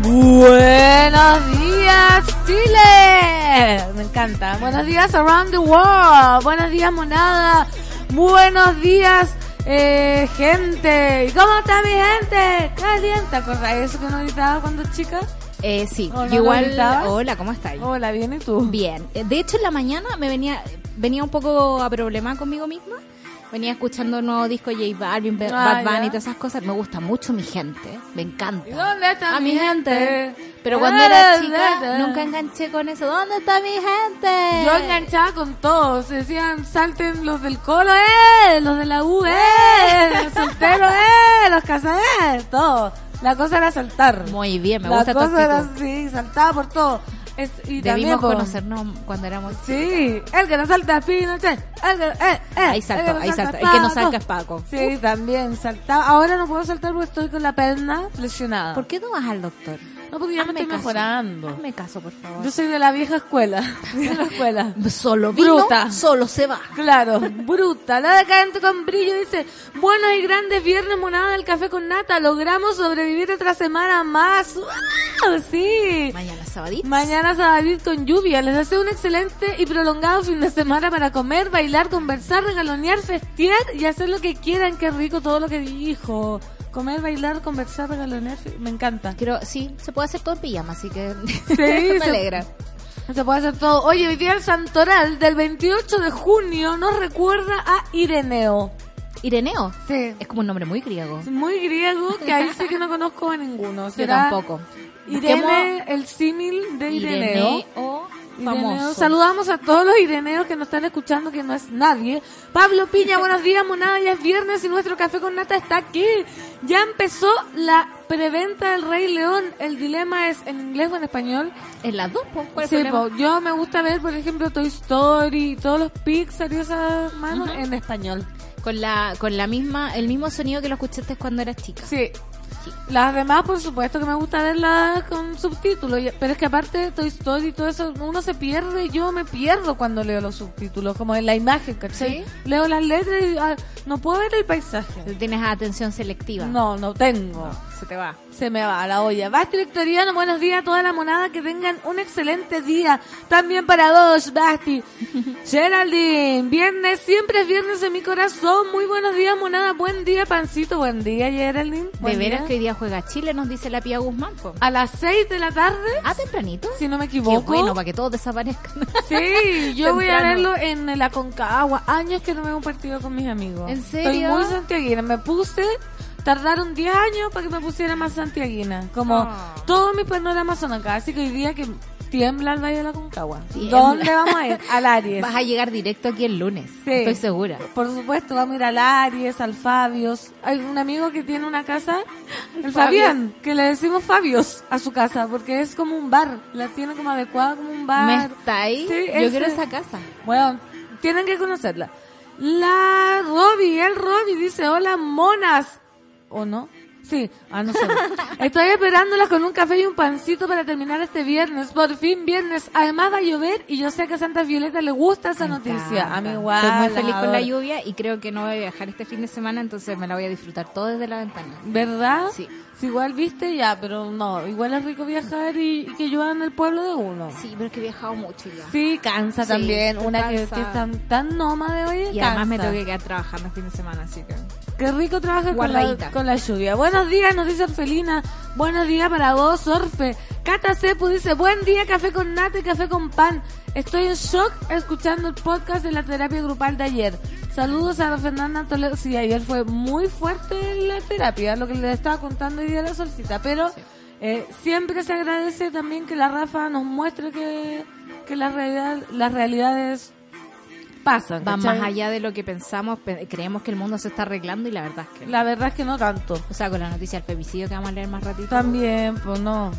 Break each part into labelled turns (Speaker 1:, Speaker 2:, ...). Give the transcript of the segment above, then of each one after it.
Speaker 1: Buenos días, Chile. Me encanta. Buenos días, around the world. Buenos días, monada. Buenos días, eh, gente. ¿Y cómo está mi gente? ¿Qué bien? ¿Te acordás de eso que uno gritaba cuando chica?
Speaker 2: Eh, sí,
Speaker 1: ¿O no
Speaker 2: yo igual.
Speaker 1: gritabas?
Speaker 2: Hola, ¿cómo estás?
Speaker 1: Hola, ¿bien y tú?
Speaker 2: Bien. Eh, De hecho, en la mañana me venía venía un poco a problemar conmigo misma. Venía escuchando un nuevo disco J Balvin, Be-
Speaker 1: Ah,
Speaker 2: Bad Bunny
Speaker 1: ya.
Speaker 2: y todas esas cosas. Me gusta mucho mi gente. Me encanta.
Speaker 1: ¿Y dónde está
Speaker 2: a
Speaker 1: mi gente?
Speaker 2: gente. Pero cuando era chica, nunca enganché con eso. ¿Dónde está mi gente?
Speaker 1: Yo enganchaba con todos. Decían, salten los del colo, eh, los de la U, eh, los solteros, eh, los casados, eh, todo. La cosa era saltar.
Speaker 2: Muy bien, me
Speaker 1: la
Speaker 2: gusta tu
Speaker 1: cosa era así, saltaba por todo. Es, y
Speaker 2: Debimos
Speaker 1: po,
Speaker 2: conocernos cuando éramos
Speaker 1: Sí, el que no salta Pinochet, el que, eh, eh,
Speaker 2: Ahí ahí
Speaker 1: salta.
Speaker 2: El que no
Speaker 1: Paco.
Speaker 2: salta es Paco.
Speaker 1: Sí, también saltaba. Ahora no puedo saltar porque estoy con la perna lesionada.
Speaker 2: ¿Por qué no vas al doctor?
Speaker 1: No, porque ya me estoy
Speaker 2: caso.
Speaker 1: mejorando.
Speaker 2: Hazme caso, por favor.
Speaker 1: Yo soy de la vieja escuela. Vieja escuela.
Speaker 2: Solo vino,
Speaker 1: Bruta.
Speaker 2: solo se va.
Speaker 1: Claro, bruta. La decadente con brillo dice, buenos y grandes viernes monada del café con nata. Logramos sobrevivir otra semana más. ¡Wow! Sí.
Speaker 2: Mañana sabadito.
Speaker 1: Mañana sabadito con lluvia. Les deseo un excelente y prolongado fin de semana para comer, bailar, conversar, regalonear, festear y hacer lo que quieran. Qué rico todo lo que dijo. Comer, bailar, conversar, regalonear. Me encanta.
Speaker 2: Quiero, sí, se puede hacer todo en pijama, así que
Speaker 1: Sí,
Speaker 2: me
Speaker 1: se-
Speaker 2: alegra.
Speaker 1: Se puede hacer todo. Oye, hoy día el santoral del 28 de junio nos recuerda a Ireneo.
Speaker 2: Ireneo.
Speaker 1: Sí.
Speaker 2: Es como un nombre muy griego.
Speaker 1: Es muy griego que ahí sí que no conozco a ninguno.
Speaker 2: Yo
Speaker 1: ¿Será
Speaker 2: tampoco.
Speaker 1: Irene, el símil de Ireneo.
Speaker 2: Ireneo
Speaker 1: Ireneo. Saludamos a todos los Ireneos que nos están escuchando, que no es nadie. Pablo Piña, buenos días, monada. Ya es viernes y nuestro café con nata está aquí. Ya empezó la preventa del Rey León. El dilema es en inglés o en español.
Speaker 2: En las dos, pues, ¿cuál es
Speaker 1: Sí, po, yo me gusta ver, por ejemplo, Toy Story todos los Pixar y esas manos en español.
Speaker 2: Con la, con la misma, el mismo sonido que lo escuchaste cuando eras chica.
Speaker 1: Sí. Las demás, por supuesto, que me gusta verlas con subtítulos. Pero es que aparte de Toy Story y todo eso, uno se pierde. Yo me pierdo cuando leo los subtítulos, como en la imagen, ¿cachai?
Speaker 2: ¿Sí?
Speaker 1: Leo las letras y ah, no puedo ver el paisaje.
Speaker 2: Tienes atención selectiva.
Speaker 1: No, no tengo.
Speaker 2: Se te va.
Speaker 1: Se me va a la olla. Basti Victoriano, buenos días a toda la monada. Que tengan un excelente día. También para vos, Basti. Geraldine, viernes, siempre es viernes en mi corazón. Muy buenos días, monada. Buen día, pancito. Buen día, Geraldine.
Speaker 2: De
Speaker 1: Buen
Speaker 2: veras
Speaker 1: día.
Speaker 2: que hoy día juega Chile, nos dice la Pía Guzmán. po.
Speaker 1: A las 6 de la tarde,
Speaker 2: Ah, tempranito.
Speaker 1: si no me
Speaker 2: Qué
Speaker 1: equivoco.
Speaker 2: bueno, para que todos desaparezcan.
Speaker 1: Sí, yo voy a verlo en la Concagua. Años que no me veo un partido con mis amigos.
Speaker 2: ¿En
Speaker 1: Estoy
Speaker 2: serio?
Speaker 1: muy santiaguina. Me puse, tardaron 10 años para que me pusiera más santiaguina. Como
Speaker 2: Ah.
Speaker 1: todos mis panoramas son acá. Así que hoy día que tiembla el Valle de la Concagua.
Speaker 2: Tiembla.
Speaker 1: ¿Dónde vamos a ir? Al Aries.
Speaker 2: Vas a llegar directo aquí el lunes.
Speaker 1: Sí.
Speaker 2: Estoy segura.
Speaker 1: Por supuesto, vamos a ir al Aries, al Fabios. Hay un amigo que tiene una casa, el Fabián, que le decimos Fabios a su casa, porque es como un bar. La tiene como adecuada como un bar.
Speaker 2: ¿Me está ahí?
Speaker 1: Sí,
Speaker 2: Yo
Speaker 1: ese-
Speaker 2: quiero esa casa.
Speaker 1: Bueno, tienen que conocerla. La Robbie, el Robbie dice, hola monas. ¿O no? Sí, ah, no sé. Estoy esperándolas con un café y un pancito para terminar este viernes. Por fin viernes. Además va a llover y yo sé que a Santa Violeta le gusta esa noticia. A mí igual.
Speaker 2: Estoy muy feliz con la lluvia y creo que no voy a viajar este fin de semana, entonces me la voy a disfrutar todo desde la ventana.
Speaker 1: ¿Verdad?
Speaker 2: Sí.
Speaker 1: Si igual viste ya, pero no. Igual es rico viajar y, y que llueva en el pueblo de uno.
Speaker 2: Sí, pero es que he viajado mucho ya.
Speaker 1: Sí, cansa
Speaker 2: Sí,
Speaker 1: también. Una que,
Speaker 2: cansa.
Speaker 1: que es tan, tan nómade hoy.
Speaker 2: Y además me tengo que quedar trabajando el fin de semana, así que...
Speaker 1: Qué rico trabajar con la,
Speaker 2: Guardadita.
Speaker 1: con la lluvia. Buenos días, nos dice Orfelina. Buenos días para vos, Orfe. Cata Cepu dice, buen día, café con nata y café con pan. Estoy en shock escuchando el podcast de la terapia grupal de ayer. Saludos a Fernanda Toledo. Sí, ayer fue muy fuerte la terapia, lo que les estaba contando hoy día la solcita, pero eh, siempre se agradece también que la Rafa nos muestre que, que la realidad, las realidades pasan.
Speaker 2: Va
Speaker 1: ¿cachai?
Speaker 2: más allá de lo que pensamos, pe- creemos que el mundo se está arreglando y la verdad es que no.
Speaker 1: La verdad es que no tanto.
Speaker 2: O sea, con la noticia del femicidio que vamos a leer más ratito.
Speaker 1: También, pues no.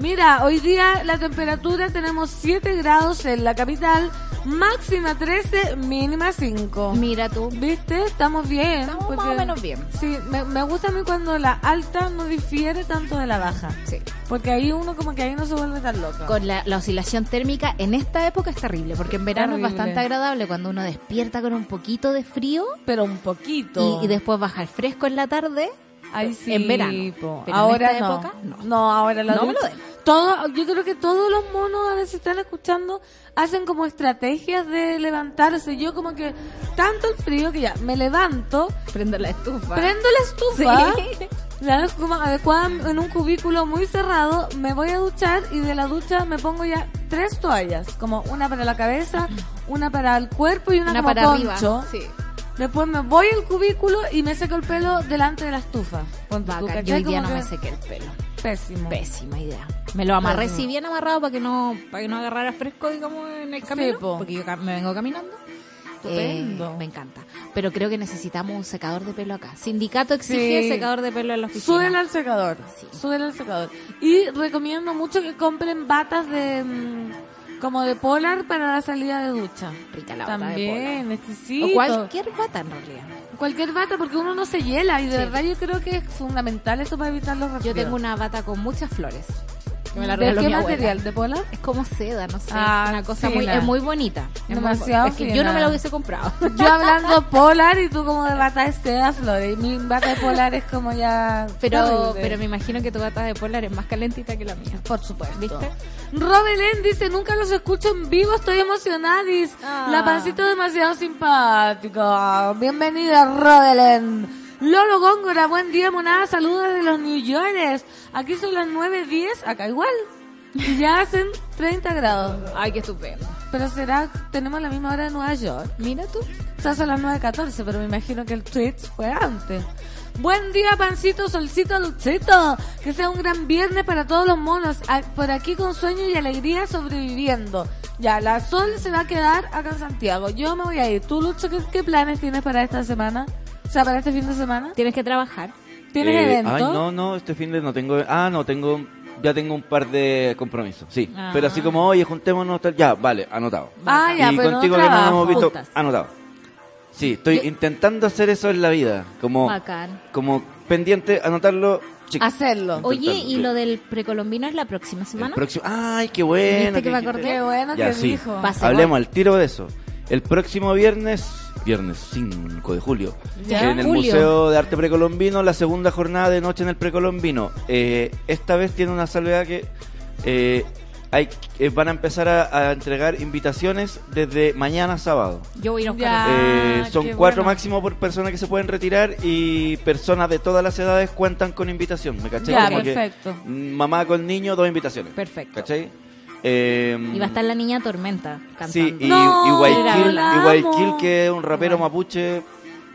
Speaker 1: Mira, hoy día la temperatura tenemos 7 grados en la capital, máxima 13, mínima 5.
Speaker 2: Mira tú.
Speaker 1: ¿Viste? Estamos bien.
Speaker 2: Estamos más o menos bien.
Speaker 1: Sí, me, me gusta a mí cuando la alta no difiere tanto de la baja.
Speaker 2: Sí.
Speaker 1: Porque ahí uno como que ahí no se vuelve tan loco.
Speaker 2: Con la, la oscilación térmica en esta época es terrible, porque en verano
Speaker 1: Terrible.
Speaker 2: es bastante agradable cuando uno despierta con un poquito de frío
Speaker 1: Pero un poquito.
Speaker 2: y, y después baja el fresco en la tarde.
Speaker 1: Ahí sí,
Speaker 2: en verano.
Speaker 1: po.
Speaker 2: Pero en
Speaker 1: ahora
Speaker 2: esta
Speaker 1: no.
Speaker 2: época, no.
Speaker 1: no. ahora la
Speaker 2: No me lo den.
Speaker 1: todo, yo creo que todos los monos a veces están escuchando hacen como estrategias de levantarse. Yo como que tanto el frío que ya me levanto,
Speaker 2: Prendo la estufa.
Speaker 1: prendo la estufa,
Speaker 2: Sí.
Speaker 1: ya es como adecuada en un cubículo muy cerrado, me voy a duchar y de la ducha me pongo ya tres toallas, como una para la cabeza, una para el cuerpo y una,
Speaker 2: Una
Speaker 1: como
Speaker 2: para
Speaker 1: poncho.
Speaker 2: arriba. Sí.
Speaker 1: Después me voy al cubículo y me seco el pelo delante de la estufa. Tú. ¿cachai?
Speaker 2: Yo hoy día no me sequé el pelo.
Speaker 1: Pésimo.
Speaker 2: Pésima idea. Me lo amarré
Speaker 1: Pésimo.
Speaker 2: si bien amarrado para que no para que no agarrara fresco, digamos, en el camino.
Speaker 1: po.
Speaker 2: porque yo me vengo caminando.
Speaker 1: Estupendo.
Speaker 2: Eh, me encanta. Pero creo que necesitamos un secador de pelo acá. Sindicato exige
Speaker 1: Sí.
Speaker 2: secador de pelo en la oficina.
Speaker 1: Súbela al secador.
Speaker 2: Sí.
Speaker 1: Al secador. Y recomiendo mucho que compren batas de mm, como de polar para la salida de ducha.
Speaker 2: Rica la bata de
Speaker 1: También, exquisito.
Speaker 2: O cualquier bata en realidad.
Speaker 1: Cualquier bata porque uno no se hiela y de
Speaker 2: Sí.
Speaker 1: verdad yo creo que es fundamental esto para evitar los
Speaker 2: Yo
Speaker 1: resfriados.
Speaker 2: tengo una bata con muchas flores. Que me la
Speaker 1: ¿De qué
Speaker 2: mi
Speaker 1: material? ¿De polar?
Speaker 2: Es como seda, no sé.
Speaker 1: Ah,
Speaker 2: una cosa muy, es muy bonita.
Speaker 1: Demasiado
Speaker 2: es que yo no me la hubiese comprado.
Speaker 1: Yo hablando polar y tú como de bata de seda, Flores. Mi bata de polar es como ya...
Speaker 2: Pero, pero me imagino que tu bata de polar es más calentita que la mía.
Speaker 1: Por supuesto.
Speaker 2: ¿Viste?
Speaker 1: Robelén dice, nunca los escucho en vivo, estoy emocionadis.
Speaker 2: Ah.
Speaker 1: La pancita es demasiado simpática. Bienvenida, Robelén. Lolo Góngora, buen día, monada. Saludos de los New Yorkers. Aquí son las 9.10, acá igual. Y ya hacen 30 grados.
Speaker 2: Ay, qué estupendo.
Speaker 1: Pero será, tenemos la misma hora de Nueva York.
Speaker 2: Mira tú.
Speaker 1: O sea, son las 9.14, pero me imagino que el tweet fue antes. Buen día, pancito, solcito, luchito. Que sea un gran viernes para todos los monos. A- Por aquí con sueño y alegría sobreviviendo. Ya, la sol se va a quedar acá en Santiago. Yo me voy a ir. ¿Tú, Lucho, qué, qué planes tienes para esta semana? O sea, para este fin de semana.
Speaker 2: Tienes que trabajar.
Speaker 1: ¿Tienes
Speaker 3: Eh,
Speaker 1: evento?
Speaker 3: Ay, no, no, este fin de no tengo. Ah, no, tengo. Ya tengo un par de compromisos, sí.
Speaker 2: Ah.
Speaker 3: Pero así como, oye, juntémonos, tal. Ya, vale, anotado.
Speaker 1: Ah, ya,
Speaker 3: y
Speaker 1: pero
Speaker 3: contigo
Speaker 1: no
Speaker 3: que no nos hemos visto,
Speaker 2: Juntas.
Speaker 3: anotado. Sí, estoy intentando hacer eso en la vida. Como,
Speaker 2: Bacán.
Speaker 3: como pendiente, anotarlo. chic.
Speaker 1: Hacerlo.
Speaker 2: Oye, ¿y lo del precolombino es la próxima semana?
Speaker 3: próximo. Ay, qué bueno.
Speaker 2: ¿Viste que me acordé?
Speaker 1: Qué bueno
Speaker 3: Ya,
Speaker 1: que
Speaker 3: sí.
Speaker 1: dijo.
Speaker 3: Hablemos al tiro de eso. El próximo viernes, viernes 5 de julio,
Speaker 1: Ya.
Speaker 3: en el
Speaker 2: Julio.
Speaker 3: Museo de Arte Precolombino, la segunda jornada de noche en el Precolombino. Eh, esta vez tiene una salvedad que eh, hay, eh, van a empezar a, a entregar invitaciones desde mañana sábado.
Speaker 2: Yo voy a ir a buscar
Speaker 1: Ya.
Speaker 2: uno.
Speaker 3: Eh, son cuatro
Speaker 1: bueno.
Speaker 3: máximo por persona que se pueden retirar y personas de todas las edades cuentan con invitación. ¿Me cachai?
Speaker 1: Ya,
Speaker 3: Como que,
Speaker 1: perfecto.
Speaker 3: mamá con niño, dos invitaciones.
Speaker 2: Perfecto.
Speaker 3: ¿Cachai? Eh,
Speaker 2: Y va a estar la niña Tormenta cantando.
Speaker 3: Sí, y,
Speaker 1: No,
Speaker 3: y Guayquil,
Speaker 1: la
Speaker 3: y Guayquil,
Speaker 1: amo.
Speaker 3: que es un rapero mapuche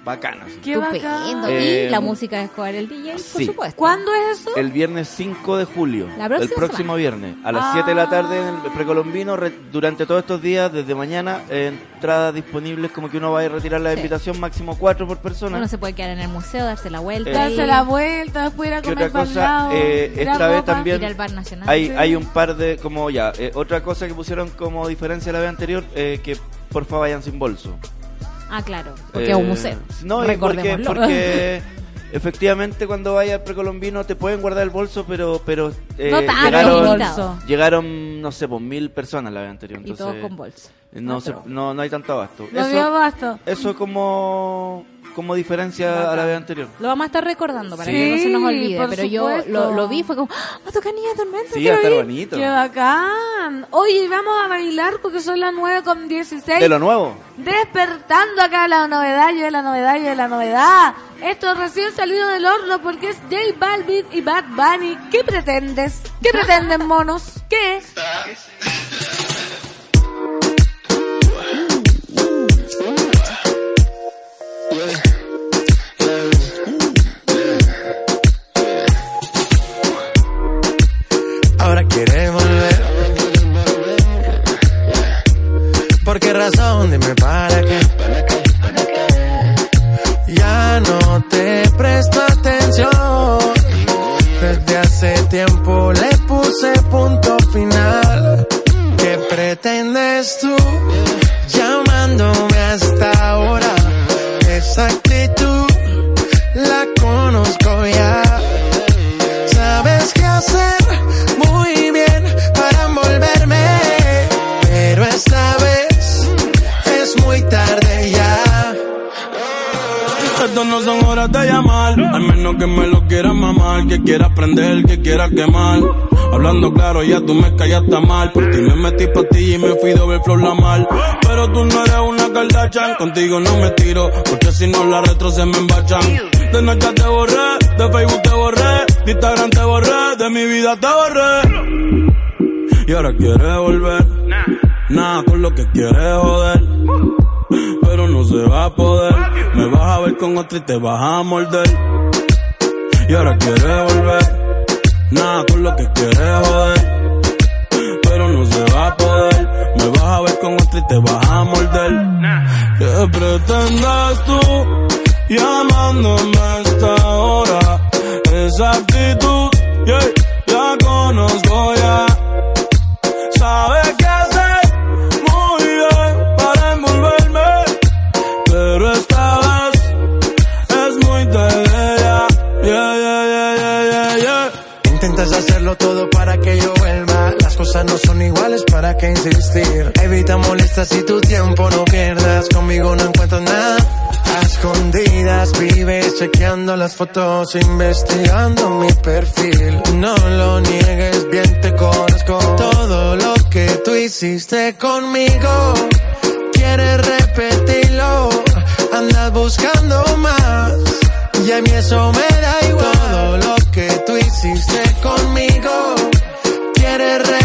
Speaker 3: bacano. así.
Speaker 1: Qué
Speaker 2: Estupendo.
Speaker 1: bacán.
Speaker 3: Eh,
Speaker 2: y la música de Escobar el DJ, por
Speaker 3: sí.
Speaker 2: supuesto.
Speaker 1: ¿Cuándo es eso?
Speaker 3: El viernes 5 de julio,
Speaker 2: La próxima
Speaker 3: el próximo
Speaker 2: semana.
Speaker 3: viernes, a las
Speaker 1: Ah.
Speaker 3: 7 de la tarde en el precolombino, re- durante todos estos días, desde mañana, eh, entradas disponibles como que uno va a ir a retirar la
Speaker 2: Sí.
Speaker 3: invitación, máximo 4 por persona.
Speaker 2: Uno se puede quedar en el museo, darse la vuelta.
Speaker 3: Eh,
Speaker 1: Darse la vuelta, después ir a
Speaker 3: ¿Qué
Speaker 1: comer
Speaker 3: otra cosa? Eh,
Speaker 1: a
Speaker 3: esta vez también-
Speaker 2: ir al bar nacional.
Speaker 3: Hay,
Speaker 1: Sí.
Speaker 3: hay un par de, como ya, eh, otra cosa que pusieron como diferencia la vez anterior, eh, que porfa vayan sin bolso.
Speaker 2: Ah, claro, porque
Speaker 3: Eh,
Speaker 2: es un museo.
Speaker 3: No, y porque, porque efectivamente cuando vayas al precolombino te pueden guardar el bolso, pero pero eh,
Speaker 1: No tanto
Speaker 3: llegaron,
Speaker 1: bolso.
Speaker 3: llegaron, no sé, pues mil personas la vez anterior.
Speaker 2: y
Speaker 3: Entonces,
Speaker 2: todos con bolsa.
Speaker 3: No, se- no, no hay tanto abasto.
Speaker 1: No
Speaker 3: Eso,
Speaker 1: abasto.
Speaker 3: eso como, como diferencia a la vez anterior.
Speaker 2: Lo vamos a estar recordando para
Speaker 1: Sí,
Speaker 2: que no se nos olvide. Pero yo lo, lo vi, fue como, ¡Ah, va a tocar Niña Tormenta.
Speaker 3: Sí, va a estar
Speaker 2: ir".
Speaker 3: bonito.
Speaker 1: ¡Qué bacán! Oye, vamos a bailar porque son las 9 con 16.
Speaker 3: De lo nuevo.
Speaker 1: Despertando acá la novedad y de la novedad y de la novedad. Esto recién salido del horno porque es J Balvin y Bad Bunny. ¿Qué pretendes? ¿Qué pretenden, monos? ¿Qué?
Speaker 4: Ahora quiere volver. ¿Por qué razón? Dime para qué. Ya no te presto atención. Desde hace tiempo le puse punto final. ¿Qué pretendes tú llamándome? Esa actitud la conozco ya. Sabes qué hacer muy bien para envolverme, pero esta vez es muy tarde ya.
Speaker 5: Estas no son horas de llamar, al menos que me lo quieras mamar, que quiera aprender, que quiera quemar. Hablando claro, ya tú me callaste mal. Por ti me metí ti y me fui doble flor la mal. Pero tú no eres una Kardashian, contigo no me tiro, porque si no la retro se me embachan. De noche te borré, de Facebook te borré, de Instagram te borré, de mi vida te borré. Y ahora quieres volver, nada con lo que quieres joder. Pero no se va a poder, me vas a ver con otro y te vas a morder. Y ahora quieres volver Nada con lo que quieres joder. Pero no se va a poder. Me vas a ver con otro y te vas a morder. ¿Qué pretendes tú llamándome a esta hora? Esa actitud, yeah, ya conozco ya.
Speaker 4: No son iguales, ¿para qué insistir? Evita molestas y tu tiempo no pierdas. Conmigo no encuentro nada. A escondidas vives chequeando las fotos, investigando mi perfil. No lo niegues, bien te conozco. Todo lo que tú hiciste conmigo, quieres repetirlo. Andas buscando más. Y a mí eso me da igual. Todo lo que tú hiciste conmigo, quieres repetirlo.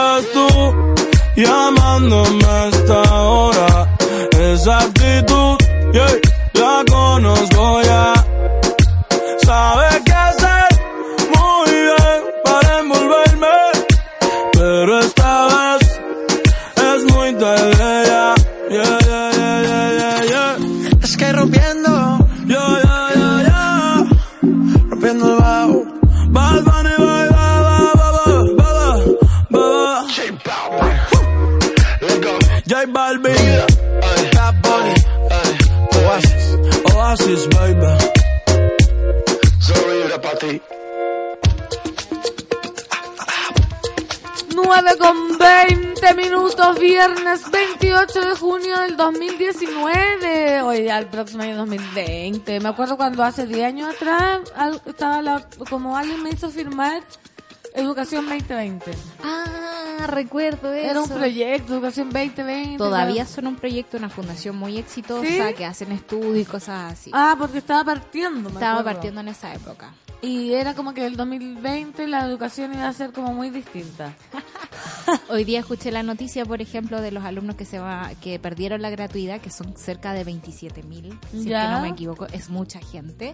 Speaker 5: llamándome Balvin,
Speaker 4: Bad Bunny, Oasis.
Speaker 5: Oasis, baby.
Speaker 4: ti.
Speaker 1: 9 con 20 minutos, viernes 28 de junio del 2019. Hoy ya el próximo año 2020. Me acuerdo cuando hace 10 años atrás al- estaba la- como alguien me hizo firmar Educación 2020.
Speaker 2: Ah, recuerdo eso.
Speaker 1: Era un proyecto, Educación 2020.
Speaker 2: Todavía son un proyecto, una fundación muy exitosa,
Speaker 1: ¿Sí?
Speaker 2: que hacen estudios y cosas así.
Speaker 1: Ah, porque estaba partiendo. me
Speaker 2: Estaba
Speaker 1: acuerdo.
Speaker 2: partiendo en esa época.
Speaker 1: Y era como que el 2020 la educación iba a ser como muy distinta.
Speaker 2: Hoy día escuché la noticia, por ejemplo, de los alumnos que se va, que perdieron la gratuidad, que son cerca de 27 mil, si es que
Speaker 1: Ya.
Speaker 2: no me equivoco, es mucha gente,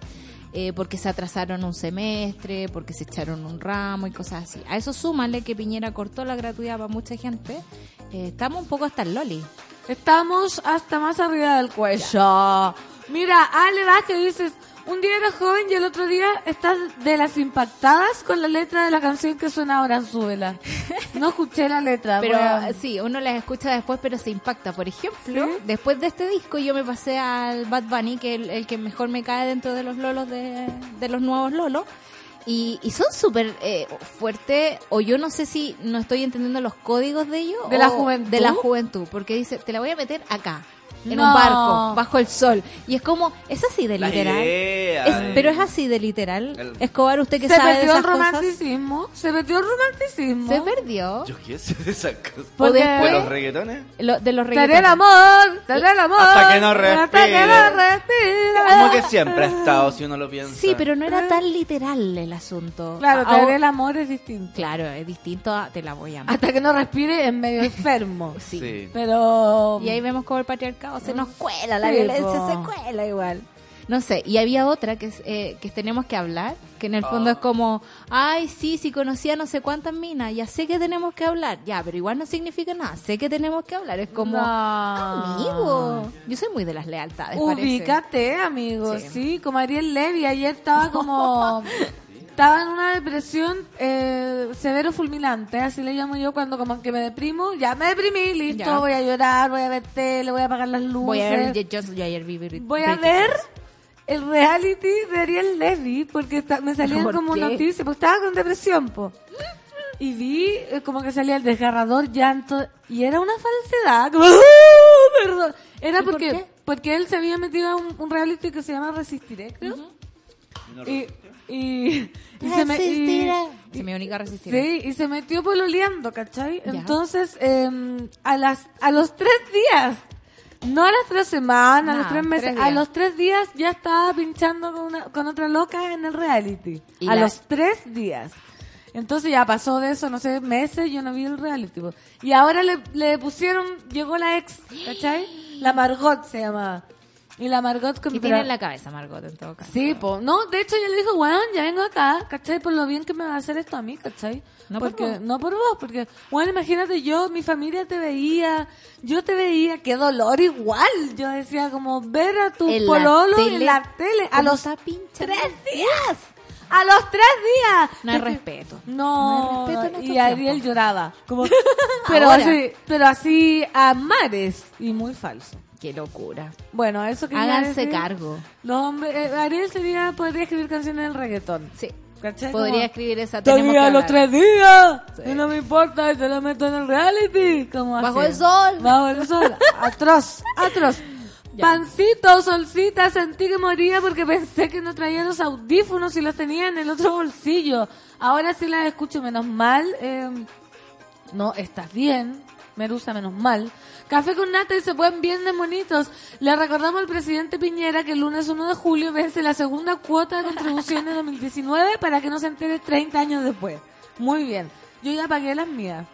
Speaker 2: eh, porque se atrasaron un semestre, porque se echaron un ramo y cosas así. A eso súmale que Piñera cortó la gratuidad para mucha gente. Eh, estamos un poco hasta el loli.
Speaker 1: Estamos hasta más arriba del cuello. Mira, Ale Vázquez dices, un día eras joven y el otro día estás de las impactadas con la letra de la canción que suena ahora en Súbela. No escuché la letra.
Speaker 2: Pero
Speaker 1: weón.
Speaker 2: sí, uno las escucha después, pero se impacta. Por ejemplo,
Speaker 1: ¿Sí?
Speaker 2: después de este disco yo me pasé al Bad Bunny, que es el, el que mejor me cae dentro de los lolos de, de los nuevos lolos. Y, y son súper eh, fuertes, o yo no sé si no estoy entendiendo los códigos de ellos.
Speaker 1: ¿De la juventud?
Speaker 2: De la juventud, porque dice, te la voy a meter acá, en
Speaker 1: No.
Speaker 2: un barco, bajo el sol. Y es como, es así de literal. Es- pero es así de literal.
Speaker 3: El-
Speaker 2: Escobar, usted que
Speaker 1: se
Speaker 2: sabe de
Speaker 1: perdió el
Speaker 2: esas cosas,
Speaker 1: romanticismo. Se perdió el romanticismo.
Speaker 2: se perdió.
Speaker 3: Yo qué sé de esas cosas. ¿De los reggaetones?
Speaker 2: Lo- de los reggaetones.
Speaker 1: amor, tener amor.
Speaker 3: Hasta que no
Speaker 1: Hasta que
Speaker 3: respire.
Speaker 1: no respire.
Speaker 3: Como que siempre ha estado, si uno lo piensa.
Speaker 2: Sí, pero no era tan literal el asunto.
Speaker 1: Claro,
Speaker 2: Ah,
Speaker 1: tener el amor es distinto.
Speaker 2: Claro, es distinto a te la voy a amar.
Speaker 1: Hasta que no respire es medio enfermo.
Speaker 2: Sí.
Speaker 3: Sí.
Speaker 1: Pero...
Speaker 2: Y ahí vemos cómo el patriarcado se nos cuela, la
Speaker 1: Sí,
Speaker 2: violencia
Speaker 1: po.
Speaker 2: se cuela igual. No sé, y había otra que, eh, que tenemos que hablar, que en el fondo es como, ay, sí, si conocía no sé cuántas minas, ya sé que tenemos que hablar, ya, pero igual no significa nada, sé que tenemos que hablar, es como,
Speaker 1: No.
Speaker 2: amigo, yo soy muy de las lealtades, parece.
Speaker 1: Ubícate, amigo,
Speaker 2: Sí.
Speaker 1: sí. como Ariel Levy, ayer estaba como... Estaba en una depresión eh, severo fulminante, así le llamo yo cuando como que me deprimo, ya me deprimí, listo,
Speaker 2: Ya.
Speaker 1: voy a llorar, voy a ver tele, voy a apagar las luces.
Speaker 2: Voy a ver, yo, yo- ayer vi
Speaker 1: Voy a ver el reality de Ariel Levy porque me salían
Speaker 2: ¿Por
Speaker 1: como
Speaker 2: qué?
Speaker 1: noticias, porque estaba con depresión, po. Y vi eh, como que salía el desgarrador llanto y era una falsedad. Como, ¡ah! perdón. Era
Speaker 2: ¿Y por
Speaker 1: porque porque él se había metido a un, un reality que se llama Resistiré, creo. Y y, y se me y-.
Speaker 2: Se me única resistir.
Speaker 1: Sí, y se metió pololeando, ¿cachai?
Speaker 2: Ya.
Speaker 1: Entonces, eh, a las a los tres días, no a las tres semanas, a los tres meses,
Speaker 2: tres
Speaker 1: a los tres días ya estaba pinchando con, una, con otra loca en el reality.
Speaker 2: Y
Speaker 1: a
Speaker 2: la-
Speaker 1: los tres días. Entonces ya pasó de eso, no sé, meses, yo no vi el reality. po. Y ahora le, le pusieron, llegó la ex, ¿cachai? La Margot se llamaba. Y la Margot
Speaker 2: ¿Qué tiene en la cabeza Margot en todo caso?
Speaker 1: Sí, po. No, de hecho yo le dije, weón, ya vengo acá, ¿cachai? Por lo bien que me va a hacer esto a mí, ¿cachai?
Speaker 2: No por
Speaker 1: porque,
Speaker 2: vos.
Speaker 1: No por vos, porque, bueno, imagínate yo, mi familia te veía, yo te veía, qué dolor igual. Yo decía, como ver a tu
Speaker 2: En la
Speaker 1: pololo
Speaker 2: tele,
Speaker 1: en la tele a
Speaker 2: ¿cómo
Speaker 1: los tres días. A los tres días.
Speaker 2: No hay respeto.
Speaker 1: No,
Speaker 2: No hay respeto
Speaker 1: y Ariel lloraba. Como, pero, así, pero así a mares y muy falso.
Speaker 2: Qué locura.
Speaker 1: Bueno, eso que
Speaker 2: Háganse cargo.
Speaker 1: Los hombres, eh, Ariel sería, podría escribir canciones del reggaetón.
Speaker 2: Sí.
Speaker 1: ¿Cachai?
Speaker 2: Podría
Speaker 1: Como,
Speaker 2: escribir esa. tenemos
Speaker 1: Todavía
Speaker 2: que
Speaker 1: a los tres días. Y no me importa, yo lo meto en el reality. Como
Speaker 2: Bajo
Speaker 1: así.
Speaker 2: el sol.
Speaker 1: Bajo el sol. Atroz, atroz.
Speaker 2: Ya.
Speaker 1: Pancito, solcita, sentí que moría porque pensé que no traía los audífonos y los tenía en el otro bolsillo. Ahora sí las escucho menos mal. eh, no, estás bien. Merusa, menos mal. Café con nata y se pueden bien de bonitos. Le recordamos al presidente Piñera que el lunes 1 de julio vence la segunda cuota de contribución de 2019 para que no se entere 30 años después. Muy bien. Yo ya pagué las mías.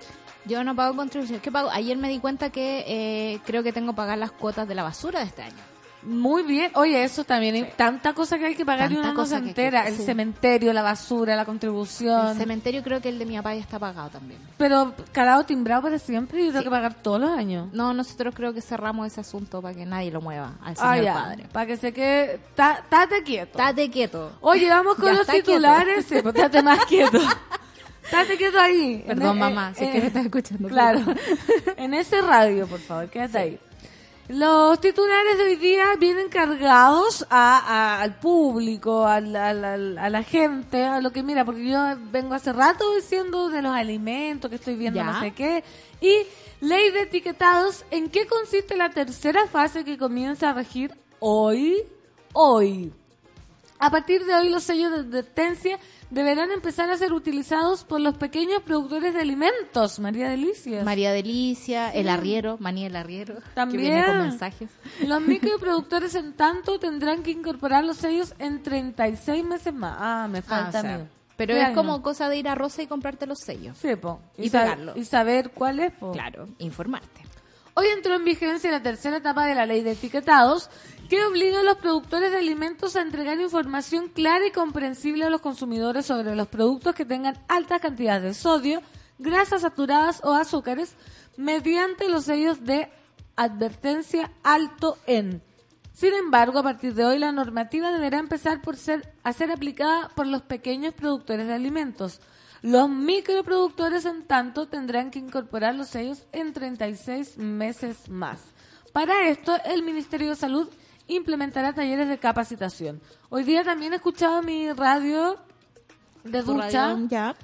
Speaker 2: Yo no pago contribución. ¿Qué pago? Ayer me di cuenta que eh, creo que tengo que pagar las cuotas de la basura de este año.
Speaker 1: Muy bien. Oye, eso también hay tanta cosa que hay que pagar y no se
Speaker 2: cosa que
Speaker 1: entera. El
Speaker 2: sí.
Speaker 1: cementerio, la basura, la contribución.
Speaker 2: El cementerio creo que el de mi papá ya está pagado también.
Speaker 1: Pero calado timbrado para siempre y yo tengo que pagar todos los años.
Speaker 2: No, nosotros creo que cerramos ese asunto para que nadie lo mueva al señor
Speaker 1: Ah, ya.
Speaker 2: padre.
Speaker 1: Para que se quede... ta- Tate quieto.
Speaker 2: Estate quieto.
Speaker 1: Oye, vamos con los
Speaker 2: quieto.
Speaker 1: titulares. Sí, pues estate más quieto. Estate quieto ahí.
Speaker 2: Perdón,
Speaker 1: En-
Speaker 2: mamá,
Speaker 1: eh,
Speaker 2: si es que
Speaker 1: eh,
Speaker 2: me estás escuchando.
Speaker 1: Claro. en ese radio, por favor, quédate ahí. Los titulares de hoy día vienen cargados a, a- al público, al- al- a la gente, a lo que mira, porque yo vengo hace rato diciendo de los alimentos que estoy viendo,
Speaker 2: Ya.
Speaker 1: no sé qué. Y ley de etiquetados, ¿en qué consiste la tercera fase que comienza a regir hoy? Hoy. A partir de hoy los sellos de advertencia deberán empezar a ser utilizados por los pequeños productores de alimentos, María Delicias.
Speaker 2: María Delicia, el arriero, Manía el arriero,
Speaker 1: También.
Speaker 2: que viene con mensajes.
Speaker 1: Los microproductores, en tanto, tendrán que incorporar los sellos en 36 meses más. Ah, me
Speaker 2: Ah,
Speaker 1: falta
Speaker 2: o sea,
Speaker 1: a mí.
Speaker 2: pero
Speaker 1: ¿Qué
Speaker 2: es
Speaker 1: año?
Speaker 2: como cosa de ir a Rosa y comprarte los sellos.
Speaker 1: Sí, po.
Speaker 2: y
Speaker 1: sab-
Speaker 2: pegarlo.
Speaker 1: Y saber cuál es, po.
Speaker 2: Claro, informarte.
Speaker 1: Hoy entró en vigencia la tercera etapa de la ley de etiquetados, que obliga a los productores de alimentos a entregar información clara y comprensible a los consumidores sobre los productos que tengan altas cantidades de sodio, grasas saturadas o azúcares, mediante los sellos de advertencia alto en. Sin embargo, a partir de hoy la normativa deberá empezar por ser a ser aplicada por los pequeños productores de alimentos. Los microproductores, en tanto, tendrán que incorporar los sellos en 36 meses más. Para esto, el Ministerio de Salud implementará talleres de capacitación. Hoy día también he escuchado mi radio de ducha
Speaker 2: ya.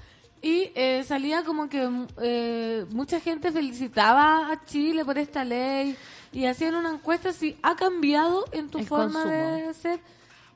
Speaker 1: y eh, salía como que mm, eh, mucha gente felicitaba a Chile por esta ley y hacían una encuesta si ha cambiado en tu
Speaker 2: El
Speaker 1: forma
Speaker 2: consumo.
Speaker 1: de ser.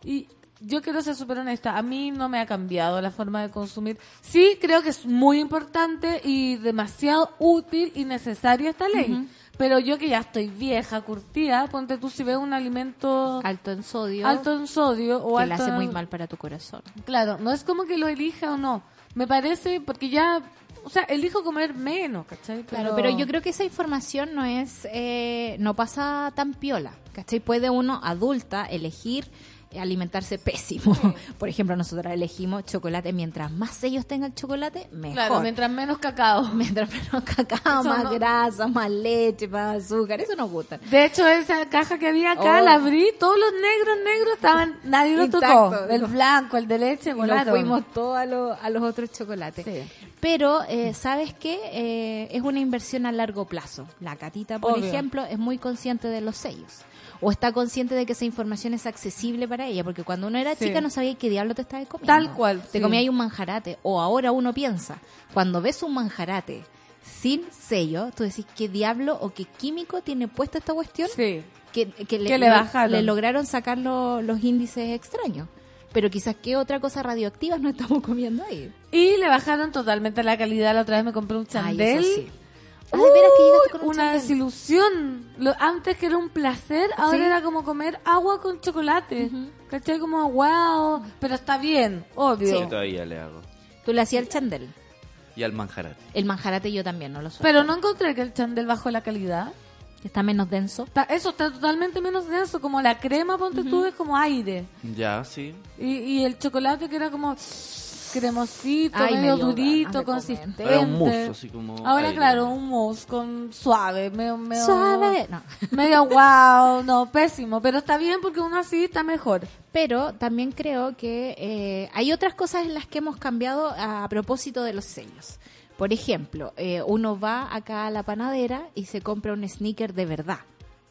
Speaker 1: Y yo quiero ser súper honesta, a mí no me ha cambiado la forma de consumir. Sí, creo que es muy importante y demasiado útil y necesaria esta ley. Pero yo que ya estoy vieja, curtida, ponte tú si veo un alimento
Speaker 2: Alto en sodio,
Speaker 1: alto en sodio o
Speaker 2: que le hace muy mal para tu corazón.
Speaker 1: Claro, no es como que lo elija o no. Me parece, porque ya, o sea, elijo comer menos, ¿cachai?
Speaker 2: Claro, pero yo creo que esa información no es, eh, no pasa tan piola, ¿cachai? Puede uno, adulta, elegir alimentarse pésimo. Por ejemplo, nosotros elegimos chocolate. Mientras más sellos tenga el chocolate, mejor.
Speaker 1: Claro, mientras menos cacao.
Speaker 2: Mientras menos cacao,
Speaker 1: Eso
Speaker 2: más
Speaker 1: no-
Speaker 2: grasa, más leche, más azúcar. Eso nos gusta.
Speaker 1: De hecho, esa caja que había acá,
Speaker 2: Oh.
Speaker 1: la abrí, todos los negros, negros estaban, nadie lo
Speaker 2: Intacto.
Speaker 1: tocó. El blanco, el de leche,
Speaker 2: Y nos
Speaker 1: volaron.
Speaker 2: fuimos todos a, lo- a los otros chocolates.
Speaker 1: Sí.
Speaker 2: Pero, eh, ¿sabes qué? Eh, es una inversión a largo plazo. La catita, por
Speaker 1: Obvio.
Speaker 2: ejemplo, es muy consciente de los sellos. O está consciente de que esa información es accesible para ella. Porque cuando uno era
Speaker 1: Sí.
Speaker 2: chica no sabía qué diablo te estabas comiendo.
Speaker 1: Tal cual,
Speaker 2: Te
Speaker 1: sí.
Speaker 2: comía ahí un manjarate. O ahora uno piensa, cuando ves un manjarate sin sello, tú decís, ¿qué diablo o qué químico tiene puesta esta cuestión?
Speaker 1: Sí.
Speaker 2: que, que le,
Speaker 1: Que le bajaron.
Speaker 2: le lograron sacar lo- los índices extraños. Pero quizás qué otra cosa radioactiva no estamos comiendo ahí.
Speaker 1: Y le bajaron totalmente la calidad. La otra vez me compré un
Speaker 2: Ay,
Speaker 1: chandel.
Speaker 2: eso sí. Ay, de veras que llegaste con un
Speaker 1: una desilusión. Lo- antes que era un placer, ahora
Speaker 2: Sí.
Speaker 1: era como comer agua con chocolate. ¿Cachai? Como, wow. Pero está bien, obvio.
Speaker 3: Yo todavía le hago.
Speaker 2: Tú le hacías el chandel.
Speaker 3: Y al manjarate.
Speaker 2: El manjarate yo también, no lo sé.
Speaker 1: Pero no encontré que el chandel bajó la calidad.
Speaker 2: Está menos denso.
Speaker 1: Está- eso está totalmente menos denso. Como la crema, ponte tú, es como aire.
Speaker 3: Ya, sí.
Speaker 1: Y, y el chocolate que era como cremosito,
Speaker 2: Ay, me
Speaker 1: medio durito,
Speaker 2: de
Speaker 1: consistente.
Speaker 3: Era un mousse, así como
Speaker 1: Ahora,
Speaker 3: aire.
Speaker 1: claro, un mousse con suave, medio, medio,
Speaker 2: Suave. No.
Speaker 1: medio wow, no, pésimo. Pero está bien porque uno así está mejor.
Speaker 2: Pero también creo que eh, hay otras cosas en las que hemos cambiado a propósito de los sellos. Por ejemplo, eh, uno va acá a la panadera y se compra un sneaker de verdad,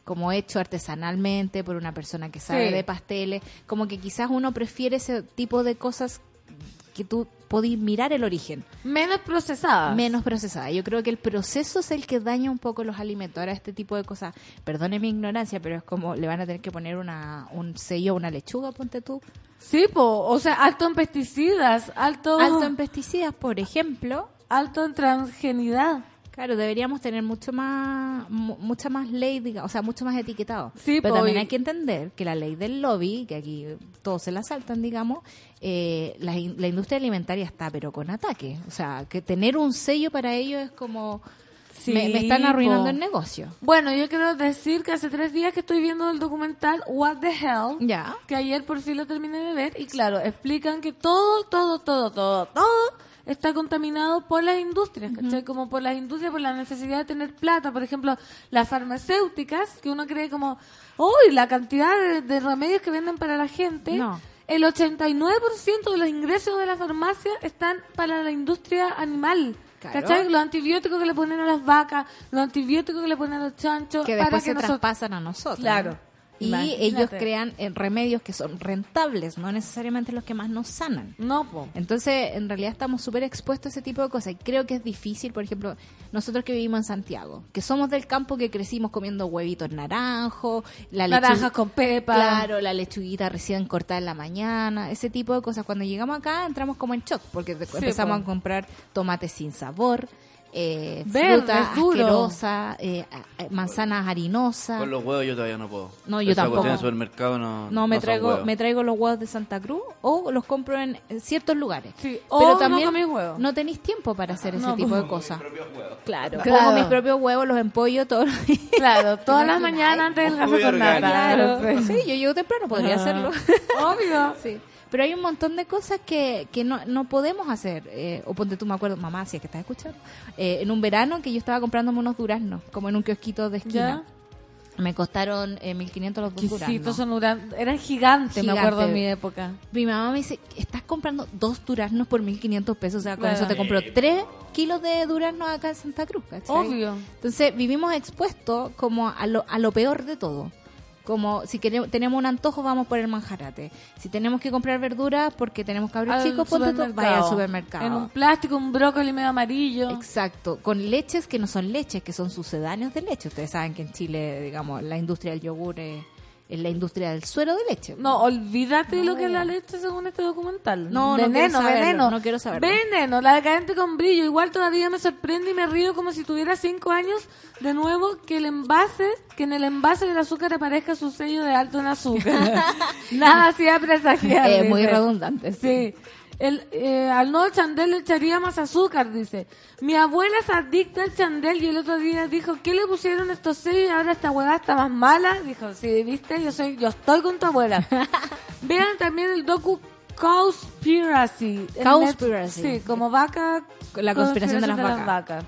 Speaker 2: como hecho artesanalmente por una persona que sabe
Speaker 1: Sí.
Speaker 2: de pasteles, como que quizás uno prefiere ese tipo de cosas que tú podís mirar el origen,
Speaker 1: Menos procesada.
Speaker 2: menos procesada. Yo creo que el proceso es el que daña un poco los alimentos. Ahora este tipo de cosas, perdone mi ignorancia, pero es como le van a tener que poner una, un sello a una lechuga, ponte tú.
Speaker 1: Sí, po, o sea, alto en pesticidas, alto,
Speaker 2: Alto en pesticidas, por ejemplo.
Speaker 1: alto en transgenidad.
Speaker 2: Claro, deberíamos tener mucho más, mu- mucha más ley, diga- o sea, mucho más etiquetado.
Speaker 1: Sí,
Speaker 2: Pero también hay que entender que la ley del lobby, que aquí todos se la saltan, digamos, eh, la, in- la industria alimentaria está, pero con ataque. O sea, que tener un sello para ellos es como,
Speaker 1: Sí,
Speaker 2: me, me están arruinando
Speaker 1: po.
Speaker 2: el negocio.
Speaker 1: Bueno, yo quiero decir que hace tres días que estoy viendo el documental What the Hell.
Speaker 2: Ya.
Speaker 1: que ayer por fin lo terminé de ver y claro, explican que todo, todo, todo, todo, todo está contaminado por las industrias, ¿cachai? Como por las industrias, por la necesidad de tener plata. Por ejemplo, las farmacéuticas, que uno cree como, uy, la cantidad de, de remedios que venden para la gente.
Speaker 2: No.
Speaker 1: El 89% de los ingresos de la farmacia están para la industria animal.
Speaker 2: Claro.
Speaker 1: ¿Cachai? Los antibióticos que le ponen a las vacas, los antibióticos que le ponen a los chanchos.
Speaker 2: Que
Speaker 1: para
Speaker 2: después
Speaker 1: que
Speaker 2: se
Speaker 1: nosotros-
Speaker 2: traspasan a nosotros.
Speaker 1: Claro.
Speaker 2: Y
Speaker 1: Imagínate.
Speaker 2: ellos crean eh, remedios que son rentables, no necesariamente los que más nos sanan.
Speaker 1: No, po.
Speaker 2: Entonces, en realidad estamos súper expuestos a ese tipo de cosas. Y creo que es difícil, por ejemplo, nosotros que vivimos en Santiago, que somos del campo que crecimos comiendo huevitos naranjos, la
Speaker 1: Naranjas con pepa.
Speaker 2: Claro, la lechuguita recién cortada en la mañana, ese tipo de cosas. Cuando llegamos acá entramos como en shock, porque empezamos
Speaker 1: po.
Speaker 2: a comprar tomates sin sabor, eh,
Speaker 1: Verdes,
Speaker 2: fruta asquerosa, eh, manzanas harinosas.
Speaker 3: Con los huevos yo todavía no puedo.
Speaker 2: No, yo
Speaker 3: Esa
Speaker 2: tampoco.
Speaker 3: En el supermercado no.
Speaker 2: No, me traigo, me traigo los huevos de Santa Cruz o los compro en, ciertos lugares.
Speaker 1: Sí,
Speaker 2: Pero
Speaker 1: o no
Speaker 2: también
Speaker 1: comís huevos.
Speaker 2: no tenéis tiempo para hacer ese
Speaker 1: No,
Speaker 2: tipo
Speaker 1: pues.
Speaker 2: de cosas. Claro,
Speaker 1: Claro.
Speaker 2: Como mis propios huevos, los empollo todos los días.
Speaker 1: Claro, todas las mañanas antes del café con nata.
Speaker 2: Claro.
Speaker 1: Sí.
Speaker 2: Sí, yo llego temprano, podría hacerlo.
Speaker 1: Obvio.
Speaker 2: Sí. Pero hay un montón de cosas que, que no, no podemos hacer. Eh, o ponte tú, me acuerdo, mamá, si es que estás escuchando, eh, en un verano que yo estaba comprándome unos duraznos, como en un kiosquito de esquina. Me costaron eh, 1.500 los dos duraznos.
Speaker 1: son eran gigantes, me acuerdo en mi época.
Speaker 2: Mi mamá me dice, estás comprando dos duraznos por 1.500 pesos. O sea, con
Speaker 1: Claro.
Speaker 2: eso te compro tres kilos de duraznos acá en Santa Cruz, ¿cachai?
Speaker 1: Obvio.
Speaker 2: Entonces, vivimos expuestos como a lo, a lo peor de todo. Como si queremos, tenemos un antojo, vamos por el manjarate. Si tenemos que comprar verduras porque tenemos cabros chicos, ponte
Speaker 1: supermercado.
Speaker 2: vaya al supermercado.
Speaker 1: En un plástico, un brócoli medio amarillo.
Speaker 2: Exacto, con leches que no son leches, que son sucedáneos de leche. Ustedes saben que en Chile, digamos, la industria del yogur es, es la industria del suero de leche.
Speaker 1: No, olvídate de lo que es la leche según este documental.
Speaker 2: No, no
Speaker 1: veneno,
Speaker 2: saberlo,
Speaker 1: veneno.
Speaker 2: no quiero saberlo.
Speaker 1: Veneno, la decadente con brillo. Igual todavía me sorprende y me río como si tuviera cinco años de nuevo que el envase, que en el envase del azúcar aparezca su sello de alto en azúcar. Nada hacía presagiar.
Speaker 2: Eh, muy redundante, sí.
Speaker 1: Sí. El, eh, al nuevo chandel le echaría más azúcar, dice. Mi abuela es adicta al chandel y el otro día dijo, ¿qué le pusieron estos sellos y ahora esta hueá está más mala? Dijo, sí, viste, yo soy, yo estoy con tu abuela. Vean también el docu Cowspiracy.
Speaker 2: Cowspiracy.
Speaker 1: Sí, como vaca.
Speaker 2: La conspiración de las vacas.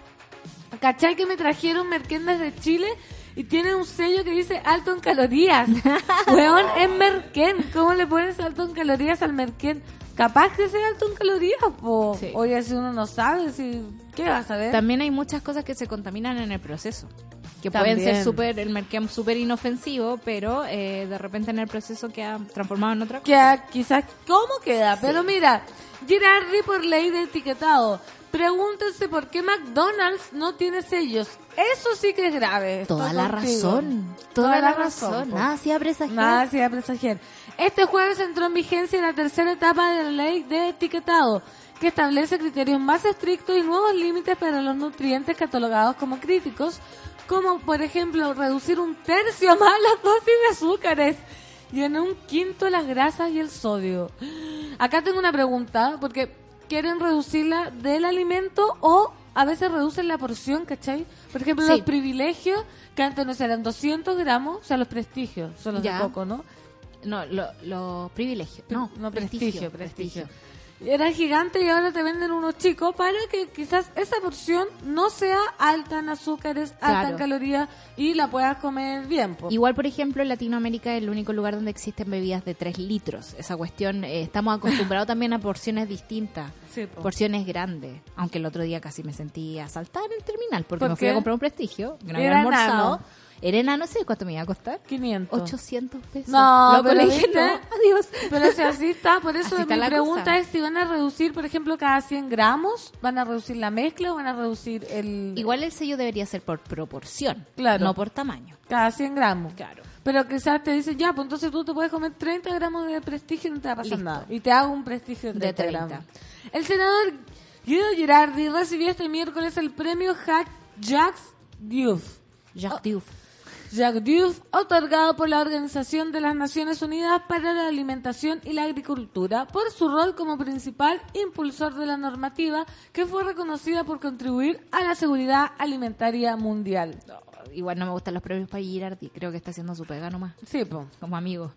Speaker 1: ¿Cachai que me trajeron merquén de Chile? Y tiene un sello que dice alto en calorías. Weón, es merquén. ¿Cómo le pones alto en calorías al merquén? Capaz que sea alto en calorías, po.
Speaker 2: Sí.
Speaker 1: Oye, si uno no sabe, si... ¿qué vas a ver?
Speaker 2: También hay muchas cosas que se contaminan en el proceso. Que
Speaker 1: También.
Speaker 2: pueden ser súper, el merquén súper inofensivo, pero eh, de repente en el proceso queda transformado en otra cosa.
Speaker 1: que quizás cómo queda. Pero mira, Girardi por ley de etiquetado. Pregúntense por qué McDonald's no tiene sellos. Eso sí que es grave.
Speaker 2: Toda la
Speaker 1: contigo.
Speaker 2: razón. Toda, la razón.
Speaker 1: po.
Speaker 2: Nada hacía presagiar.
Speaker 1: Nada presagiar. Este jueves entró en vigencia la tercera etapa de la ley de etiquetado, que establece criterios más estrictos y nuevos límites para los nutrientes catalogados como críticos, como por ejemplo reducir un tercio más las dosis de azúcares y en un quinto las grasas y el sodio. Acá tengo una pregunta, porque quieren reducirla del alimento o a veces reducen la porción, ¿cachai? Por ejemplo,
Speaker 2: Sí.
Speaker 1: los privilegios, que antes no eran 200 gramos, o sea, los prestigios, son los
Speaker 2: Ya.
Speaker 1: de coco, ¿no?
Speaker 2: No, lo- los privilegios. No,
Speaker 1: no prestigio, prestigio.
Speaker 2: prestigio.
Speaker 1: Era gigante y ahora te venden unos chicos para que quizás esa porción no sea alta en azúcares, alta en calorías y la puedas comer bien. po.
Speaker 2: Igual, por ejemplo, en Latinoamérica es el único lugar donde existen bebidas de 3 litros. Esa cuestión, eh, estamos acostumbrados también a porciones distintas.
Speaker 1: Sí, po.
Speaker 2: Porciones grandes. Aunque el otro día casi me sentí asaltada en el terminal porque
Speaker 1: ¿Por
Speaker 2: me fui a comprar un prestigio. Había almorzado.
Speaker 1: Enano,
Speaker 2: no sé cuánto me iba a costar.
Speaker 1: 500.
Speaker 2: 800 pesos.
Speaker 1: No,
Speaker 2: Loco,
Speaker 1: pero
Speaker 2: le dije, adiós.
Speaker 1: Pero si así está, por eso
Speaker 2: está
Speaker 1: mi
Speaker 2: la
Speaker 1: pregunta
Speaker 2: cosa.
Speaker 1: es si van a reducir, por ejemplo, cada 100 gramos, van a reducir la mezcla o van a reducir el...
Speaker 2: Igual el sello debería ser por proporción,
Speaker 1: Claro.
Speaker 2: no por tamaño.
Speaker 1: Cada 100 gramos.
Speaker 2: Claro.
Speaker 1: Pero quizás te dicen, ya, pues entonces tú te puedes comer 30 gramos de prestigio y no te va a pasar
Speaker 2: Listo.
Speaker 1: nada. Y te hago un prestigio de
Speaker 2: De
Speaker 1: 30,
Speaker 2: 30.
Speaker 1: gramos. El senador Guido Girardi recibió este miércoles el premio Hack Jacques Diouf.
Speaker 2: Jacques Diouf.
Speaker 1: Jacques Diouf, otorgado por la Organización de las Naciones Unidas para la Alimentación y la Agricultura, por su rol como principal impulsor de la normativa que fue reconocida por contribuir a la seguridad alimentaria mundial.
Speaker 2: Igual no me gustan los premios para Girardi. Creo que está haciendo su pega nomás.
Speaker 1: Sí, pues.
Speaker 2: Como amigo.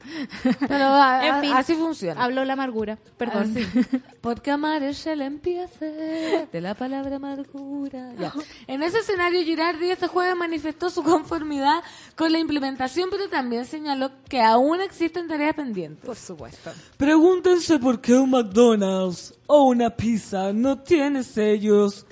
Speaker 1: Pero a-
Speaker 2: En
Speaker 1: a-
Speaker 2: fin,
Speaker 1: así funciona.
Speaker 2: Habló la amargura. Perdón.
Speaker 1: Así. Porque amar es el empiece de la palabra amargura. Ya. En ese escenario, Girardi este jueves manifestó su conformidad con la implementación, pero también señaló que aún existen tareas pendientes.
Speaker 2: Por supuesto.
Speaker 1: Pregúntense por qué un McDonald's o una pizza no tiene sellos.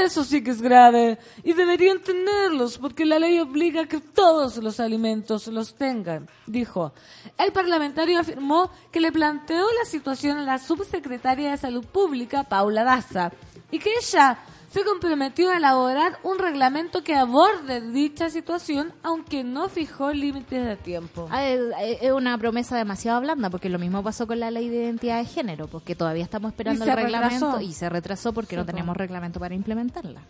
Speaker 1: Eso sí que es grave y deberían tenerlos porque la ley obliga a que todos los alimentos los tengan, dijo. El parlamentario afirmó que le planteó la situación a la subsecretaria de Salud Pública, Paula Daza, y que ella se comprometió a elaborar un reglamento que aborde dicha situación, aunque no fijó límites de tiempo.
Speaker 2: Ah, Es es una promesa demasiado blanda, porque lo mismo pasó con la ley de identidad de género, porque todavía estamos esperando el reglamento
Speaker 1: retrasó.
Speaker 2: y se retrasó porque no
Speaker 1: Sí,
Speaker 2: tenemos reglamento para implementarla.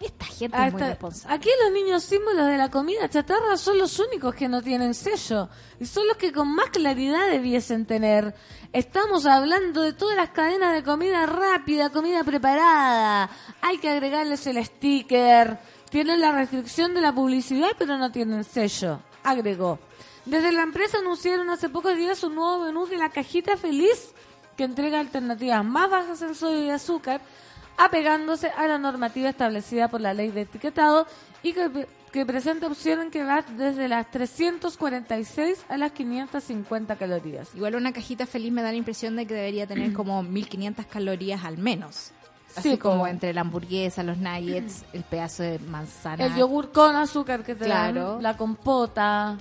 Speaker 2: Esta gente
Speaker 1: Ah,
Speaker 2: es muy responsable.
Speaker 1: Aquí los niños símbolos de la comida chatarra son los únicos que no tienen sello y son los que con más claridad debiesen tener. Estamos hablando de todas las cadenas de comida rápida, comida preparada. Hay que agregarles el sticker. Tienen la restricción de la publicidad, pero no tienen sello. Agregó. Desde la empresa anunciaron hace pocos días un nuevo menú de la cajita feliz que entrega alternativas más bajas en sodio y azúcar apegándose a la normativa establecida por la ley de etiquetado y que, que presenta opciones que van desde las 346 a las 550 calorías.
Speaker 2: Igual una cajita feliz me da la impresión de que debería tener como 1500 calorías al menos. Así
Speaker 1: Sí,
Speaker 2: como entre la hamburguesa, los nuggets, el pedazo de manzana.
Speaker 1: El yogur con azúcar que te
Speaker 2: Claro.
Speaker 1: dan, la compota.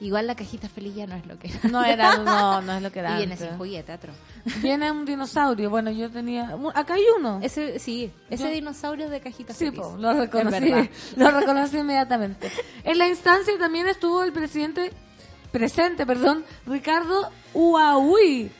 Speaker 2: Igual la cajita feliz ya no es lo que era.
Speaker 1: No era, no, no es lo que era.
Speaker 2: Y viene sin juguete, atro.
Speaker 1: Viene un dinosaurio. Bueno, yo tenía. Acá hay uno.
Speaker 2: Ese, sí, ese
Speaker 1: Yo-
Speaker 2: dinosaurio de cajita
Speaker 1: Sí,
Speaker 2: feliz.
Speaker 1: po, lo reconocí, lo reconocí inmediatamente. En la instancia también estuvo el presidente, presente, perdón, Ricardo Huawei.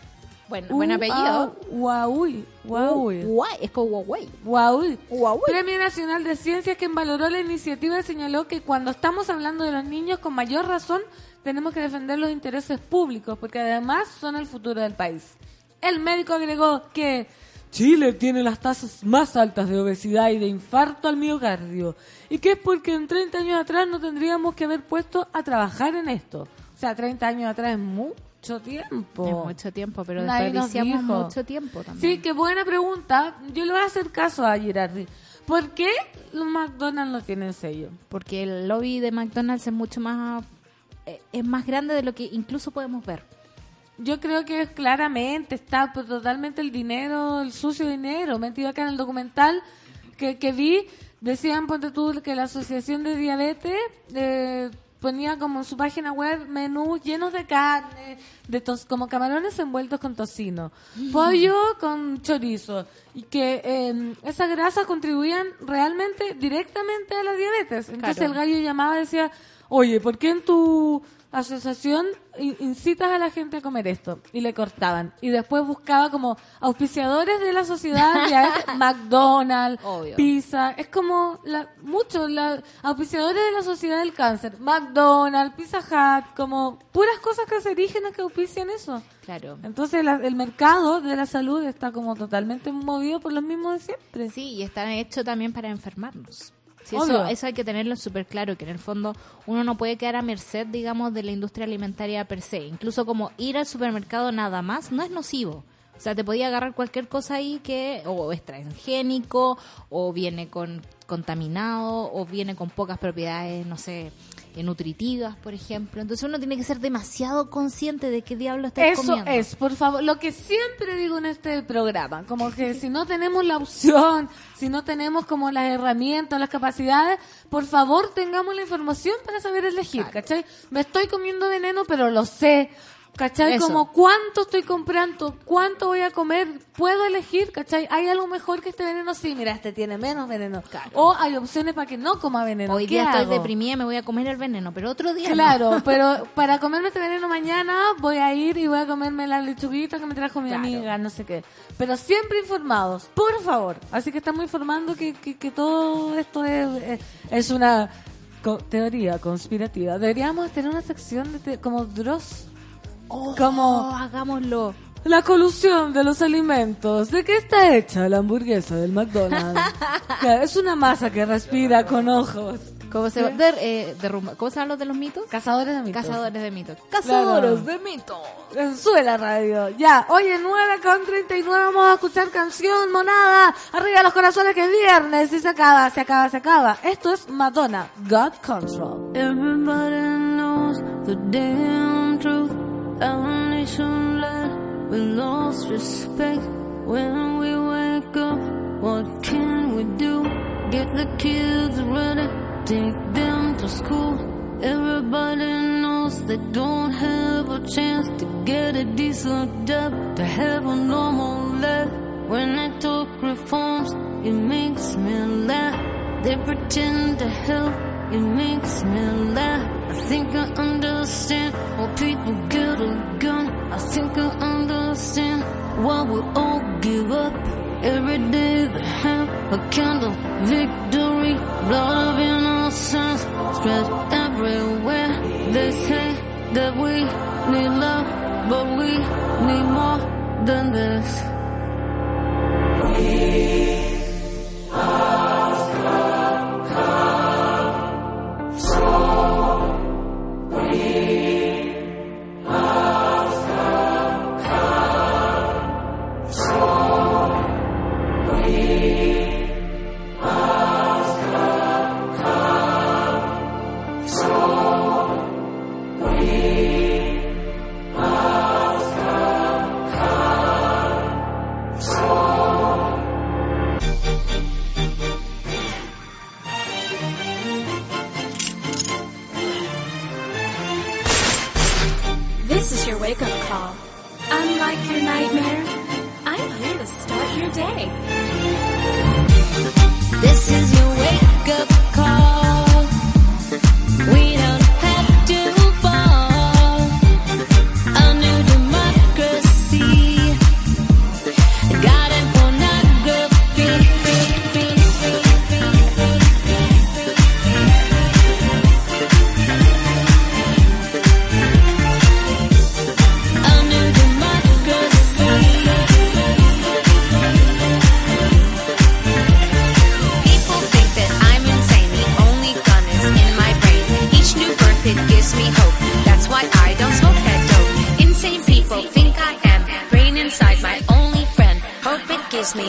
Speaker 2: Bueno, buen apellido.
Speaker 1: Huawei, Huawei.
Speaker 2: Es como Huawei.
Speaker 1: Huawei.
Speaker 2: Huawei.
Speaker 1: Premio Nacional de Ciencias quien valoró la iniciativa y señaló que cuando estamos hablando de los niños con mayor razón tenemos que defender los intereses públicos porque además son el futuro del país. El médico agregó que Chile tiene las tasas más altas de obesidad y de infarto al miocardio. Y que es porque en 30 años atrás no tendríamos que haber puesto a trabajar en esto. O sea, 30 años atrás es mucho tiempo.
Speaker 2: Es mucho tiempo, pero desperdiciamos mucho tiempo también.
Speaker 1: Sí, qué buena pregunta. Yo le voy a hacer caso a Girardi. ¿Por qué los McDonald's no tienen sello?
Speaker 2: Porque el lobby de McDonald's es mucho más... eh, Es más grande de lo que incluso podemos ver.
Speaker 1: Yo creo que es claramente está pues, totalmente el dinero, el sucio dinero, metido acá en el documental que, que vi. Decían, ponte tú, que la Asociación de Diabetes eh, ponía como en su página web menús llenos de carne, de tos, como camarones envueltos con tocino, pollo con chorizo, y que eh, esas grasas contribuían realmente directamente a la diabetes. Entonces
Speaker 2: Claro.
Speaker 1: el gallo llamaba y decía, oye, ¿por qué en tu asociación in- incitas a la gente a comer esto? Y le cortaban. Y después buscaba como auspiciadores de la sociedad, ya, McDonald's,
Speaker 2: Obvio.
Speaker 1: Pizza, es como la, mucho, la, auspiciadores de la sociedad del cáncer, McDonald's, Pizza Hut, como puras cosas cancerígenas que auspician eso.
Speaker 2: Claro.
Speaker 1: Entonces la- el mercado de la salud está como totalmente movido por los mismos de siempre.
Speaker 2: Sí, y está hecho también para enfermarnos. Sí, eso, eso hay que tenerlo súper claro, que en el fondo uno no puede quedar a merced, digamos, de la industria alimentaria per se. Incluso como ir al supermercado nada más no es nocivo. O sea, te podía agarrar cualquier cosa ahí que o es transgénico, o viene con contaminado, o viene con pocas propiedades, no sé, nutritivas, por ejemplo. Entonces uno tiene que ser demasiado consciente de qué diablo está
Speaker 1: Eso
Speaker 2: comiendo.
Speaker 1: es, por favor, lo que siempre digo en este programa, como que si no tenemos la opción, si no tenemos como las herramientas, las capacidades, por favor tengamos la información para saber elegir, ¿cachai? Me estoy comiendo veneno, pero lo sé. ¿Cachai?
Speaker 2: Eso.
Speaker 1: Como cuánto estoy comprando, cuánto voy a comer, puedo elegir, ¿cachai? ¿Hay algo mejor que este veneno? Sí, mira, este tiene menos veneno. O hay opciones para que no coma veneno.
Speaker 2: Hoy
Speaker 1: ¿Qué
Speaker 2: día estoy deprimida, me voy a comer el veneno, pero otro día no.
Speaker 1: Claro, pero para comerme este veneno mañana voy a ir y voy a comerme la lechuguita que me trajo mi
Speaker 2: Claro.
Speaker 1: amiga, no sé qué. Pero siempre informados, por favor. Así que estamos informando que, que, que todo esto es, es, es una co- teoría conspirativa. Deberíamos tener una sección de te- como Dross.
Speaker 2: Oh,
Speaker 1: como
Speaker 2: hagámoslo.
Speaker 1: la colusión de los alimentos. ¿De qué está hecha la hamburguesa del McDonald's? Claro, es una masa que respira con ojos.
Speaker 2: ¿Cómo se, va- der- eh, derrumba- ¿Cómo se llaman los de los mitos?
Speaker 1: Cazadores de mitos.
Speaker 2: Cazadores de mitos.
Speaker 1: Cazadores
Speaker 2: de mitos.
Speaker 1: Sube la radio. Ya, oye, 9 con 39 vamos a escuchar canción, monada. Arriba los corazones que es viernes y se acaba, se acaba, se acaba. Esto es Madonna, God Control.
Speaker 6: Everybody knows the damn truth. Our nation led, we lost respect. When we wake up, what can we do? Get the kids ready, take them to school. Everybody knows they don't have a chance to get a decent job, to have a normal life. When they talk reforms, it makes me laugh. They pretend to help, it makes me laugh. I think I understand why people get a gun. I think I understand why we all give up. Every day they have a kind of victory. Blood of innocence spread everywhere. They say that we need love, but we need more than this.
Speaker 7: This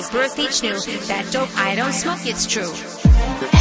Speaker 8: birthday snoo. That dope I don't smoke, it's true.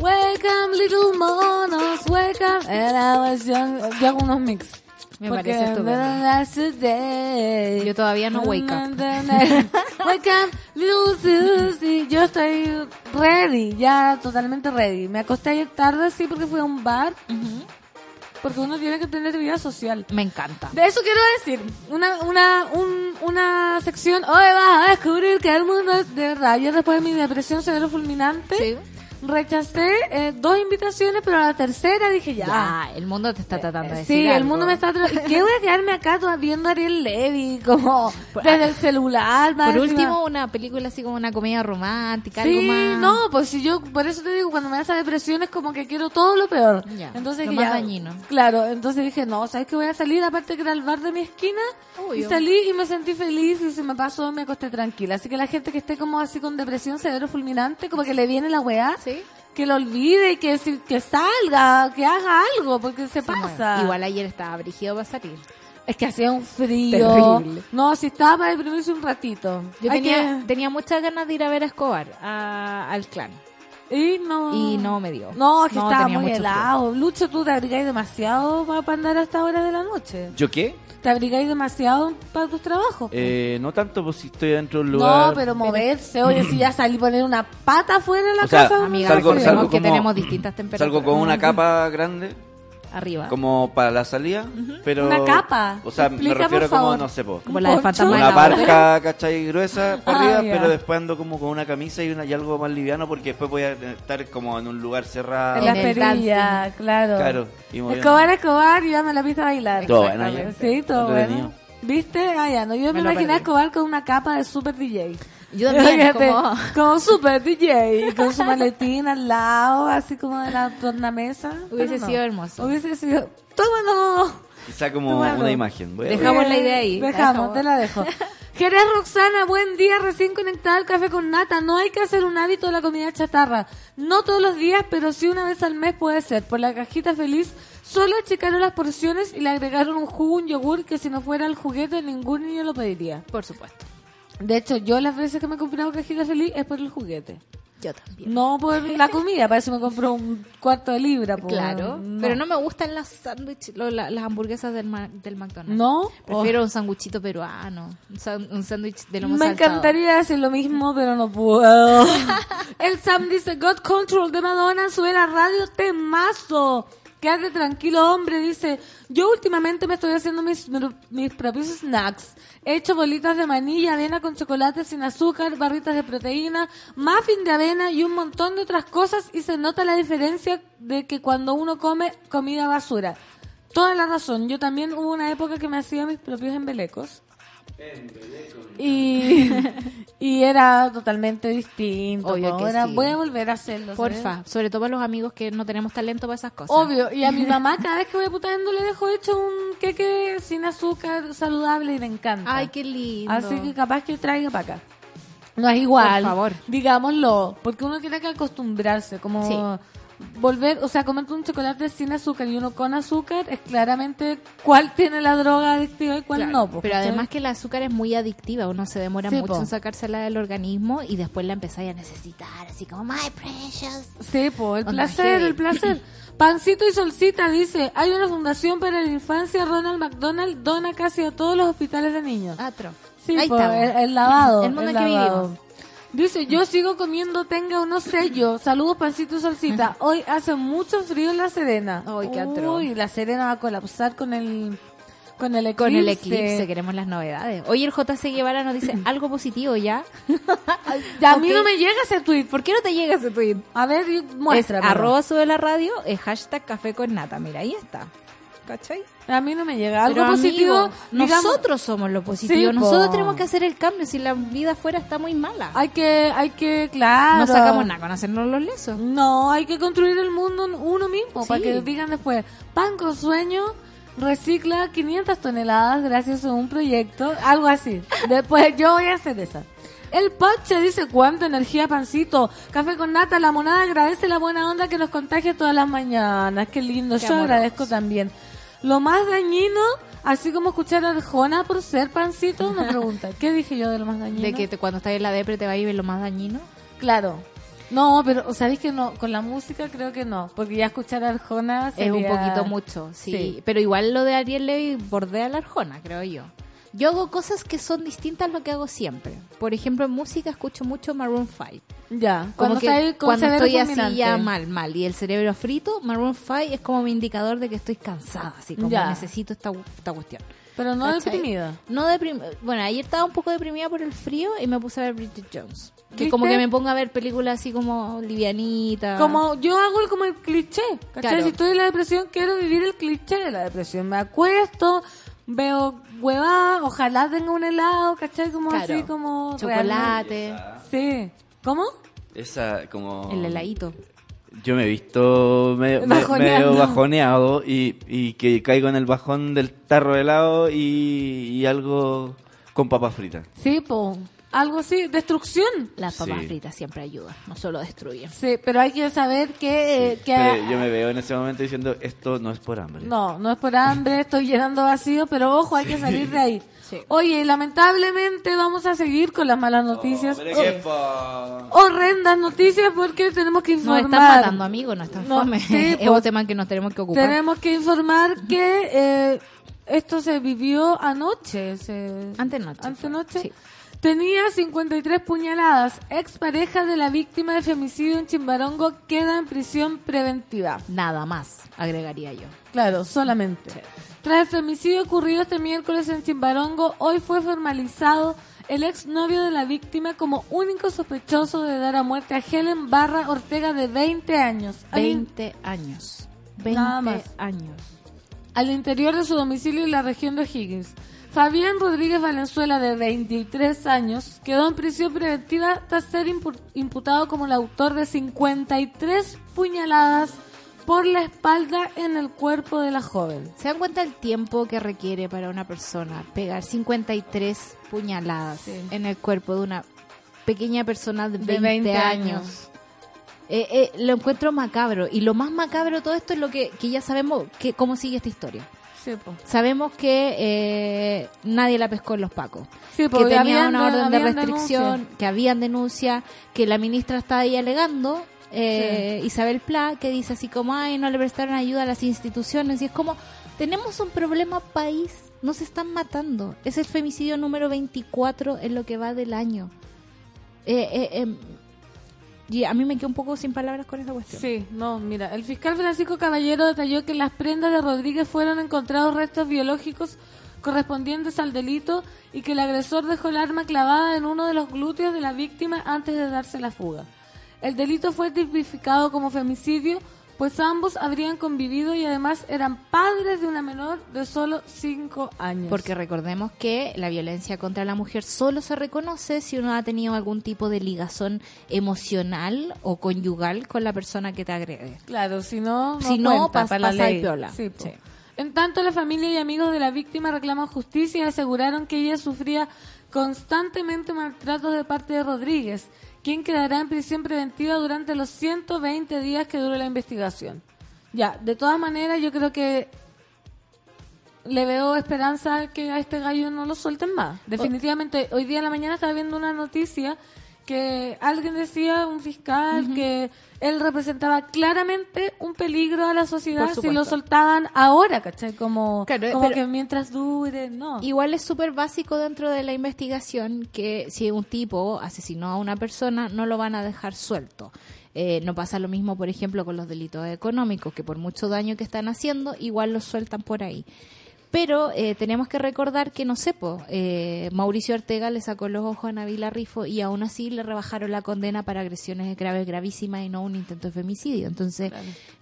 Speaker 6: Wake up,
Speaker 1: little monos, wake up. Era la versión, yo hago unos mix.
Speaker 2: Me
Speaker 1: Porque
Speaker 2: parece estupendo. Yo todavía no wake up.
Speaker 1: wake up, little Susie. Yo estoy ready, ya totalmente ready. Me acosté ayer tarde, sí, porque fui a un bar. Porque uno tiene que tener vida social.
Speaker 2: Me encanta.
Speaker 1: De eso quiero decir, una, una, un- una sección, hoy vas a descubrir que el mundo es de verdad. Yo después de mi depresión severo fulminante,
Speaker 2: Sí.
Speaker 1: Rechacé eh, dos invitaciones, pero a la tercera dije ya.
Speaker 2: Ya, el mundo te está tratando de decir
Speaker 1: Sí, el mundo me está... tra- ¿Y ¿Qué voy a quedarme acá viendo a Ariel Levy como desde el celular?
Speaker 2: Por
Speaker 1: encima?
Speaker 2: último, una película así como una comedia romántica,
Speaker 1: Sí,
Speaker 2: algo más...
Speaker 1: no, pues si yo, por eso te digo, cuando me da esa depresión es como que quiero todo lo peor.
Speaker 2: Ya,
Speaker 1: entonces
Speaker 2: lo más
Speaker 1: ya,
Speaker 2: dañino.
Speaker 1: Claro, entonces dije, no, ¿sabes qué voy a salir? Aparte que era el bar de mi esquina, y
Speaker 2: Obvio.
Speaker 1: salí y me sentí feliz y se me pasó, me acosté tranquila. Así que la gente que esté como así con depresión severo fulminante, como que le viene la weá,
Speaker 2: Sí.
Speaker 1: Que lo olvide y que, que salga, que haga algo, porque se pasa.
Speaker 2: Igual ayer estaba brígido para salir.
Speaker 1: Es que hacía un frío.
Speaker 2: Terrible.
Speaker 1: No, si estaba para deprimirse un ratito.
Speaker 2: Yo tenía,
Speaker 1: que-
Speaker 2: tenía muchas ganas de ir a ver a Escobar, a- al clan.
Speaker 1: Y no...
Speaker 2: y no me dio.
Speaker 1: No, es que
Speaker 2: No,
Speaker 1: estaba muy
Speaker 2: mucho frío.
Speaker 1: helado. Lucho, tú te abrigáis demasiado para andar a esta hora de la noche.
Speaker 3: ¿Yo qué?
Speaker 1: ¿Te abrigáis demasiado para tus trabajos?
Speaker 3: Eh, no tanto pues si estoy dentro de un lugar.
Speaker 1: No, pero moverse. Oye, si ya salí a poner una pata fuera de la
Speaker 3: O sea,
Speaker 1: casa.
Speaker 2: Amiga,
Speaker 3: Salgo- salgo
Speaker 2: que
Speaker 3: como-
Speaker 2: tenemos distintas temperaturas.
Speaker 3: Salgo con una capa grande,
Speaker 2: arriba.
Speaker 3: como para la salida, pero...
Speaker 1: Una capa.
Speaker 3: O sea,
Speaker 1: Explica,
Speaker 3: me refiero como,
Speaker 1: favor.
Speaker 3: no sé, po,
Speaker 2: Como la de fantasma
Speaker 3: una parca, ¿cachai? Gruesa para
Speaker 1: Ah,
Speaker 3: arriba, pero después ando como con una camisa y, una, y algo más liviano porque después voy a estar como en un lugar cerrado.
Speaker 1: En la perilla, claro.
Speaker 3: Claro, y.
Speaker 1: Escobar, Escobar, y dame la pista a bailar.
Speaker 3: Todo bueno.
Speaker 1: Sí, todo bueno. ¿Viste? Ah, ya, no. Yo me,
Speaker 2: Me.
Speaker 1: Escobar con una capa de super DJ.
Speaker 2: Yo también,
Speaker 1: Fíjate,
Speaker 2: como...
Speaker 1: como super DJ, con su maletín al lado, así como de la tornamesa.
Speaker 2: Hubiese
Speaker 1: no.
Speaker 2: sido hermoso.
Speaker 1: Hubiese sido... ¡Tómalo!
Speaker 3: Quizá como
Speaker 1: Bueno.
Speaker 3: una imagen. Voy a-
Speaker 2: Dejamos la idea ahí.
Speaker 1: Dejamos,
Speaker 2: Dejamos.
Speaker 1: te la dejo. Jerez Roxana, buen día, recién conectada al café con nata. No hay que hacer un hábito de la comida chatarra. No todos los días, pero sí una vez al mes puede ser. Por la cajita feliz, solo checaron las porciones y le agregaron un jugo, un yogur, que si no fuera el juguete, ningún niño lo pediría.
Speaker 2: Por supuesto.
Speaker 1: De hecho, yo las veces que me he comprado cajita feliz es por el juguete.
Speaker 2: Yo también.
Speaker 1: No por la comida, para eso me compro un cuarto de libra. po.
Speaker 2: Claro, pero no me gustan las sándwiches, la- las hamburguesas del, ma- del McDonald's.
Speaker 1: ¿No?
Speaker 2: Prefiero un sándwichito peruano, un sándwich de lomo
Speaker 1: Me
Speaker 2: saltado.
Speaker 1: encantaría decir lo mismo, pero no puedo. El Sam dice, God Control de Madonna, sube la radio, temazo. Quédate tranquilo, hombre, dice, yo últimamente me estoy haciendo mis, mis propios snacks. He hecho bolitas de manilla, avena con chocolate sin azúcar, barritas de proteína, muffin de avena y un montón de otras cosas y se nota la diferencia de que cuando uno come comida basura. Toda la razón, yo también hubo una época que me hacía mis propios embelecos. Y, y era totalmente distinto.
Speaker 2: Obvio que sí.
Speaker 1: Voy a volver a hacerlo. ¿sabes?
Speaker 2: Porfa, sobre todo para los amigos que no tenemos talento para esas cosas.
Speaker 1: Obvio. Y a mi mamá cada vez que voy a putando le dejo hecho un queque sin azúcar saludable y le encanta.
Speaker 2: Ay, qué lindo.
Speaker 1: Así que capaz que traiga para acá. No es igual.
Speaker 2: Por favor.
Speaker 1: Digámoslo. Porque uno tiene que acostumbrarse. Como
Speaker 2: Sí.
Speaker 1: Volver, o sea, comerte un chocolate sin azúcar y uno con azúcar es claramente cuál tiene la droga adictiva y cuál
Speaker 2: Claro,
Speaker 1: no. po,
Speaker 2: pero además que el azúcar es muy adictiva, uno se demora
Speaker 1: Sí,
Speaker 2: mucho
Speaker 1: po.
Speaker 2: en sacársela del organismo y después la empezáis a necesitar, así como, my precious.
Speaker 1: Sí, pues, el
Speaker 2: Onda
Speaker 1: placer, el placer. Pancito y Solcita dice, hay una fundación para la infancia, Ronald McDonald dona casi a todos los hospitales de niños.
Speaker 2: Atro.
Speaker 1: Sí,
Speaker 2: Ahí
Speaker 1: po,
Speaker 2: estamos.
Speaker 1: el, el lavado.
Speaker 2: El mundo
Speaker 1: el
Speaker 2: en que
Speaker 1: lavado.
Speaker 2: vivimos.
Speaker 1: Dice, yo sigo comiendo, tenga unos sellos. Saludos, Pancito y Solcita. Hoy hace mucho frío en La Serena.
Speaker 2: Ay, qué atro.
Speaker 1: Uy, La Serena va a colapsar con el, con el eclipse.
Speaker 2: Con el eclipse queremos las novedades. Hoy el JC Guevara nos dice algo positivo ya.
Speaker 1: Ya, a mí
Speaker 2: Ok.
Speaker 1: no me llega ese tweet.
Speaker 2: ¿Por qué no te llega ese tweet?
Speaker 1: A ver, muéstrame.
Speaker 2: arroba sube la radio, es hashtag café con nata. Mira, ahí está. ¿Cachai?
Speaker 1: A mí no me llega. Algo
Speaker 2: Pero,
Speaker 1: positivo.
Speaker 2: amigo,
Speaker 1: digamos-
Speaker 2: nosotros somos lo positivo.
Speaker 1: Sí,
Speaker 2: nosotros
Speaker 1: po.
Speaker 2: tenemos que hacer el cambio. Si la vida afuera está muy mala.
Speaker 1: Hay que, hay que, claro.
Speaker 2: no sacamos nada con hacernos los lesos.
Speaker 1: No, hay que construir el mundo uno mismo,
Speaker 2: Sí.
Speaker 1: para que digan después, Pan con Sueño recicla 500 toneladas gracias a un proyecto, algo así. Después yo voy a hacer esa. El Poche dice, ¿cuánta energía, pancito? Café con nata, la monada agradece la buena onda que nos contagia todas las mañanas. Qué lindo,
Speaker 2: Qué
Speaker 1: yo
Speaker 2: amoroso.
Speaker 1: agradezco también. Lo más dañino, así como escuchar a Arjona por ser pancito, una pregunta. ¿Qué dije yo de lo más dañino?
Speaker 2: De que te- cuando estás en la depre te va a ir lo más dañino.
Speaker 1: Claro. No, pero ¿sabéis que no? Con la música creo que no, porque ya escuchar a Arjona
Speaker 2: Es un poquito mucho, sí.
Speaker 1: Sí.
Speaker 2: Pero igual lo de Ariel Levy bordea la arjona, creo yo. Yo hago cosas que son distintas a lo que hago siempre. Por ejemplo, en música escucho mucho Maroon 5.
Speaker 1: Ya,
Speaker 2: Como
Speaker 1: cuando,
Speaker 2: que
Speaker 1: estáis con
Speaker 2: cuando
Speaker 1: severo
Speaker 2: estoy así ya mal, mal, y el cerebro frito, Maroon 5 es como mi indicador de que estoy cansada, así como
Speaker 1: Ya.
Speaker 2: necesito esta, esta cuestión.
Speaker 1: Pero no
Speaker 2: ¿Cachai?
Speaker 1: deprimida.
Speaker 2: No deprim Bueno, ayer estaba un poco deprimida por el frío y me puse a ver Bridget Jones. Que como que me pongo a ver películas así como livianita.
Speaker 1: Como yo hago el- como el cliché, ¿cachai?
Speaker 2: Claro.
Speaker 1: Si estoy en la depresión, quiero vivir el cliché de la depresión. Me acuesto, veo huevada, ojalá tenga un helado, ¿cachai? Como
Speaker 2: Claro.
Speaker 1: así como...
Speaker 2: chocolate,
Speaker 1: realmente- Sí. ¿Cómo?
Speaker 3: Esa, como...
Speaker 2: el heladito.
Speaker 3: Yo me he visto medio, me-
Speaker 1: Bajoneando.
Speaker 3: medio bajoneado y, y que caigo en el bajón del tarro de helado y, y algo con papas fritas.
Speaker 1: Sí, po. Algo así, destrucción.
Speaker 2: Las papas
Speaker 3: Sí.
Speaker 2: fritas siempre ayudan, no solo destruyen.
Speaker 1: Sí, pero hay que saber que... que
Speaker 3: Pero yo me veo en ese momento diciendo, esto no es por hambre.
Speaker 1: No, no es por hambre, estoy llenando vacío, pero ojo, hay que salir de ahí.
Speaker 2: Sí.
Speaker 1: Oye, lamentablemente vamos a seguir con las malas noticias.
Speaker 3: Pero qué fa-
Speaker 1: Horrendas noticias porque tenemos que
Speaker 2: Nos
Speaker 1: informar.
Speaker 2: están matando, amigos, no están
Speaker 1: No,
Speaker 2: fome.
Speaker 1: sí,
Speaker 2: es
Speaker 1: pues.
Speaker 2: un tema que nos tenemos que ocupar.
Speaker 1: Tenemos que informar que eh, esto se vivió anoche. Se...
Speaker 2: Antenoche.
Speaker 1: Antenoche.
Speaker 2: Sí.
Speaker 1: Tenía 53 puñaladas. Expareja de la víctima de femicidio en Chimbarongo queda en prisión preventiva.
Speaker 2: Nada más, agregaría yo.
Speaker 1: Claro, solamente. Tras el femicidio ocurrido este miércoles en Chimbarongo, hoy fue formalizado el exnovio de la víctima como único sospechoso de dar a muerte a Helen Barra Ortega de 20 años. Al in-
Speaker 2: 20 años.
Speaker 1: Nada
Speaker 2: 20
Speaker 1: más.
Speaker 2: años.
Speaker 1: al interior de su domicilio en la región de O'Higgins. Fabián Rodríguez Valenzuela, de 23 años, quedó en prisión preventiva tras ser impu- imputado como el autor de 53 puñaladas por la espalda en el cuerpo de la joven.
Speaker 2: ¿Se dan cuenta el tiempo que requiere para una persona pegar 53 puñaladas
Speaker 1: Sí.
Speaker 2: en el cuerpo de una pequeña persona de 20,
Speaker 1: 20
Speaker 2: años?
Speaker 1: años.
Speaker 2: Eh, eh, lo encuentro macabro. Y lo más macabro de todo esto es lo que, que ya sabemos que cómo sigue esta historia.
Speaker 1: Sí, po.
Speaker 2: Sabemos que eh, nadie la pescó en los pacos.
Speaker 1: Sí,
Speaker 2: que tenía
Speaker 1: habían
Speaker 2: una
Speaker 1: de-
Speaker 2: orden de restricción, que habían denuncia, que la ministra está ahí alegando, eh, Isabel Pla, que dice así como, ay, no le prestaron ayuda a las instituciones. Y es como, tenemos un problema país, nos están matando. Es el femicidio número 24 en lo que va del año. Eh, eh, em, y a mí me quedo un poco sin palabras con esa cuestión.
Speaker 1: Sí, no, mira, el fiscal Francisco Caballero detalló que en las prendas de Rodríguez fueron encontrados restos biológicos correspondientes al delito y que el agresor dejó el arma clavada en uno de los glúteos de la víctima antes de darse la fuga. El delito fue tipificado como femicidio, pues ambos habrían convivido y además eran padres de una menor de solo 5 años.
Speaker 2: Porque recordemos que la violencia contra la mujer solo se reconoce si uno ha tenido algún tipo de ligazón emocional o conyugal con la persona que te agrede.
Speaker 1: Claro, si no, no
Speaker 2: Si no,
Speaker 1: para la
Speaker 2: pasa de
Speaker 1: ley.
Speaker 2: piola.
Speaker 1: Sí.
Speaker 2: Sí.
Speaker 1: En tanto, la familia y amigos de la víctima reclaman justicia y aseguraron que ella sufría constantemente maltratos de parte de Rodríguez, quien quedará en prisión preventiva durante los 120 días que dure la investigación. Ya, de todas maneras, yo creo que le veo esperanza que a este gallo no lo suelten más. Definitivamente, hoy día en la mañana estaba viendo una noticia que alguien decía, un fiscal, que él representaba claramente un peligro a la sociedad si lo soltaban ahora, ¿cachai? Como,
Speaker 2: Claro,
Speaker 1: como que mientras dure, no.
Speaker 2: Igual es súper básico dentro de la investigación que si un tipo asesinó a una persona no lo van a dejar suelto. Eh, no pasa lo mismo, por ejemplo, con los delitos económicos, que por mucho daño que están haciendo, igual los sueltan por ahí. Pero eh, tenemos que recordar que, no sé, po, eh, Mauricio Ortega le sacó los ojos a Navila Rifo y aún así le rebajaron la condena para agresiones graves, gravísimas y no un intento de femicidio. Entonces,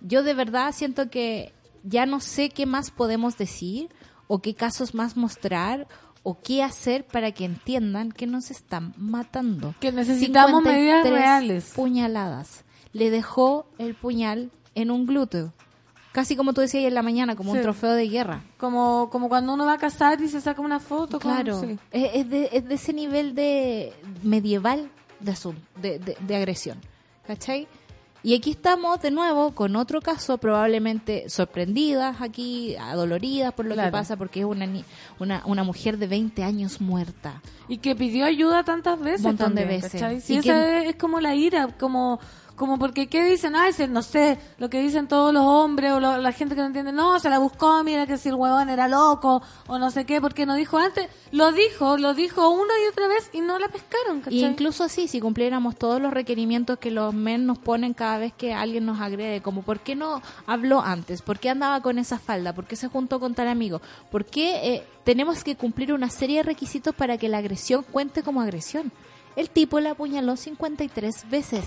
Speaker 2: yo de verdad siento que ya no sé qué más podemos decir o qué casos más mostrar o qué hacer para que entiendan que nos están matando.
Speaker 1: Que necesitamos medidas
Speaker 2: 53
Speaker 1: reales.
Speaker 2: Puñaladas. Le dejó el puñal en un glúteo. Casi como tú decías en la mañana, como
Speaker 1: Sí.
Speaker 2: un trofeo de guerra.
Speaker 1: Como, como cuando uno va a casar y se saca una foto. con-
Speaker 2: Claro.
Speaker 1: sí.
Speaker 2: Es, es de, es de ese nivel de medieval de, asun- de, de- de agresión. ¿Cachai? Y aquí estamos de nuevo con otro caso, probablemente sorprendidas aquí, adoloridas por lo
Speaker 1: Claro.
Speaker 2: que pasa, porque es una, ni- una, una mujer de 20 años muerta.
Speaker 1: Y que pidió ayuda tantas veces.
Speaker 2: Un montón de veces.
Speaker 1: ¿cachai? Sí,
Speaker 2: Y
Speaker 1: esa
Speaker 2: que-
Speaker 1: es como la ira, como como porque qué dicen, ah, ese, no sé, lo que dicen todos los hombres o lo- la gente que no entiende, no, se la buscó, mira que si el huevón era loco o no sé qué, porque no dijo antes, lo dijo, lo dijo una y otra vez y no la pescaron, ¿cachai?
Speaker 2: Y incluso así, si cumpliéramos todos los requerimientos que los men nos ponen cada vez que alguien nos agrede, como ¿por qué no habló antes? ¿Por qué andaba con esa falda? ¿Por qué se juntó con tal amigo? ¿Por qué eh, tenemos que cumplir una serie de requisitos para que la agresión cuente como agresión? El tipo la apuñaló 53 veces.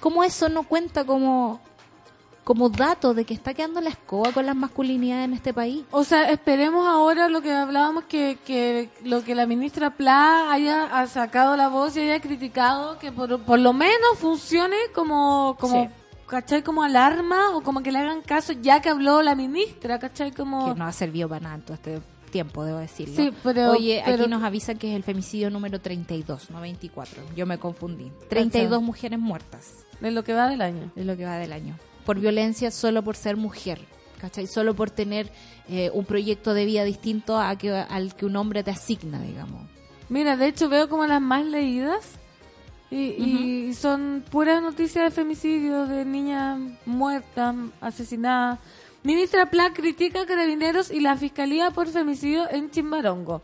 Speaker 2: ¿Cómo eso no cuenta como, como dato de que está quedando la escoba con las masculinidades en este país?
Speaker 1: O sea, esperemos ahora lo que hablábamos, que, que lo que la ministra Pla haya ha sacado la voz y haya criticado, que por, por lo menos funcione como, como
Speaker 2: Sí.
Speaker 1: ¿cachai? Como alarma o como que le hagan caso ya que habló la ministra, ¿cachai? Como...
Speaker 2: que no ha servido para nada en todo este tiempo, debo decirlo.
Speaker 1: Sí, pero-
Speaker 2: Oye,
Speaker 1: pero-
Speaker 2: aquí nos avisan que es el femicidio número 32, no 24. Yo me confundí. 32 mujeres muertas
Speaker 1: De lo que va del año.
Speaker 2: es lo que va del año. Por violencia solo por ser mujer. ¿cachai? Solo por tener eh, un proyecto de vida distinto a que, al que un hombre te asigna, digamos.
Speaker 1: Mira, de hecho veo como las más leídas y, y son puras noticias de femicidio, de niñas muertas, asesinadas. Ministra Pla critica a carabineros y la fiscalía por femicidio en Chimbarongo.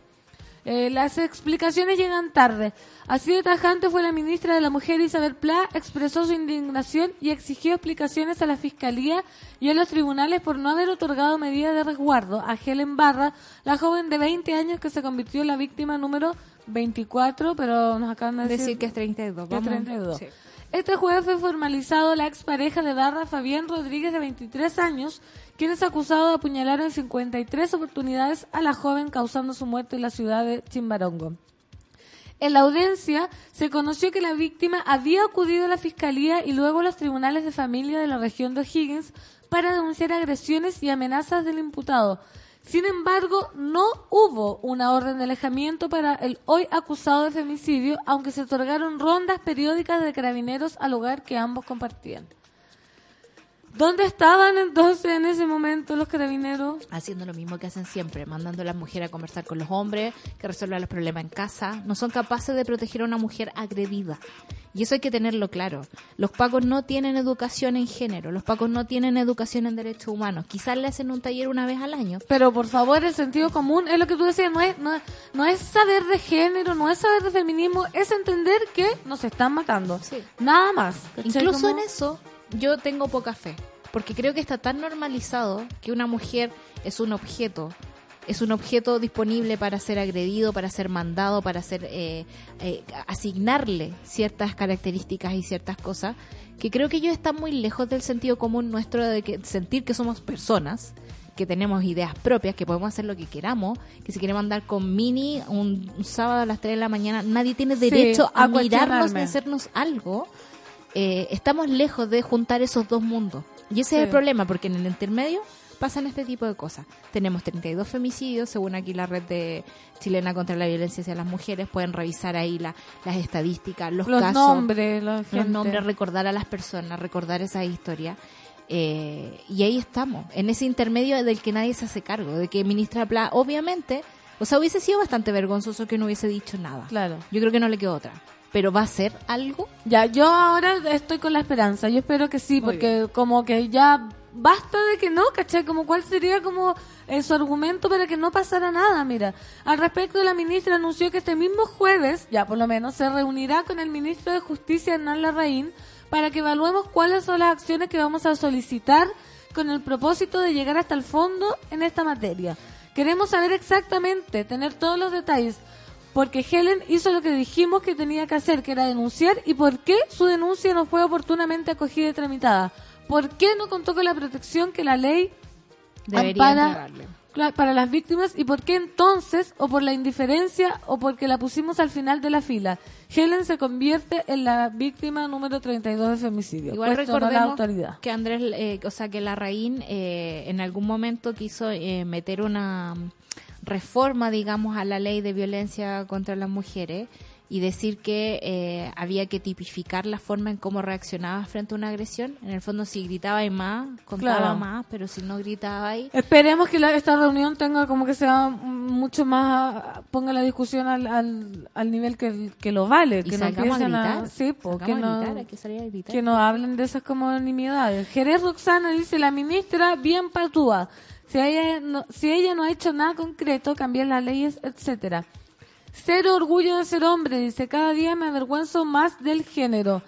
Speaker 1: Eh, las explicaciones llegan tarde. Así de tajante fue la ministra de la Mujer Isabel Pla, expresó su indignación y exigió explicaciones a la Fiscalía y a los tribunales por no haber otorgado medidas de resguardo a Helen Barra, la joven de 20 años que se convirtió en la víctima número 24, pero nos acaban de decir,
Speaker 2: Decir que es 32.
Speaker 1: que es
Speaker 2: vamos.
Speaker 1: 32.
Speaker 2: Sí.
Speaker 1: Este jueves fue formalizado la expareja de Barra, Fabián Rodríguez, de 23 años, quien es acusado de apuñalar en 53 oportunidades a la joven, causando su muerte en la ciudad de Chimbarongo. En la audiencia se conoció que la víctima había acudido a la fiscalía y luego a los tribunales de familia de la región de O'Higgins para denunciar agresiones y amenazas del imputado. Sin embargo, no hubo una orden de alejamiento para el hoy acusado de femicidio, aunque se otorgaron rondas periódicas de carabineros al lugar que ambos compartían. ¿Dónde estaban entonces en ese momento los carabineros?
Speaker 2: Haciendo lo mismo que hacen siempre, mandando a las mujeres a conversar con los hombres, que resuelvan los problemas en casa. No son capaces de proteger a una mujer agredida. Y eso hay que tenerlo claro. Los pacos no tienen educación en género, los pacos no tienen educación en derechos humanos. Quizás le hacen un taller una vez al año.
Speaker 1: Pero por favor, el sentido común es lo que tú decías, no es, no, es- no es saber de género, no es saber de feminismo, es entender que nos están matando.
Speaker 2: Sí.
Speaker 1: Nada más.
Speaker 2: Incluso
Speaker 1: Como-
Speaker 2: en eso yo tengo poca fe, porque creo que está tan normalizado que una mujer es un objeto, es un objeto disponible para ser agredido, para ser mandado, para ser eh, eh, asignarle ciertas características y ciertas cosas, que creo que ellos están muy lejos del sentido común nuestro de que, sentir que somos personas que tenemos ideas propias, que podemos hacer lo que queramos, que si queremos andar con mini un, un sábado a las 3 de la mañana, nadie tiene derecho
Speaker 1: a
Speaker 2: a, mirarnos ni hacernos algo eh, estamos lejos de juntar esos dos mundos. Y ese
Speaker 1: Sí.
Speaker 2: es el problema, porque en el intermedio pasan este tipo de cosas. Tenemos 32 femicidios, según aquí la red de chilena contra la violencia hacia las mujeres. Pueden revisar ahí la- las estadísticas, los,
Speaker 1: los
Speaker 2: casos,
Speaker 1: nombres,
Speaker 2: los nombres, recordar a las personas, recordar esa historia. Eh, y ahí estamos, en ese intermedio del que nadie se hace cargo, de que ministra Pla, obviamente, o sea, hubiese sido bastante vergonzoso que no hubiese dicho nada.
Speaker 1: Claro.
Speaker 2: Yo creo que no le quedó otra. Pero va a ser algo
Speaker 1: Ya, yo ahora estoy con la esperanza. Yo espero que sí,
Speaker 2: Muy
Speaker 1: porque como que ya basta de que no, ¿cachai? Como cuál sería como eh, su argumento para que no pasara nada. Mira, al respecto, la ministra anunció que este mismo jueves, ya por lo menos, se reunirá con el ministro de Justicia, Hernán Larraín, para que evaluemos cuáles son las acciones que vamos a solicitar con el propósito de llegar hasta el fondo en esta materia. Queremos saber exactamente, tener todos los detalles, porque Helen hizo lo que dijimos que tenía que hacer, que era denunciar, y por qué su denuncia no fue oportunamente acogida y tramitada. ¿Por qué no contó con la protección que la ley
Speaker 2: debería
Speaker 1: ampara para las víctimas? ¿Y por qué entonces, o por la indiferencia, o porque la pusimos al final de la fila? Helen se convierte en la víctima número 32 de femicidio.
Speaker 2: Igual
Speaker 1: Cuestionó la
Speaker 2: recordemos
Speaker 1: autoridad.
Speaker 2: que Andrés, eh, o sea, que Larraín eh, en algún momento quiso eh, meter una reforma, digamos, a la ley de violencia contra las mujeres y decir que eh, había que tipificar la forma en cómo reaccionaba frente a una agresión. En el fondo, si gritaba y más, contaba
Speaker 1: Claro.
Speaker 2: más, pero si no gritaba ahí,
Speaker 1: Esperemos que la- esta reunión tenga como que sea mucho más, ponga la discusión al, al, al nivel que, que lo vale.
Speaker 2: y
Speaker 1: que no
Speaker 2: salgamos a
Speaker 1: empiecen
Speaker 2: gritar.
Speaker 1: sí, que
Speaker 2: a
Speaker 1: no,
Speaker 2: gritar, hay que salir a gritar.
Speaker 1: que no hablen de esas como nimiedades. Jerez Roxana dice, la ministra bien patúa. Si ella, no, ha hecho nada concreto, cambiar las leyes, etcétera. Cero orgullo de ser hombre, dice, cada día me avergüenzo más del género.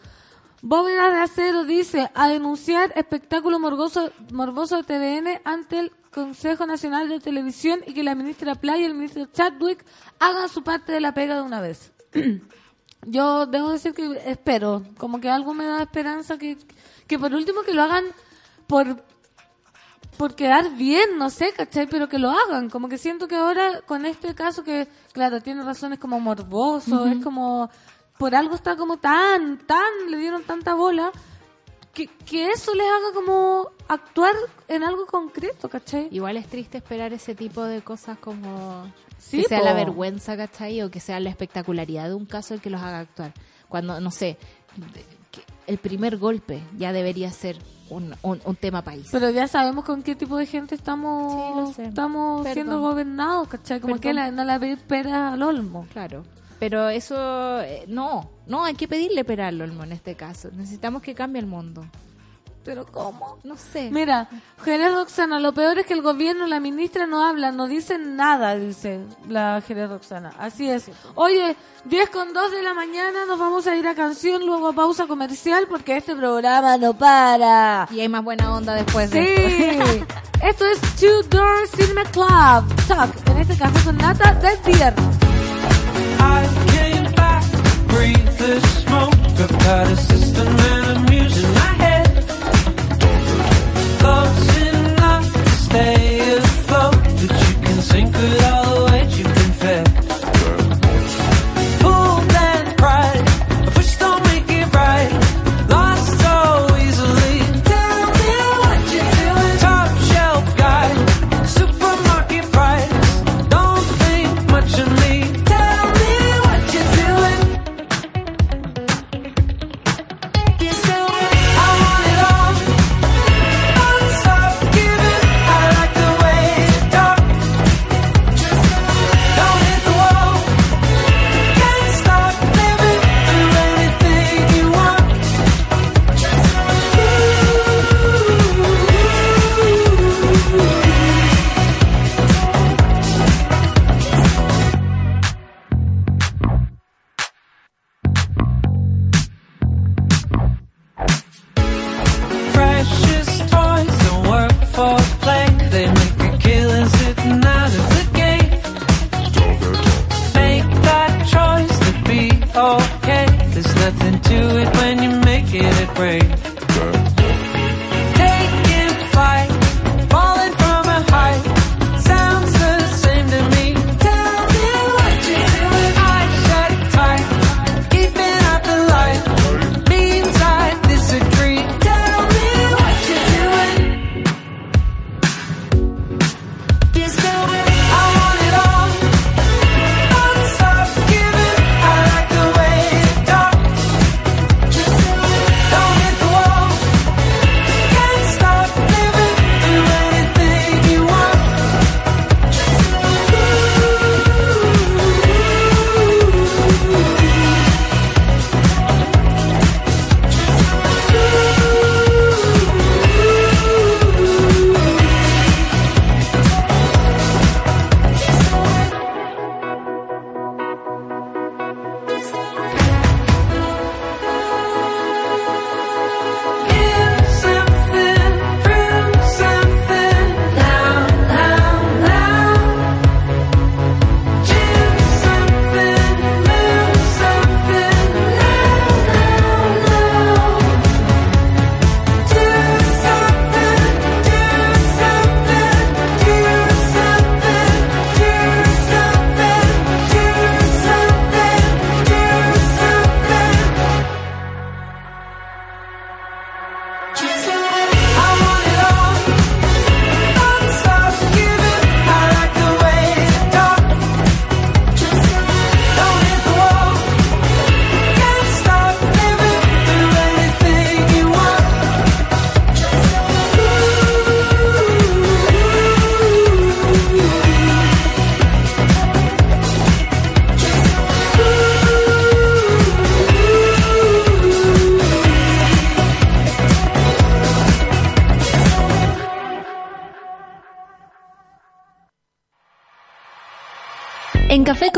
Speaker 1: Bóveda de Acero dice, a denunciar espectáculo morboso, morboso de TVN ante el Consejo Nacional de Televisión y que la ministra Playa y el ministro Chadwick hagan su parte de la pega de una vez. Yo debo decir que espero, como que algo me da esperanza que, que por último que lo hagan por por quedar bien, no sé, ¿cachai? Pero que lo hagan. Como que siento que ahora con este caso que, claro, tiene razones como morboso, es como, por algo está como tan, tan, le dieron tanta bola, que, que eso les haga como actuar en algo concreto, ¿cachai?
Speaker 2: Igual es triste esperar ese tipo de cosas como
Speaker 1: Sí,
Speaker 2: que sea
Speaker 1: po.
Speaker 2: la vergüenza, ¿cachai? O que sea la espectacularidad de un caso el que los haga actuar. Cuando, no sé, el primer golpe ya debería ser un, un- un tema país.
Speaker 1: Pero ya sabemos con qué tipo de gente estamos,
Speaker 2: Sí,
Speaker 1: estamos
Speaker 2: Perdón.
Speaker 1: siendo gobernados, ¿cachai? Como
Speaker 2: Perdón.
Speaker 1: que la- no la pedir pera al olmo.
Speaker 2: Claro. Pero eso, eh, no, no, hay que pedirle pera al olmo en este caso. Necesitamos que cambie el mundo.
Speaker 1: ¿Pero cómo?
Speaker 2: No sé.
Speaker 1: Mira, Jerez Roxana, lo peor es que el gobierno, la ministra no habla, no dicen nada, dice la Jerez Roxana. Así es. Oye, 10 con 2 de la mañana, nos vamos a ir a canción, luego a pausa comercial, porque este programa no para.
Speaker 2: Y hay más buena onda después de
Speaker 1: Sí, esto es Two Door Cinema Club. Talk, en este café con nata del viernes.
Speaker 9: I came back, breathe the smoke. I've got a system stay afloat, but you can sink with to it when you make it a break.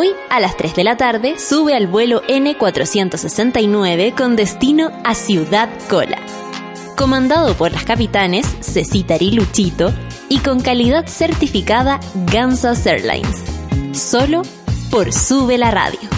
Speaker 10: Hoy, a las 3 de la tarde, sube al vuelo N469 con destino a Ciudad Cola. Comandado por las capitanes Cecita y Luchito y con calidad certificada Gansas Airlines. Solo por Sube la Radio.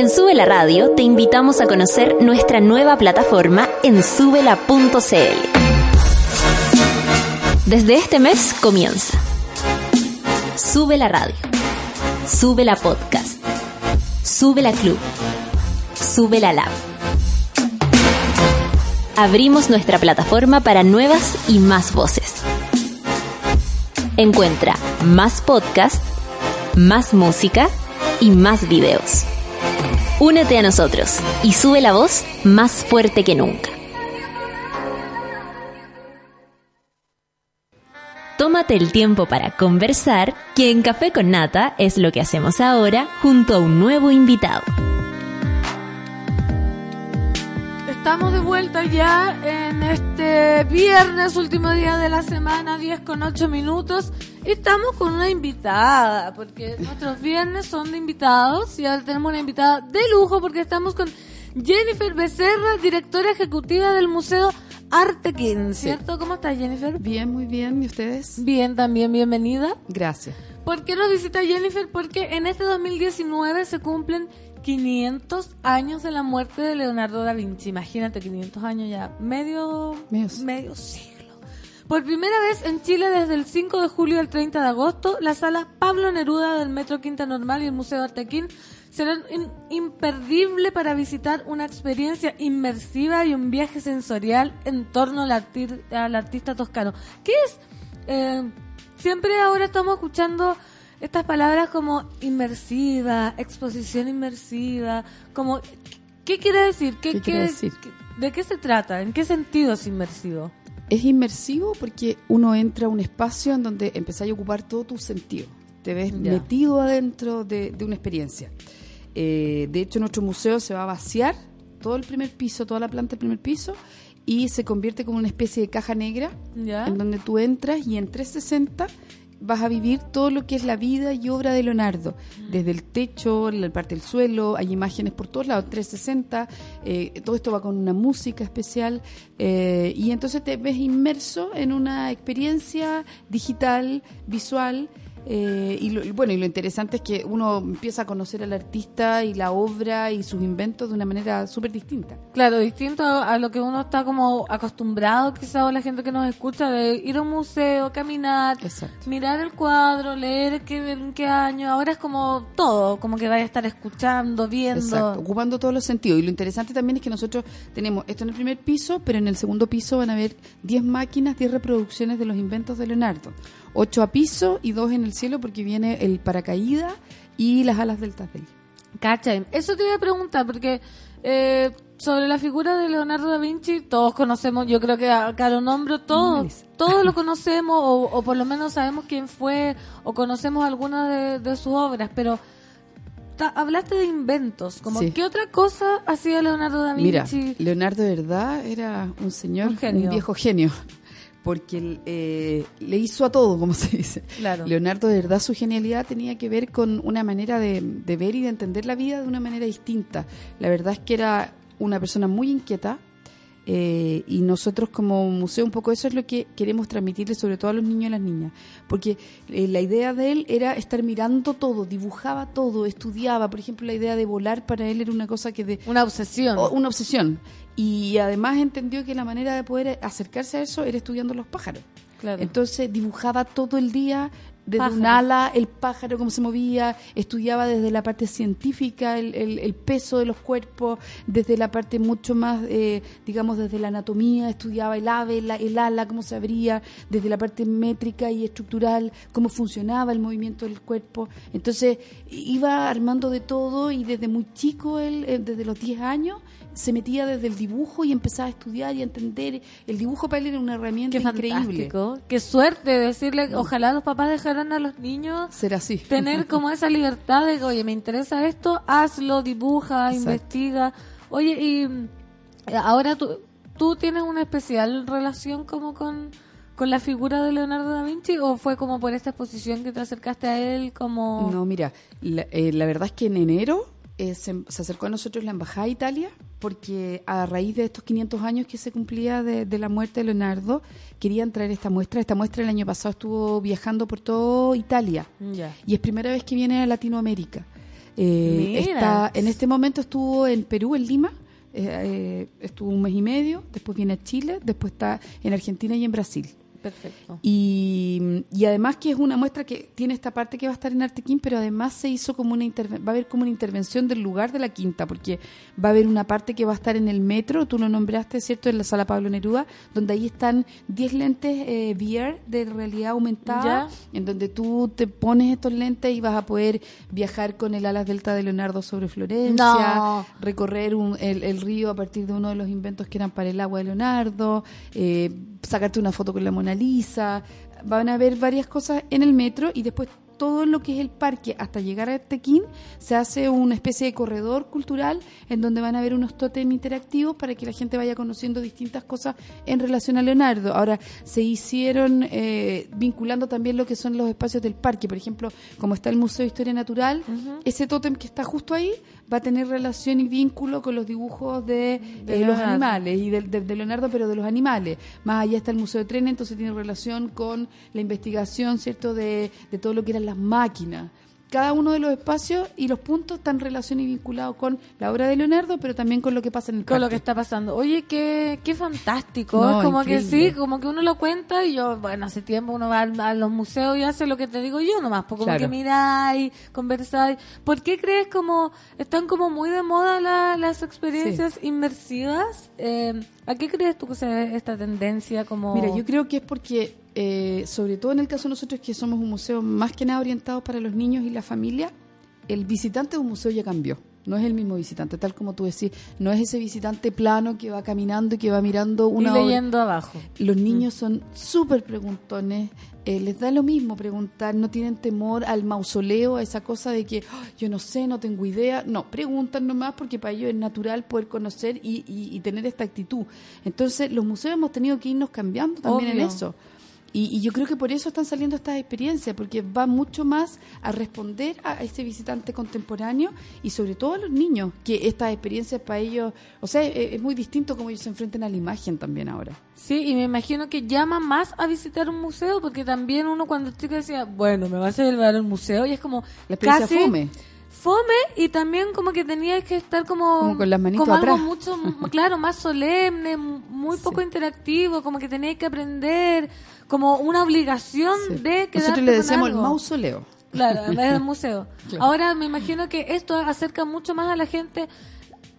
Speaker 10: En Sube la Radio te invitamos a conocer nuestra nueva plataforma en subela.cl. Desde este mes comienza. Sube la Radio. Sube la Podcast. Sube la Club. Sube la Lab. Abrimos nuestra plataforma para nuevas y más voces. Encuentra más podcast, más música y más videos. Únete a nosotros y sube la voz más fuerte que nunca. Tómate el tiempo para conversar, que en Café con Nata es lo que hacemos ahora junto a un nuevo invitado.
Speaker 1: Estamos de vuelta ya en este viernes, último día de la semana, 10 con 8 minutos. Y estamos con una invitada, porque nuestros viernes son de invitados y ahora tenemos una invitada de lujo porque estamos con Jennifer Becerra, directora ejecutiva del Museo Artequín, ¿cierto? ¿Cómo estás, Jennifer?
Speaker 11: Bien, muy bien. ¿Y ustedes?
Speaker 1: Bien, también bienvenida.
Speaker 11: Gracias.
Speaker 1: ¿Por qué nos visita Jennifer? Porque en este 2019 se cumplen 500 años de la muerte de Leonardo da Vinci. Imagínate, 500 años ya, medio, medio siglo. Por primera vez en Chile desde el 5 de julio al 30 de agosto, la sala Pablo Neruda del Metro Quinta Normal y el Museo Artequín serán in- imperdible para visitar una experiencia inmersiva y un viaje sensorial en torno al, arti- al artista toscano. ¿Qué es? Eh, siempre ahora estamos escuchando estas palabras como inmersiva, exposición inmersiva, como ¿qué quiere decir?
Speaker 11: ¿Qué quiere decir?
Speaker 1: ¿De qué se trata? ¿En qué sentido es inmersivo?
Speaker 11: Es inmersivo porque uno entra a un espacio en donde empezáis a ocupar todo tu sentido. Te ves
Speaker 1: Ya.
Speaker 11: metido adentro de, de una experiencia. Eh, de hecho, nuestro museo se va a vaciar todo el primer piso, toda la planta del primer piso, y se convierte como una especie de caja negra
Speaker 1: ¿Ya?
Speaker 11: en donde tú entras y en 360 vas a vivir todo lo que es la vida y obra de Leonardo, desde el techo, la parte del suelo, hay imágenes por todos lados, 360, eh, todo esto va con una música especial eh, y entonces te ves inmerso en una experiencia digital, visual. Eh, y lo, y bueno, y lo interesante es que uno empieza a conocer al artista y la obra y sus inventos de una manera súper distinta.
Speaker 1: Claro, distinto a lo que uno está como acostumbrado, quizá o la gente que nos escucha, de ir a un museo, caminar, mirar el cuadro, leer qué, en qué año. Ahora es como todo, como que vaya a estar escuchando, viendo.
Speaker 11: Exacto, ocupando todos los sentidos. Y lo interesante también es que nosotros tenemos esto en el primer piso, pero en el segundo piso van a haber 10 máquinas, 10 reproducciones de los inventos de Leonardo. 8 a piso y 2 en el cielo porque viene el paracaídas y las alas del Tafel.
Speaker 1: ¿Cachai? Eso te iba a preguntar, porque eh, sobre la figura de Leonardo da Vinci, todos conocemos, yo creo que a Caro Nombro, todos, todos lo conocemos, o, o por lo menos sabemos quién fue, o conocemos alguna de, de sus obras, pero hablaste de inventos, como
Speaker 11: Sí.
Speaker 1: ¿qué otra cosa hacía Leonardo da
Speaker 11: Mira,
Speaker 1: Vinci?
Speaker 11: Leonardo de verdad era un señor,
Speaker 1: Un
Speaker 11: viejo genio, porque eh, le hizo a todo, como se dice.
Speaker 1: Claro.
Speaker 11: Leonardo de verdad su genialidad tenía que ver con una manera de, de ver y de entender la vida de una manera distinta. La verdad es que era una persona muy inquieta eh, y nosotros como museo un poco eso es lo que queremos transmitirle sobre todo a los niños y las niñas, porque eh, la idea de él era estar mirando todo, dibujaba todo, estudiaba, por ejemplo la idea de volar para él era una cosa que de
Speaker 1: una obsesión,
Speaker 11: una obsesión y además entendió que la manera de poder acercarse a eso era estudiando los pájaros.
Speaker 1: Claro.
Speaker 11: Entonces dibujaba todo el día, desde un ala, el pájaro, cómo se movía, estudiaba desde la parte científica, el, el- el peso de los cuerpos, desde la parte mucho más, eh, digamos, desde la anatomía, estudiaba el ave, la- el ala, cómo se abría, desde la parte métrica y estructural, cómo funcionaba el movimiento del cuerpo. Entonces, iba armando de todo y desde muy chico, él, eh, desde los 10 años, se metía desde el dibujo y empezaba a estudiar y a entender. El dibujo para él era una herramienta
Speaker 1: Qué
Speaker 11: increíble.
Speaker 1: fantástico. Qué suerte decirle, ojalá los papás dejaran a los niños
Speaker 11: Ser así.
Speaker 1: tener como esa libertad de, oye, me interesa esto, hazlo, dibuja,
Speaker 11: Exacto.
Speaker 1: investiga. Oye, y mm, ahora tú, tú tienes una especial relación como con, con la figura de Leonardo da Vinci o fue como por esta exposición que te acercaste a él como...
Speaker 11: No, mira, la, eh, la verdad es que en enero eh, se, se acercó a nosotros la Embajada de Italia porque a raíz de estos 500 años que se cumplía de, de la muerte de Leonardo, querían traer esta muestra. Esta muestra el año pasado estuvo viajando por toda Italia y es primera vez que viene a Latinoamérica. Eh, está, en este momento estuvo en Perú, en Lima, eh, eh, estuvo un mes y medio, después viene a Chile, después está en Argentina y en Brasil.
Speaker 1: Perfecto.
Speaker 11: Y, y además que es una muestra que tiene esta parte que va a estar en Artequín, pero además se hizo como una va a haber como una intervención del lugar de la quinta, porque va a haber una parte que va a estar en el metro, tú lo nombraste, ¿cierto? En la sala Pablo Neruda, donde ahí están 10 lentes eh, VR de realidad aumentada, en donde tú te pones estos lentes y vas a poder viajar con el alas delta de Leonardo sobre Florencia,
Speaker 1: No.
Speaker 11: recorrer un- el, el río a partir de uno de los inventos que eran para el agua de Leonardo, eh, sacarte una foto con la Mona Lisa. Van a ver varias cosas en el metro y después todo lo que es el parque hasta llegar a Tequín se hace una especie de corredor cultural en donde van a haber unos tótem interactivos para que la gente vaya conociendo distintas cosas en relación a Leonardo. Ahora, se hicieron eh, vinculando también lo que son los espacios del parque. Por ejemplo, como está el Museo de Historia Natural, ese tótem que está justo ahí va a tener relación y vínculo con los dibujos de,
Speaker 1: De
Speaker 11: eh, los animales y de, de- de Leonardo, pero de los animales. Más allá está el Museo de Trenes, entonces tiene relación con la investigación, ¿cierto?, de, de todo lo que eran las máquinas. Cada uno de los espacios y los puntos están relacionados y vinculados con la obra de Leonardo, pero también con lo que pasa en el
Speaker 1: con lo que está pasando. Oye, qué, qué fantástico.
Speaker 11: No,
Speaker 1: es como que sí, como que uno lo cuenta y yo, bueno, hace tiempo uno va a, los museos y hace lo que te digo yo nomás, como
Speaker 11: Claro.
Speaker 1: que miráis, conversáis. ¿Por qué crees como están como muy de moda la- las experiencias inmersivas? Eh, ¿A qué crees tú que se debe esta tendencia como...
Speaker 11: Mira, yo creo que es porque, eh, sobre todo en el caso de nosotros que somos un museo más que nada orientado para los niños y la familia, el visitante de un museo ya cambió. No es el mismo visitante, tal como tú decís. No es ese visitante plano que va caminando y que va mirando
Speaker 1: y
Speaker 11: una obra.
Speaker 1: leyendo abajo.
Speaker 11: Los niños son súper preguntones, eh, les da lo mismo preguntar, no tienen temor al mausoleo, a esa cosa de que "Oh, yo no sé, no tengo idea. No, preguntan nomás porque para ellos es natural poder conocer y, y- y tener esta actitud. Entonces, los museos hemos tenido que irnos cambiando también
Speaker 1: Obvio.
Speaker 11: en eso. Y, y yo creo que por eso están saliendo estas experiencias, porque va mucho más a responder a ese visitante contemporáneo y sobre todo a los niños, que estas experiencias para ellos, o sea, es, es muy distinto como ellos se enfrentan a la imagen también ahora.
Speaker 1: Sí, y me imagino que llama más a visitar un museo, porque también uno cuando chico decía, bueno, me vas a llevar al museo, y es como
Speaker 11: La experiencia
Speaker 1: casi
Speaker 11: fome.
Speaker 1: fome, y también como que tenía que estar como,
Speaker 11: Como con las manitos
Speaker 1: como algo
Speaker 11: atrás.
Speaker 1: mucho, claro, más solemne, muy poco interactivo, como que tenía que aprender, como una obligación de quedarte
Speaker 11: Nosotros le decíamos el mausoleo.
Speaker 1: Claro, en vez del museo.
Speaker 11: Claro.
Speaker 1: Ahora me imagino que esto acerca mucho más a la gente,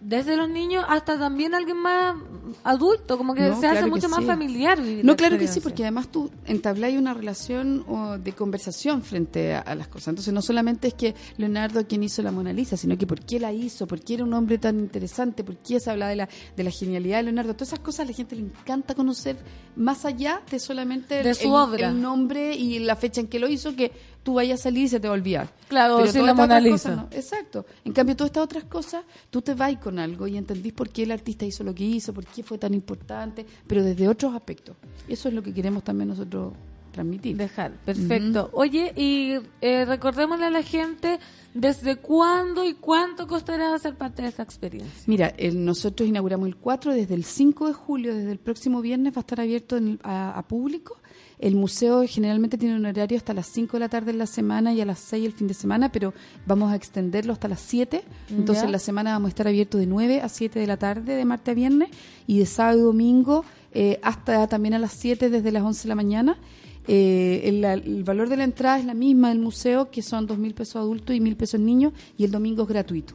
Speaker 1: desde los niños hasta también alguien más adulto, como que
Speaker 11: No,
Speaker 1: se hace
Speaker 11: claro que
Speaker 1: mucho más
Speaker 11: sí.
Speaker 1: familiar. vivir
Speaker 11: No,
Speaker 1: la
Speaker 11: claro que sí, porque además tú entabláis una relación o, de conversación frente a, a las cosas. Entonces, no solamente es que Leonardo quien hizo la Mona Lisa, sino que por qué la hizo, por qué era un hombre tan interesante, por qué se habla de la, de la genialidad de Leonardo. Todas esas cosas a la gente le encanta conocer más allá de solamente el,
Speaker 1: De su
Speaker 11: el-
Speaker 1: obra.
Speaker 11: el nombre y la fecha en que lo hizo, que tú vayas a salir y se te va a olvidar.
Speaker 1: Claro,
Speaker 11: Pero todas
Speaker 1: la
Speaker 11: estas
Speaker 1: Mona Lisa.
Speaker 11: cosas no. Exacto. En cambio, todas estas otras cosas, tú te vas con algo y entendís por qué el artista hizo lo que hizo, por qué fue tan importante, pero desde otros aspectos. Eso es lo que queremos también nosotros transmitir.
Speaker 1: Dejar, perfecto. Oye, y eh, recordémosle a la gente desde cuándo y cuánto costará ser parte de esta experiencia.
Speaker 11: Mira, el- nosotros inauguramos el 4, desde el 5 de julio, desde el próximo viernes va a estar abierto en el- a, a público. El museo generalmente tiene un horario hasta las 5 de la tarde en la semana y a las 6 el fin de semana, pero vamos a extenderlo hasta las 7. Entonces en la semana vamos a estar abiertos de 9 a 7 de la tarde, de martes a viernes, y de sábado y domingo eh, hasta también a las 7 desde las 11 de la mañana. Eh, el, el valor de la entrada es la misma del museo, que son dos mil pesos adultos y mil pesos niños, y el domingo es gratuito.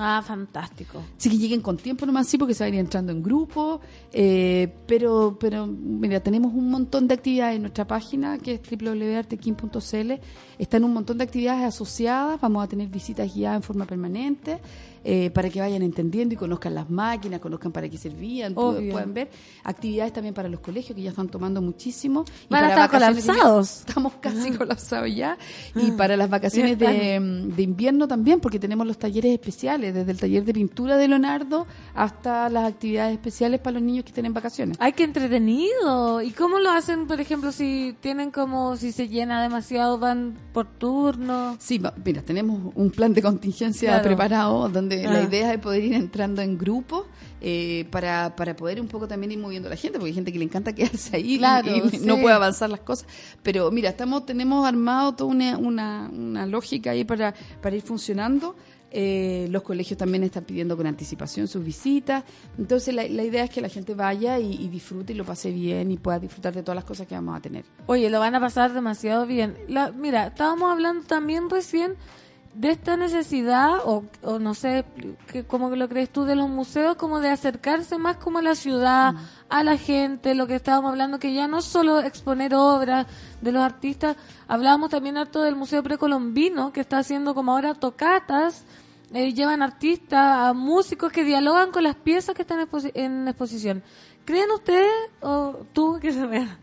Speaker 1: Ah, fantástico.
Speaker 11: Así que lleguen con tiempo nomás, sí, porque se van a ir entrando en grupo. eh, pero, pero, mira, tenemos un montón de actividades en nuestra página, que es www.artequín.cl. Están un montón de actividades asociadas. Vamos a tener visitas guiadas en forma permanente eh, para que vayan entendiendo y conozcan las máquinas, conozcan para qué servían,
Speaker 1: Obvio.
Speaker 11: puedan ver. Actividades también para los colegios, que ya están tomando muchísimo. Y
Speaker 1: Van a
Speaker 11: para
Speaker 1: estar colapsados.
Speaker 11: Estamos casi colapsados ya. Y para las vacaciones de, de invierno también, porque tenemos los talleres especiales, desde el taller de pintura de Leonardo hasta las actividades especiales para los niños que estén en vacaciones.
Speaker 1: Ay, qué entretenido. ¿Y cómo lo hacen, por ejemplo, si tienen como, si se llena demasiado, van por turno?
Speaker 11: Sí, mira, tenemos un plan de contingencia
Speaker 1: Claro.
Speaker 11: preparado donde
Speaker 1: Ah.
Speaker 11: la idea es poder ir entrando en grupos eh, para, para poder un poco también ir moviendo a la gente, porque hay gente que le encanta quedarse ahí y-
Speaker 1: Claro,
Speaker 11: y,
Speaker 1: sí.
Speaker 11: no puede avanzar las cosas. Pero mira, estamos tenemos armado toda una, una, una lógica ahí para, para ir funcionando. Eh, los colegios también están pidiendo con anticipación sus visitas. Entonces la, la idea es que la gente vaya y, y disfrute y lo pase bien y pueda disfrutar de todas las cosas que vamos a tener.
Speaker 1: Oye, lo van a pasar demasiado bien. La- mira, estábamos hablando también recién de esta necesidad, o, o no sé, que, ¿cómo lo crees tú, de los museos, como de acercarse más como a la ciudad, a la gente, lo que estábamos hablando, que ya no solo exponer obras de los artistas, hablábamos también harto del Museo Precolombino, que está haciendo como ahora tocatas, eh, llevan artistas, a músicos que dialogan con las piezas que están en exposición. ¿Creen ustedes, o tú que se vea,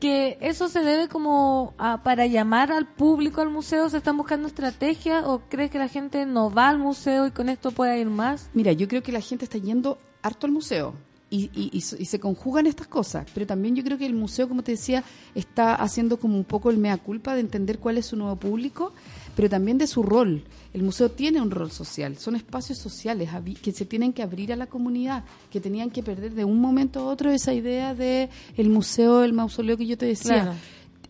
Speaker 1: que eso se debe como a- para llamar al público al museo? ¿Se están buscando estrategias o crees que la gente no va al museo y con esto puede ir más?
Speaker 11: Mira, yo creo que la gente está yendo harto al museo. Y, y- y y se conjugan estas cosas, pero también yo creo que el museo, como te decía, está haciendo como un poco el mea culpa de entender cuál es su nuevo público, pero también de su rol. El museo tiene un rol social, son espacios sociales que se tienen que abrir a la comunidad, que tenían que perder de un momento a otro esa idea de el museo, el mausoleo que yo te decía
Speaker 1: Claro.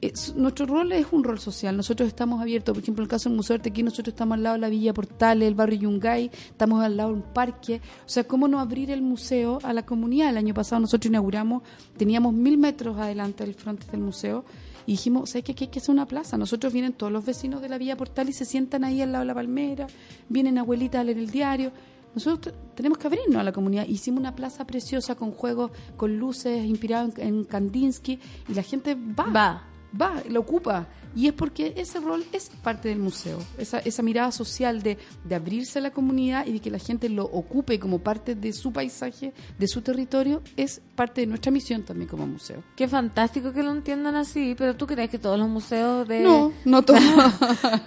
Speaker 11: es- nuestro rol es un rol social. Nosotros estamos abiertos, por ejemplo, en el caso del Museo de Artequín, nosotros estamos al lado de la Villa Portales, el barrio Yungay, estamos al lado de un parque. O sea, ¿cómo no abrir el museo a la comunidad? El año pasado nosotros inauguramos, teníamos mil metros adelante del frente del museo y dijimos, ¿sabes qué? Que hay que una plaza. Nosotros vienen todos los vecinos de la Villa Portal y se sientan ahí al lado de la palmera, vienen abuelitas a leer el diario. Nosotros tenemos que abrirnos a la comunidad. Hicimos una plaza preciosa con juegos, con luces, inspirados en, en Kandinsky y la gente va.
Speaker 1: Va.
Speaker 11: Va, lo ocupa. Y es porque ese rol es parte del museo. Esa, esa mirada social de, de abrirse a la comunidad y de que la gente lo ocupe como parte de su paisaje, de su territorio, es parte de nuestra misión también como museo.
Speaker 1: Qué fantástico que lo entiendan así, pero ¿tú crees que todos los museos de...
Speaker 11: No, no todos.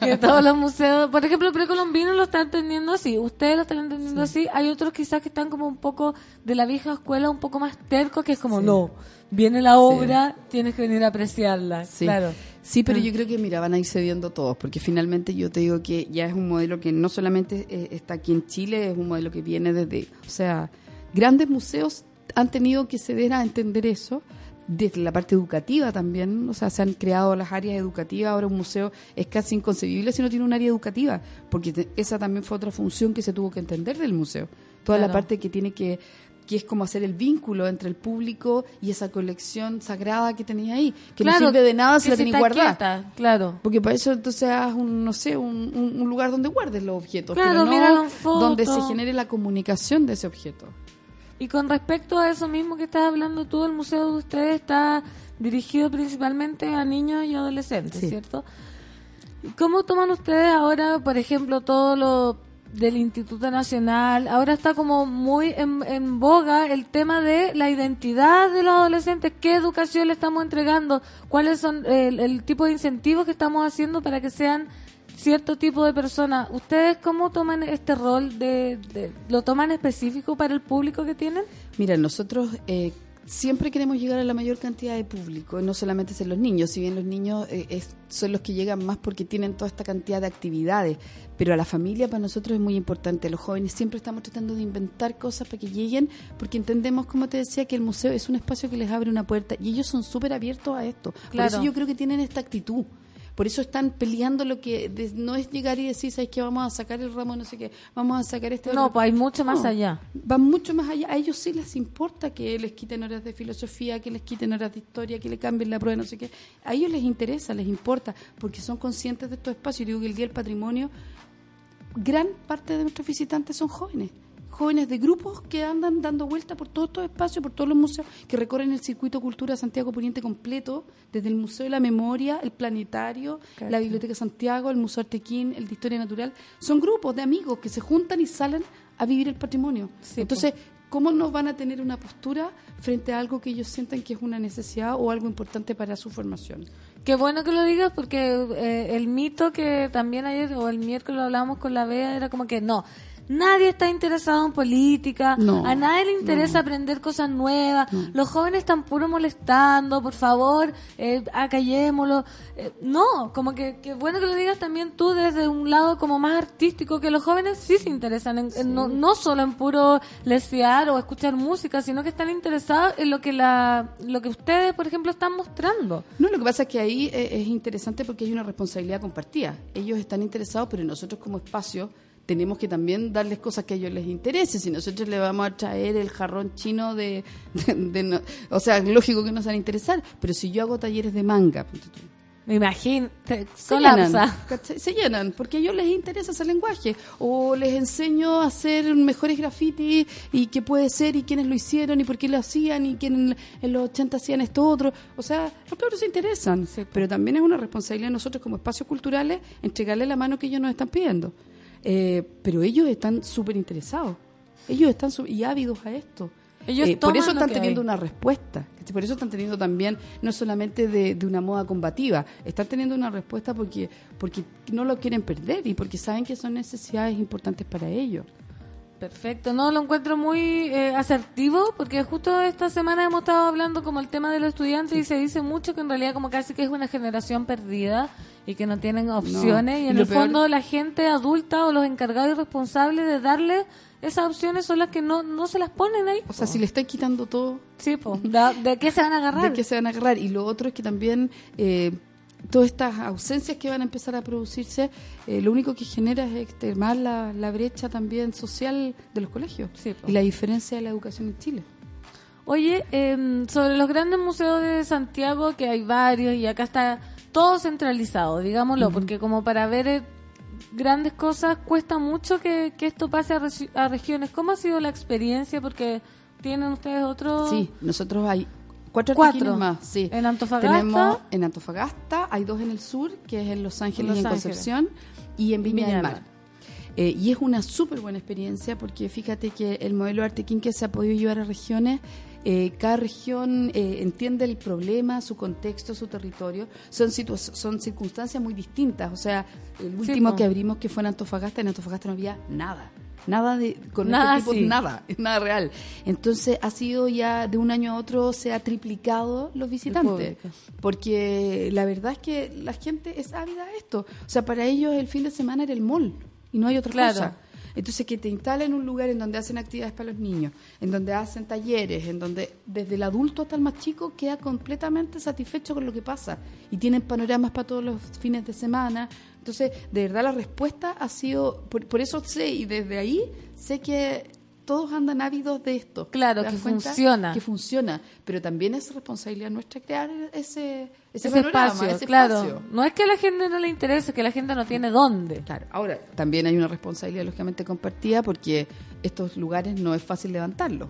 Speaker 1: que todos los museos, por ejemplo, el precolombino lo están entendiendo así, ustedes lo están entendiendo así, hay otros quizás que están como un poco de la vieja escuela, un poco más tercos, que es como, no, viene la obra, tienes que venir a apreciarla,
Speaker 11: Sí.
Speaker 1: claro.
Speaker 11: Sí, pero
Speaker 1: Ah.
Speaker 11: yo creo que, mira, van a ir cediendo todos, porque finalmente yo te digo que ya es un modelo que no solamente está aquí en Chile, es un modelo que viene desde, o sea, grandes museos han tenido que ceder a entender eso, desde la parte educativa también, o sea, se han creado las áreas educativas, ahora un museo es casi inconcebible si no tiene un área educativa, porque te- esa también fue otra función que se tuvo que entender del museo, toda la parte que tiene que que es como hacer el vínculo entre el público y esa colección sagrada que tenía ahí, que
Speaker 1: Claro,
Speaker 11: no sirve de nada si la tenés guardada.
Speaker 1: claro.
Speaker 11: Porque para eso entonces haz un, no sé, un, un- un lugar donde guardes los objetos,
Speaker 1: Claro,
Speaker 11: pero no
Speaker 1: foto.
Speaker 11: donde se genere la comunicación de ese objeto.
Speaker 1: Y con respecto a eso mismo que estás hablando tú, el museo de ustedes está dirigido principalmente a niños y adolescentes,
Speaker 11: Sí.
Speaker 1: ¿cierto? ¿Y ¿Cómo toman ustedes ahora, por ejemplo, todo lo del Instituto Nacional? Ahora está como muy en, boga el tema de la identidad de los adolescentes. ¿Qué educación le estamos entregando? ¿Cuáles son el, el tipo de incentivos que estamos haciendo para que sean cierto tipo de personas? ¿Ustedes cómo toman este rol? de- ¿Lo toman específico para el público que tienen?
Speaker 11: Mira, nosotros eh, siempre queremos llegar a la mayor cantidad de público, no solamente ser los niños, si bien los niños eh, es- son los que llegan más porque tienen toda esta cantidad de actividades, pero a la familia para nosotros es muy importante. Los jóvenes siempre estamos tratando de inventar cosas para que lleguen, porque entendemos, como te decía, que el museo es un espacio que les abre una puerta y ellos son súper abiertos a esto. Por eso yo creo que tienen esta actitud. Por eso están peleando lo que de- no es llegar y decir, ¿sabes qué? Vamos a sacar el ramo, no sé qué, vamos a sacar este
Speaker 1: No,
Speaker 11: otro".
Speaker 1: pues hay mucho más
Speaker 11: No,
Speaker 1: allá.
Speaker 11: Van mucho más allá. A ellos sí les importa que les quiten horas de filosofía, que les quiten horas de historia, que le cambien la prueba, no sé qué. A ellos les interesa, les importa, porque son conscientes de estos espacios. Y digo que el Día del Patrimonio, gran parte de nuestros visitantes son jóvenes. Jóvenes de grupos que andan dando vuelta por todos estos espacios, por todos los museos, que recorren el circuito Cultura Santiago Poniente completo, desde el Museo de la Memoria, el Planetario, la Biblioteca Santiago, el Museo Artequín, el de Historia Natural. Son grupos de amigos que se juntan y salen a vivir el patrimonio. Entonces, ¿cómo no van a tener una postura frente a algo que ellos sientan que es una necesidad o algo importante para su formación?
Speaker 1: Qué bueno que lo digas porque eh, el mito que también ayer o el miércoles lo hablábamos con la Bea era como que no, nadie está interesado en política,
Speaker 11: No,
Speaker 1: a nadie le interesa aprender cosas nuevas, los jóvenes están puro molestando, por favor, eh, acallémoslo. Eh, no, como que qué bueno que lo digas también tú desde un lado como más artístico, que los jóvenes sí se interesan, en, en no, no solo en puro lesear o escuchar música, sino que están interesados en lo que, la, lo que ustedes, por ejemplo, están mostrando.
Speaker 11: No, lo que pasa es que ahí eh, es interesante porque hay una responsabilidad compartida. Ellos están interesados, pero nosotros como espacio tenemos que también darles cosas que a ellos les interese. Si nosotros le vamos a traer el jarrón chino de... de- de no- o sea, lógico que nos van a interesar, pero si yo hago talleres de manga,
Speaker 1: Me imagino, te
Speaker 11: se llenan, se llenan, porque a ellos les interesa ese lenguaje. O les enseño a hacer mejores grafitis y qué puede ser y quiénes lo hicieron y por qué lo hacían y quién en los 80 hacían esto otro. O sea, los cabros se interesan, pero también es una responsabilidad de nosotros como espacios culturales entregarle la mano que ellos nos están pidiendo. Eh, pero ellos están súper interesados. Ellos están y ávidos a esto.
Speaker 1: Ellos
Speaker 11: Eh, por eso están teniendo
Speaker 1: hay.
Speaker 11: una respuesta. Por eso están teniendo también, no solamente de, de una moda combativa, están teniendo una respuesta porque, porque no lo quieren perder y porque saben que son necesidades importantes para ellos.
Speaker 1: Perfecto, no lo encuentro muy eh, asertivo porque justo esta semana hemos estado hablando como el tema de los estudiantes y se dice mucho que en realidad como casi que es una generación perdida y que no tienen opciones y
Speaker 11: y
Speaker 1: en el
Speaker 11: peor-
Speaker 1: fondo la gente adulta o los encargados y responsables de darle esas opciones son las que no, no se las ponen ahí.
Speaker 11: O sea, si le están quitando todo,
Speaker 1: Sí, po. ¿De, de qué se van a agarrar?
Speaker 11: ¿de qué se van a agarrar? Y lo otro es que también eh, todas estas ausencias que van a empezar a producirse, eh, lo único que genera es extremar la, la brecha también social de los colegios
Speaker 1: Sí,
Speaker 11: y la diferencia de la educación en Chile.
Speaker 1: Oye, em, sobre los grandes museos de Santiago, que hay varios y acá está todo centralizado, digámoslo, porque como para ver eh, grandes cosas cuesta mucho que, que esto pase a, regi- a regiones. ¿Cómo ha sido la experiencia? Porque tienen ustedes otro...
Speaker 11: Sí, nosotros hay cuatro,
Speaker 1: Cuatro.
Speaker 11: más. Sí.
Speaker 1: En Antofagasta.
Speaker 11: Tenemos en Antofagasta, hay dos en el sur, que es en Los Ángeles
Speaker 1: Los
Speaker 11: y en
Speaker 1: Ángeles.
Speaker 11: Concepción, y en Viña,
Speaker 1: Viña
Speaker 11: del Mar. Eh, y es una súper buena experiencia porque fíjate que el modelo Artequín que se ha podido llevar a regiones, eh, cada región eh, entiende el problema, su contexto, su territorio. Son, son circunstancias muy distintas. O sea, el último que abrimos que fue en Antofagasta, en Antofagasta no había nada. Nada de con
Speaker 1: Nada
Speaker 11: este tipo, nada, es nada real. Entonces ha sido ya de un año a otro se ha triplicado los visitantes, porque la verdad es que la gente es ávida a esto. O sea, para ellos el fin de semana era el mall y no hay otra
Speaker 1: Claro.
Speaker 11: cosa. Entonces que te instalen un lugar en donde hacen actividades para los niños, en donde hacen talleres, en donde desde el adulto hasta el más chico queda completamente satisfecho con lo que pasa y tienen panoramas para todos los fines de semana. Entonces, de verdad la respuesta ha sido, por, por eso sé y desde ahí sé que todos andan ávidos de esto.
Speaker 1: Claro,
Speaker 11: ¿Te das
Speaker 1: que funciona.
Speaker 11: Que funciona, pero también es responsabilidad nuestra crear ese, ese,
Speaker 1: Ese
Speaker 11: panorama,
Speaker 1: espacio,
Speaker 11: ese
Speaker 1: claro.
Speaker 11: espacio.
Speaker 1: No es que a la gente no le interese, es que la gente no tiene dónde.
Speaker 11: Claro, ahora también hay una responsabilidad lógicamente compartida porque estos lugares no es fácil levantarlos,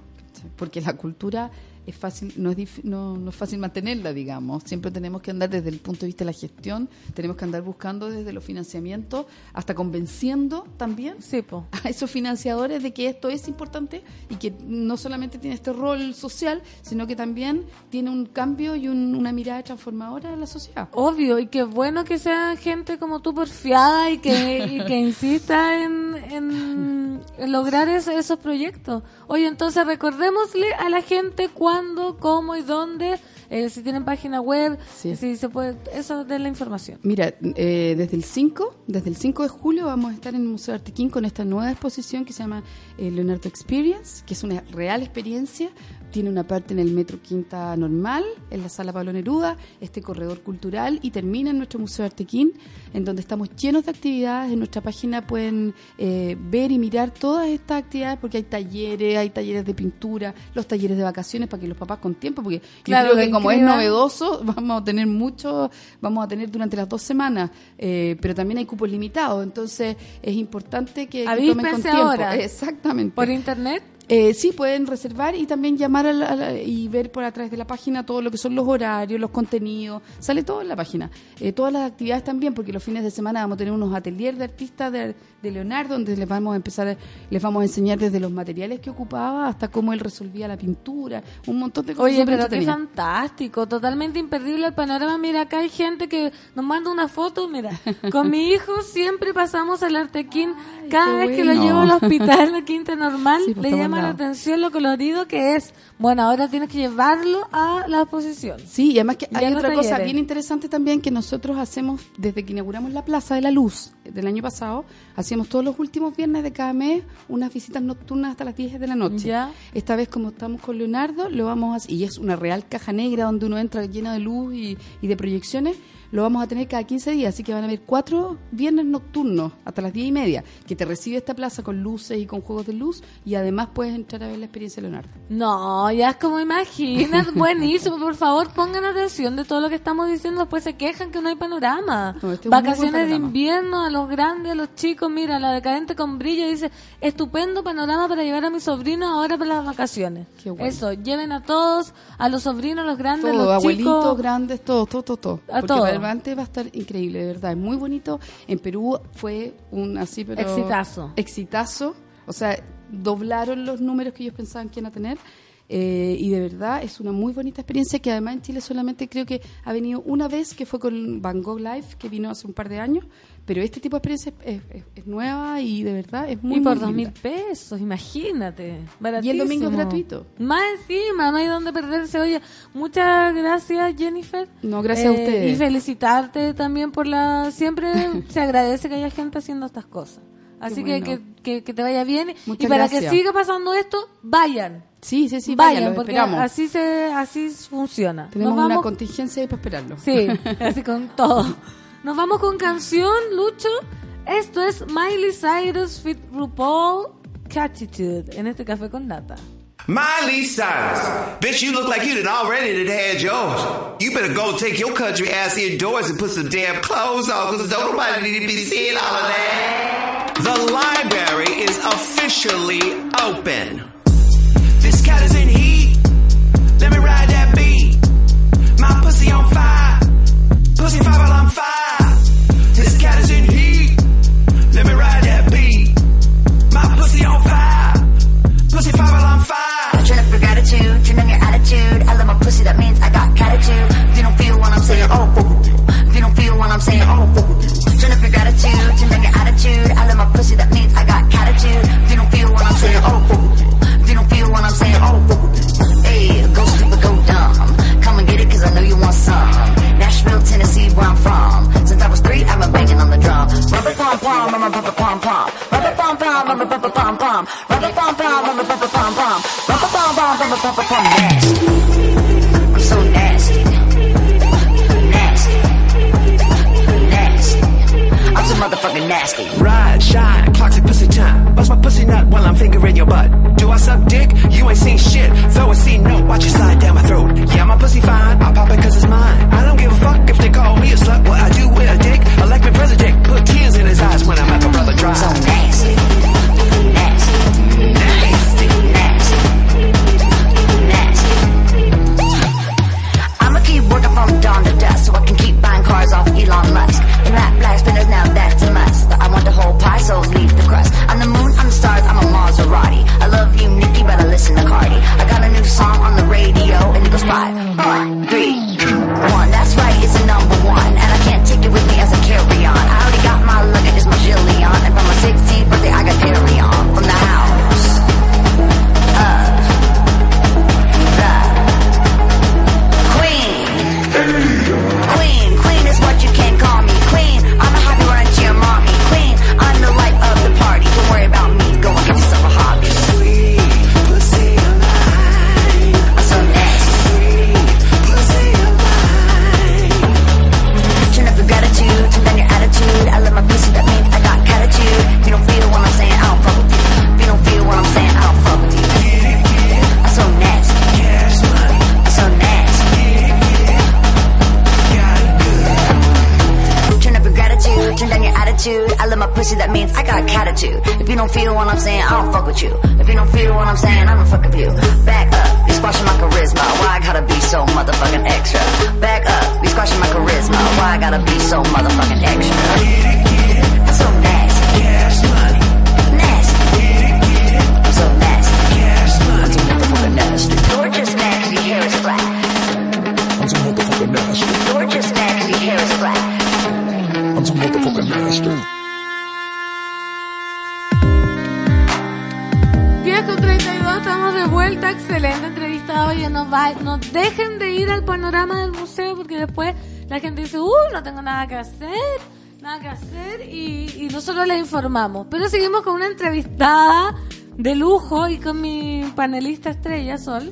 Speaker 11: porque la cultura es fácil, no es, no, no es fácil mantenerla, digamos. Siempre tenemos que andar desde el punto de vista de la gestión, tenemos que andar buscando desde los financiamientos hasta convenciendo también
Speaker 1: Sí,
Speaker 11: a esos financiadores de que esto es importante y que no solamente tiene este rol social, sino que también tiene un cambio y un- una mirada transformadora de la sociedad.
Speaker 1: Obvio, y qué bueno que sea gente como tú porfiada y que, y que insista en, en- lograr es- esos proyectos. Oye, entonces recordémosle a la gente cuándo, cómo y dónde, eh, si tienen página web,
Speaker 11: Sí.
Speaker 1: si se puede, eso de la información.
Speaker 11: Mira, eh, desde el 5, desde el 5 de julio vamos a estar en el Museo Artequín con esta nueva exposición que se llama eh, Leonardo Experience, que es una real experiencia tiene una parte en el Metro Quinta Normal, en la Sala Pablo Neruda, este corredor cultural y termina en nuestro Museo Artequín, en donde estamos llenos de actividades. En nuestra página pueden eh, ver y mirar todas estas actividades porque hay talleres, hay talleres de pintura, los talleres de vacaciones para que los papás con tiempo, porque
Speaker 1: Claro,
Speaker 11: yo creo que como es novedoso, vamos a tener mucho, vamos a tener durante las dos semanas, eh, pero también hay cupos limitados, entonces es importante que, que tomen con tiempo.
Speaker 1: ahora.
Speaker 11: Exactamente.
Speaker 1: ¿Por internet?
Speaker 11: Eh, sí, pueden reservar y también llamar a la- a y ver por atrás de la página todo lo que son los horarios, los contenidos, sale todo en la página. Eh, todas las actividades también, porque los fines de semana vamos a tener unos ateliers de artistas de, de Leonardo, donde les vamos a empezar, a- les vamos a enseñar desde los materiales que ocupaba hasta cómo él resolvía la pintura, un montón de cosas.
Speaker 1: Oye, pero qué fantástico, totalmente imperdible el panorama. Mira, acá hay gente que nos manda una foto, mira, con mi hijo siempre pasamos al Artequín, cada vez que lo llevo al hospital, la Quinta Normal,
Speaker 11: Sí, pues,
Speaker 1: le llama la atención lo colorido que es. Bueno, ahora tienes que llevarlo a la exposición.
Speaker 11: Sí, y además que hay otra cosa bien interesante también que nosotros hacemos desde que inauguramos la Plaza de la Luz del año pasado, hacíamos todos los últimos viernes de cada mes unas visitas nocturnas hasta las 10 de la noche.
Speaker 1: Ya.
Speaker 11: Esta vez como estamos con Leonardo, lo vamos a y es una real caja negra donde uno entra llena de luz y, y de proyecciones, lo vamos a tener cada 15 días, así que van a haber cuatro viernes nocturnos hasta las 10 y media, que te recibe esta plaza con luces y con juegos de luz, y además puedes entrar a ver la experiencia de Leonardo.
Speaker 1: No, ya es como imaginas, buenísimo, por favor pongan atención de todo lo que estamos diciendo, después se quejan que no hay panorama.
Speaker 11: No, este es
Speaker 1: Vacaciones de invierno a los grandes, a los chicos, mira, la decadente con brillo dice, estupendo panorama para llevar a mis sobrinos ahora para las vacaciones.
Speaker 11: Qué bueno.
Speaker 1: Eso, lleven a todos, a los sobrinos, a los grandes, a los
Speaker 11: abuelitos,
Speaker 1: chicos.
Speaker 11: grandes, todo, todo, todo, todo.
Speaker 1: A
Speaker 11: Porque va a estar increíble, de verdad. Es muy bonito. En Perú fue un así, pero...
Speaker 1: Exitazo.
Speaker 11: Exitazo. O sea, doblaron los números que ellos pensaban que iban a tener. Eh, y de verdad es una muy bonita experiencia que además en Chile solamente creo que ha venido una vez que fue con Van Gogh Live que vino hace un par de años pero este tipo de experiencia es, es- es- es nueva y de verdad es muy
Speaker 1: y por
Speaker 11: muy
Speaker 1: dos mil pesos, imagínate.
Speaker 11: Y el domingo es gratuito.
Speaker 1: Más encima, no hay donde perderse. Oye, muchas gracias, Jennifer.
Speaker 11: No, gracias a
Speaker 1: Eh,
Speaker 11: ustedes.
Speaker 1: Y felicitarte también por la... Siempre se agradece que haya gente haciendo estas cosas. Así que,
Speaker 11: bueno.
Speaker 1: que, que, que te vaya bien.
Speaker 11: Muchas
Speaker 1: y para
Speaker 11: gracias.
Speaker 1: que siga pasando esto, vayan.
Speaker 11: Sí, sí, sí,
Speaker 1: vayan, porque
Speaker 11: esperamos.
Speaker 1: así se así funciona.
Speaker 11: Tenemos
Speaker 1: Nos
Speaker 11: una contingencia ahí para esperarlo.
Speaker 1: Sí, así con todo. Nos vamos con canción, Lucho. Esto es Miley Cyrus fit RuPaul Catitude en este café con nata.
Speaker 12: Miley Cyrus. Bitch, you look like you done already done had yours. You better go take your country ass indoors and put some damn clothes on, because don't nobody need to be seeing all of that. The library is officially open. This cat is in heat. Let me ride that beat. My pussy on fire. Pussy fire while I'm fire. I'm
Speaker 13: up your gratitude, turn on your attitude. I love my pussy, that means I got catitude. If you don't feel what I'm saying, oh, fuck with you. If you don't feel what I'm saying, oh, fuck. Turn up your gratitude, turn on your attitude. I love my pussy, that means I got catitude. If you don't feel what I'm saying, oh, fuck with you. If you don't feel what I'm saying, oh, fuck you. Hey, go stupid, go dumb. Come and get it, cause I know you want some. Nashville, Tennessee, where I'm from. Since I was three, I've been banging on the drum. Rubber pom pom, rubber pom pom. Rubber pom pom. Rubber pom pom, I'm a nasty. I'm so nasty. Nasty. Nasty. I'm so motherfucking nasty.
Speaker 12: Ride, shine, clock it pussy time. Bust my pussy nut while I'm fingering your butt. Do I suck dick? You ain't seen shit. Throw a C note, watch it slide down my throat. Yeah, my pussy fine, I pop it cause it's mine. I don't give a fuck if they call me a slut. What I do with a dick, I like my president. Put tears in his eyes when I make a brother dry.
Speaker 13: So nasty. Nasty. from dawn to dusk, so I can keep buying cars off Elon Musk. And that black spinner's now that's a must. I want the whole pie, so leave the crust. I'm the moon, I'm the stars, I'm a Maserati. I love you, Nicki, but I listen to Cardi. I got a new song on the radio, and it goes five, four, three, two, one. That's right, it's a number one. And pussy, that means I got attitude. If you don't feel what I'm saying, I don't fuck with you. If you don't feel what I'm saying, I don't fuck with you. Back up, you squashing my charisma. Why I gotta be so motherfucking extra? Back up, you squashing my charisma. Why I gotta be so motherfucking extra? I'm so nasty. Nasty. I'm so nasty. I'm so nasty. Just nasty, hair is flat.
Speaker 14: I'm so motherfucking nasty.
Speaker 13: Just nasty, hair is flat.
Speaker 14: I'm so motherfucking nasty.
Speaker 1: 10 con 32, estamos de vuelta. Excelente entrevista. Oye, no, va, no dejen de ir al panorama del museo porque después la gente dice, uh, no tengo nada que hacer, nada que hacer y, y nosotros les informamos. Pero seguimos con una entrevistada de lujo y con mi panelista estrella, Sol.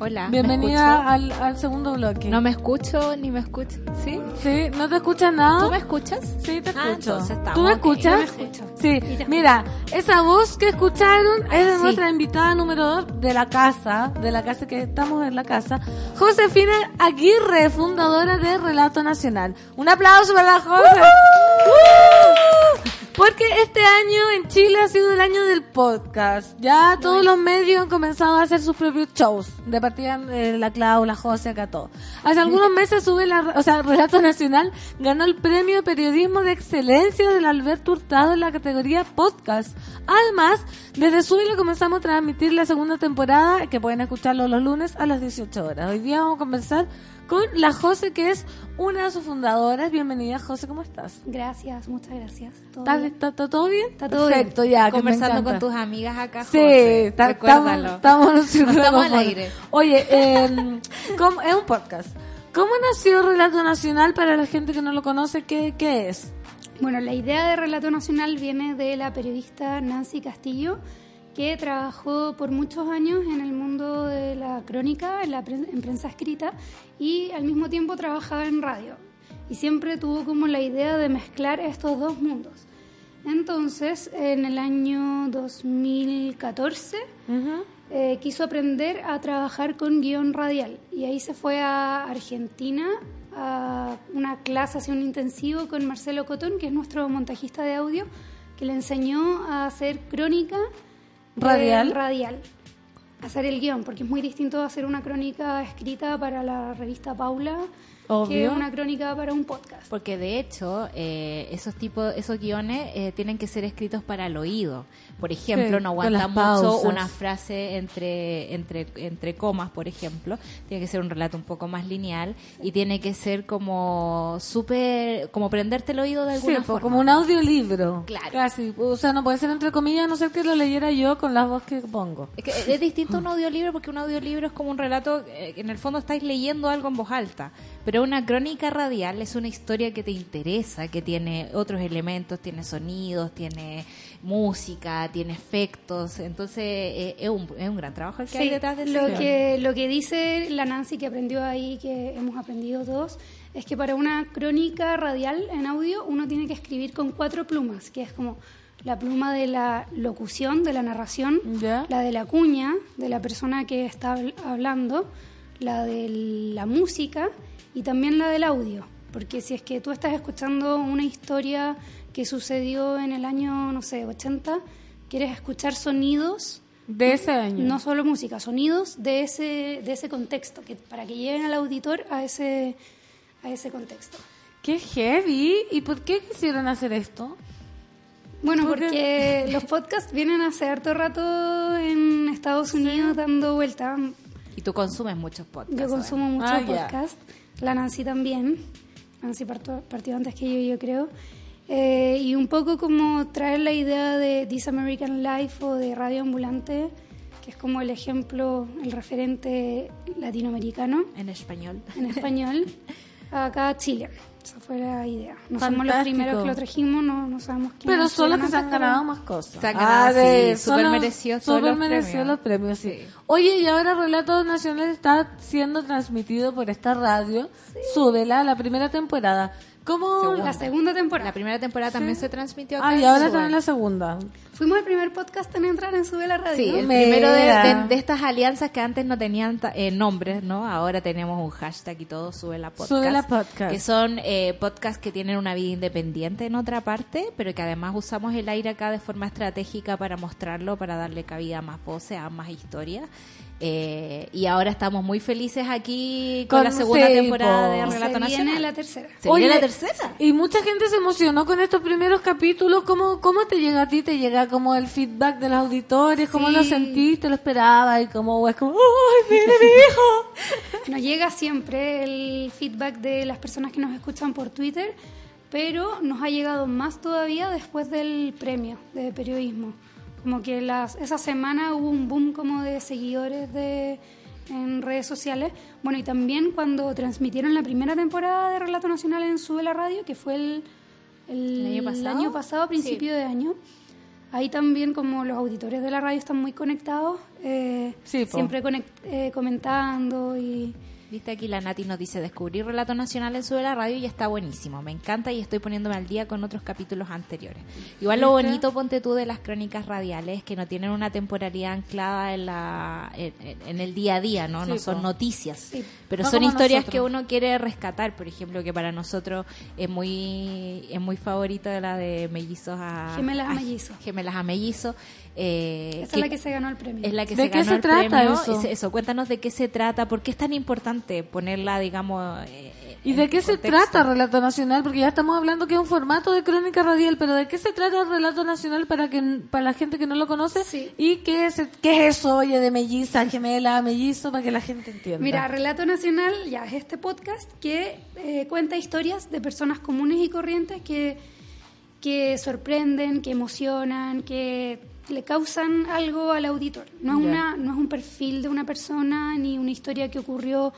Speaker 2: Hola. ¿me
Speaker 1: Bienvenida al, al segundo bloque.
Speaker 2: No me escucho ni me escucho. ¿Sí?
Speaker 1: Sí, ¿no te escuchas nada?
Speaker 2: ¿Tú me escuchas?
Speaker 1: Sí, te
Speaker 2: Ah,
Speaker 1: escucho.
Speaker 2: estamos
Speaker 1: ¿Tú me escuchas?
Speaker 2: Me escucho.
Speaker 1: Sí, mira, esa voz que escucharon es de
Speaker 2: sí.
Speaker 1: nuestra invitada número dos de la casa, de la casa que estamos en la casa, Josefina Aguirre, fundadora de Relato Nacional. Un aplauso para la Jose. ¡Uh! Porque este año en Chile ha sido el año del podcast. Ya todos los medios han comenzado a hacer sus propios shows. De partida eh, la Clau, la Jose, acá todo. Hace algunos meses sube la, o sea, Relato Nacional ganó el premio de periodismo de excelencia del Alberto Hurtado en la categoría podcast. Además, desde Sube comenzamos a transmitir la segunda temporada, que pueden escucharlo los lunes a las 18 horas. Hoy día vamos a conversar con la Jose, que es una de sus fundadoras. Bienvenida, Jose, ¿cómo estás?
Speaker 15: Gracias, muchas gracias. ¿Todo
Speaker 1: ¿Está,
Speaker 15: bien?
Speaker 1: está- está todo bien?
Speaker 15: Está todo
Speaker 1: Perfecto,
Speaker 15: bien.
Speaker 1: ya.
Speaker 2: Conversando con tus amigas acá,
Speaker 1: Sí,
Speaker 2: José.
Speaker 1: está-
Speaker 2: Recuérdalo.
Speaker 1: estamos, estamos en un círculo
Speaker 2: No estamos al aire.
Speaker 1: Oye, eh, ¿cómo- es un podcast. ¿Cómo nació Relato Nacional para la gente que no lo conoce? ¿Qué, qué es?
Speaker 15: Bueno, la idea de Relato Nacional viene de la periodista Nancy Castillo, que trabajó por muchos años en el mundo de la crónica, en la pren- en prensa escrita, y al mismo tiempo trabajaba en radio. Y siempre tuvo como la idea de mezclar estos dos mundos. Entonces, en el año 2014, eh, quiso aprender a trabajar con guion radial. Y ahí se fue a Argentina a una clase, así un intensivo con Marcelo Cotón, que es nuestro montajista de audio, que le enseñó a hacer crónica eh,
Speaker 1: Radial.
Speaker 15: radial. Hacer el guion, porque es muy distinto hacer una crónica escrita para la revista Paula que
Speaker 2: Obvio.
Speaker 15: una crónica para un podcast.
Speaker 2: Porque de hecho, eh, esos tipos, esos guiones eh, tienen que ser escritos para el oído. Por ejemplo,
Speaker 1: Sí,
Speaker 2: no aguanta mucho una frase entre, entre, entre comas, por ejemplo. Tiene que ser un relato un poco más lineal y tiene que ser como súper, como prenderte el oído de
Speaker 1: Sí,
Speaker 2: alguna
Speaker 1: pues,
Speaker 2: forma.
Speaker 1: como un audiolibro.
Speaker 2: Claro.
Speaker 1: Casi. O sea, no puede ser entre comillas, a no ser que lo leyera yo con la voz que pongo.
Speaker 2: Es que es distinto a un audiolibro porque un audiolibro es como un relato, eh, en el fondo estáis leyendo algo en voz alta, pero una crónica radial es una historia que te interesa, que tiene otros elementos, tiene sonidos, tiene música, tiene efectos, entonces eh, es, un, es un gran trabajo el que hay detrás de ese
Speaker 15: lo que, lo que dice la Nancy que aprendió ahí, que hemos aprendido todos, es que para una crónica radial en audio uno tiene que escribir con cuatro plumas, que es como la pluma de la locución, de la narración, la de la cuña, de la persona que está habl- hablando, la de la música y también la del audio. Porque si es que tú estás escuchando una historia que sucedió en el año, no sé, 80, quieres escuchar sonidos
Speaker 1: De ese año.
Speaker 15: no solo música, sonidos de ese, de ese contexto, que, para que lleguen al auditor a ese, a ese contexto.
Speaker 1: Qué heavy. ¿Y por qué quisieron hacer esto?
Speaker 15: Bueno, porque los podcasts vienen hace harto rato en Estados Unidos dando vuelta.
Speaker 2: Y tú consumes muchos podcasts.
Speaker 15: Yo consumo muchos
Speaker 2: Ah,
Speaker 15: podcasts. La Nancy también. Nancy partió, partió antes que yo, yo creo. Eh, y un poco como traer la idea de This American Life o de Radio Ambulante, que es como el ejemplo, el referente latinoamericano.
Speaker 2: En español.
Speaker 15: En español, acá a Chile. Esa fue la idea. No somos los primeros que lo trajimos, no, no sabemos quién
Speaker 1: Pero son los que se han
Speaker 15: pero-
Speaker 1: ganado más cosas.
Speaker 2: Se han ganado,
Speaker 1: Ah, de-
Speaker 2: sí, súper
Speaker 1: los-
Speaker 2: merecidos todos
Speaker 1: súper
Speaker 2: los premios.
Speaker 1: los premios, sí. Oye, y ahora Relatos Nacionales está siendo transmitido por esta radio. Súbela, la primera temporada. ¿Cómo?
Speaker 15: La segunda temporada.
Speaker 2: La primera temporada también se transmitió acá
Speaker 1: Ah, y ahora está en la segunda.
Speaker 15: Fuimos el primer podcast en entrar en Sube la Radio.
Speaker 2: Sí, el primero de, de- de estas alianzas que antes no tenían ta- eh, nombres, ¿no? Ahora tenemos un hashtag y todo, sube la podcast.
Speaker 1: Sube la podcast.
Speaker 2: Que son eh, podcasts que tienen una vida independiente en otra parte, pero que además usamos el aire acá de forma estratégica para mostrarlo, para darle cabida a más voces, a más historias. Eh, y ahora estamos muy felices aquí con,
Speaker 1: Con-
Speaker 2: la segunda
Speaker 1: sí,
Speaker 2: temporada
Speaker 1: po.
Speaker 2: de Relato
Speaker 15: se
Speaker 2: Nacional.
Speaker 15: viene la tercera.
Speaker 2: Se viene la tercera.
Speaker 1: Y mucha gente se emocionó con estos primeros capítulos. ¿Cómo, cómo te llega a ti? ¿Te llega como el feedback de los auditores? ¿Cómo
Speaker 15: Sí.
Speaker 1: lo sentiste? ¿Lo esperabas? Y como es como, ¡ay, viene mi hijo!
Speaker 15: Nos llega siempre el feedback de las personas que nos escuchan por Twitter, pero nos ha llegado más todavía después del premio de periodismo. Como que las, esa semana hubo un boom como de seguidores de, en redes sociales. Bueno, y también cuando transmitieron la primera temporada de Relato Nacional en Sube la Radio, que fue el, el,
Speaker 2: ¿El año pasado?
Speaker 15: año pasado, a principio de año. Ahí también, como los auditores de la radio están muy conectados, eh,
Speaker 1: Sí,
Speaker 15: siempre conect- eh, comentando y...
Speaker 2: Viste aquí la Nati nos dice descubrir Relato Nacional en Sube la Radio y está buenísimo. Me encanta y estoy poniéndome al día con otros capítulos anteriores. Igual lo bonito, ponte tú, de las crónicas radiales que no tienen una temporalidad anclada en, la, en, el día a día, ¿no?
Speaker 1: Sí,
Speaker 2: no son
Speaker 1: po.
Speaker 2: noticias. Pero
Speaker 1: No
Speaker 2: son historias
Speaker 1: nosotros.
Speaker 2: que uno quiere rescatar, por ejemplo, que para nosotros es muy es muy favorita la de mellizos a...
Speaker 15: Gemelas a
Speaker 2: a-
Speaker 15: mellizos.
Speaker 2: Gemelas a mellizos. Eh,
Speaker 15: Esa es la que se ganó el premio.
Speaker 2: es la que
Speaker 1: ¿De
Speaker 2: se
Speaker 1: qué
Speaker 2: ganó
Speaker 1: se
Speaker 2: el
Speaker 1: trata
Speaker 2: premio.
Speaker 1: eso?
Speaker 2: Es- eso, cuéntanos de qué se trata, por qué es tan importante ponerla, digamos. eh,
Speaker 1: ¿Y de qué se trata Relato Nacional? Porque ya estamos hablando que es un formato de crónica radial, pero ¿de qué se trata el Relato Nacional para que para la gente que no lo conoce? ¿Y qué es, qué es eso, oye, de melliza, gemela, mellizo, para que la gente entienda?
Speaker 15: Mira, Relato Nacional ya es este podcast que eh, cuenta historias de personas comunes y corrientes que, que sorprenden, que emocionan, que le causan algo al auditor. No es, una, no es un perfil de una persona ni una historia que ocurrió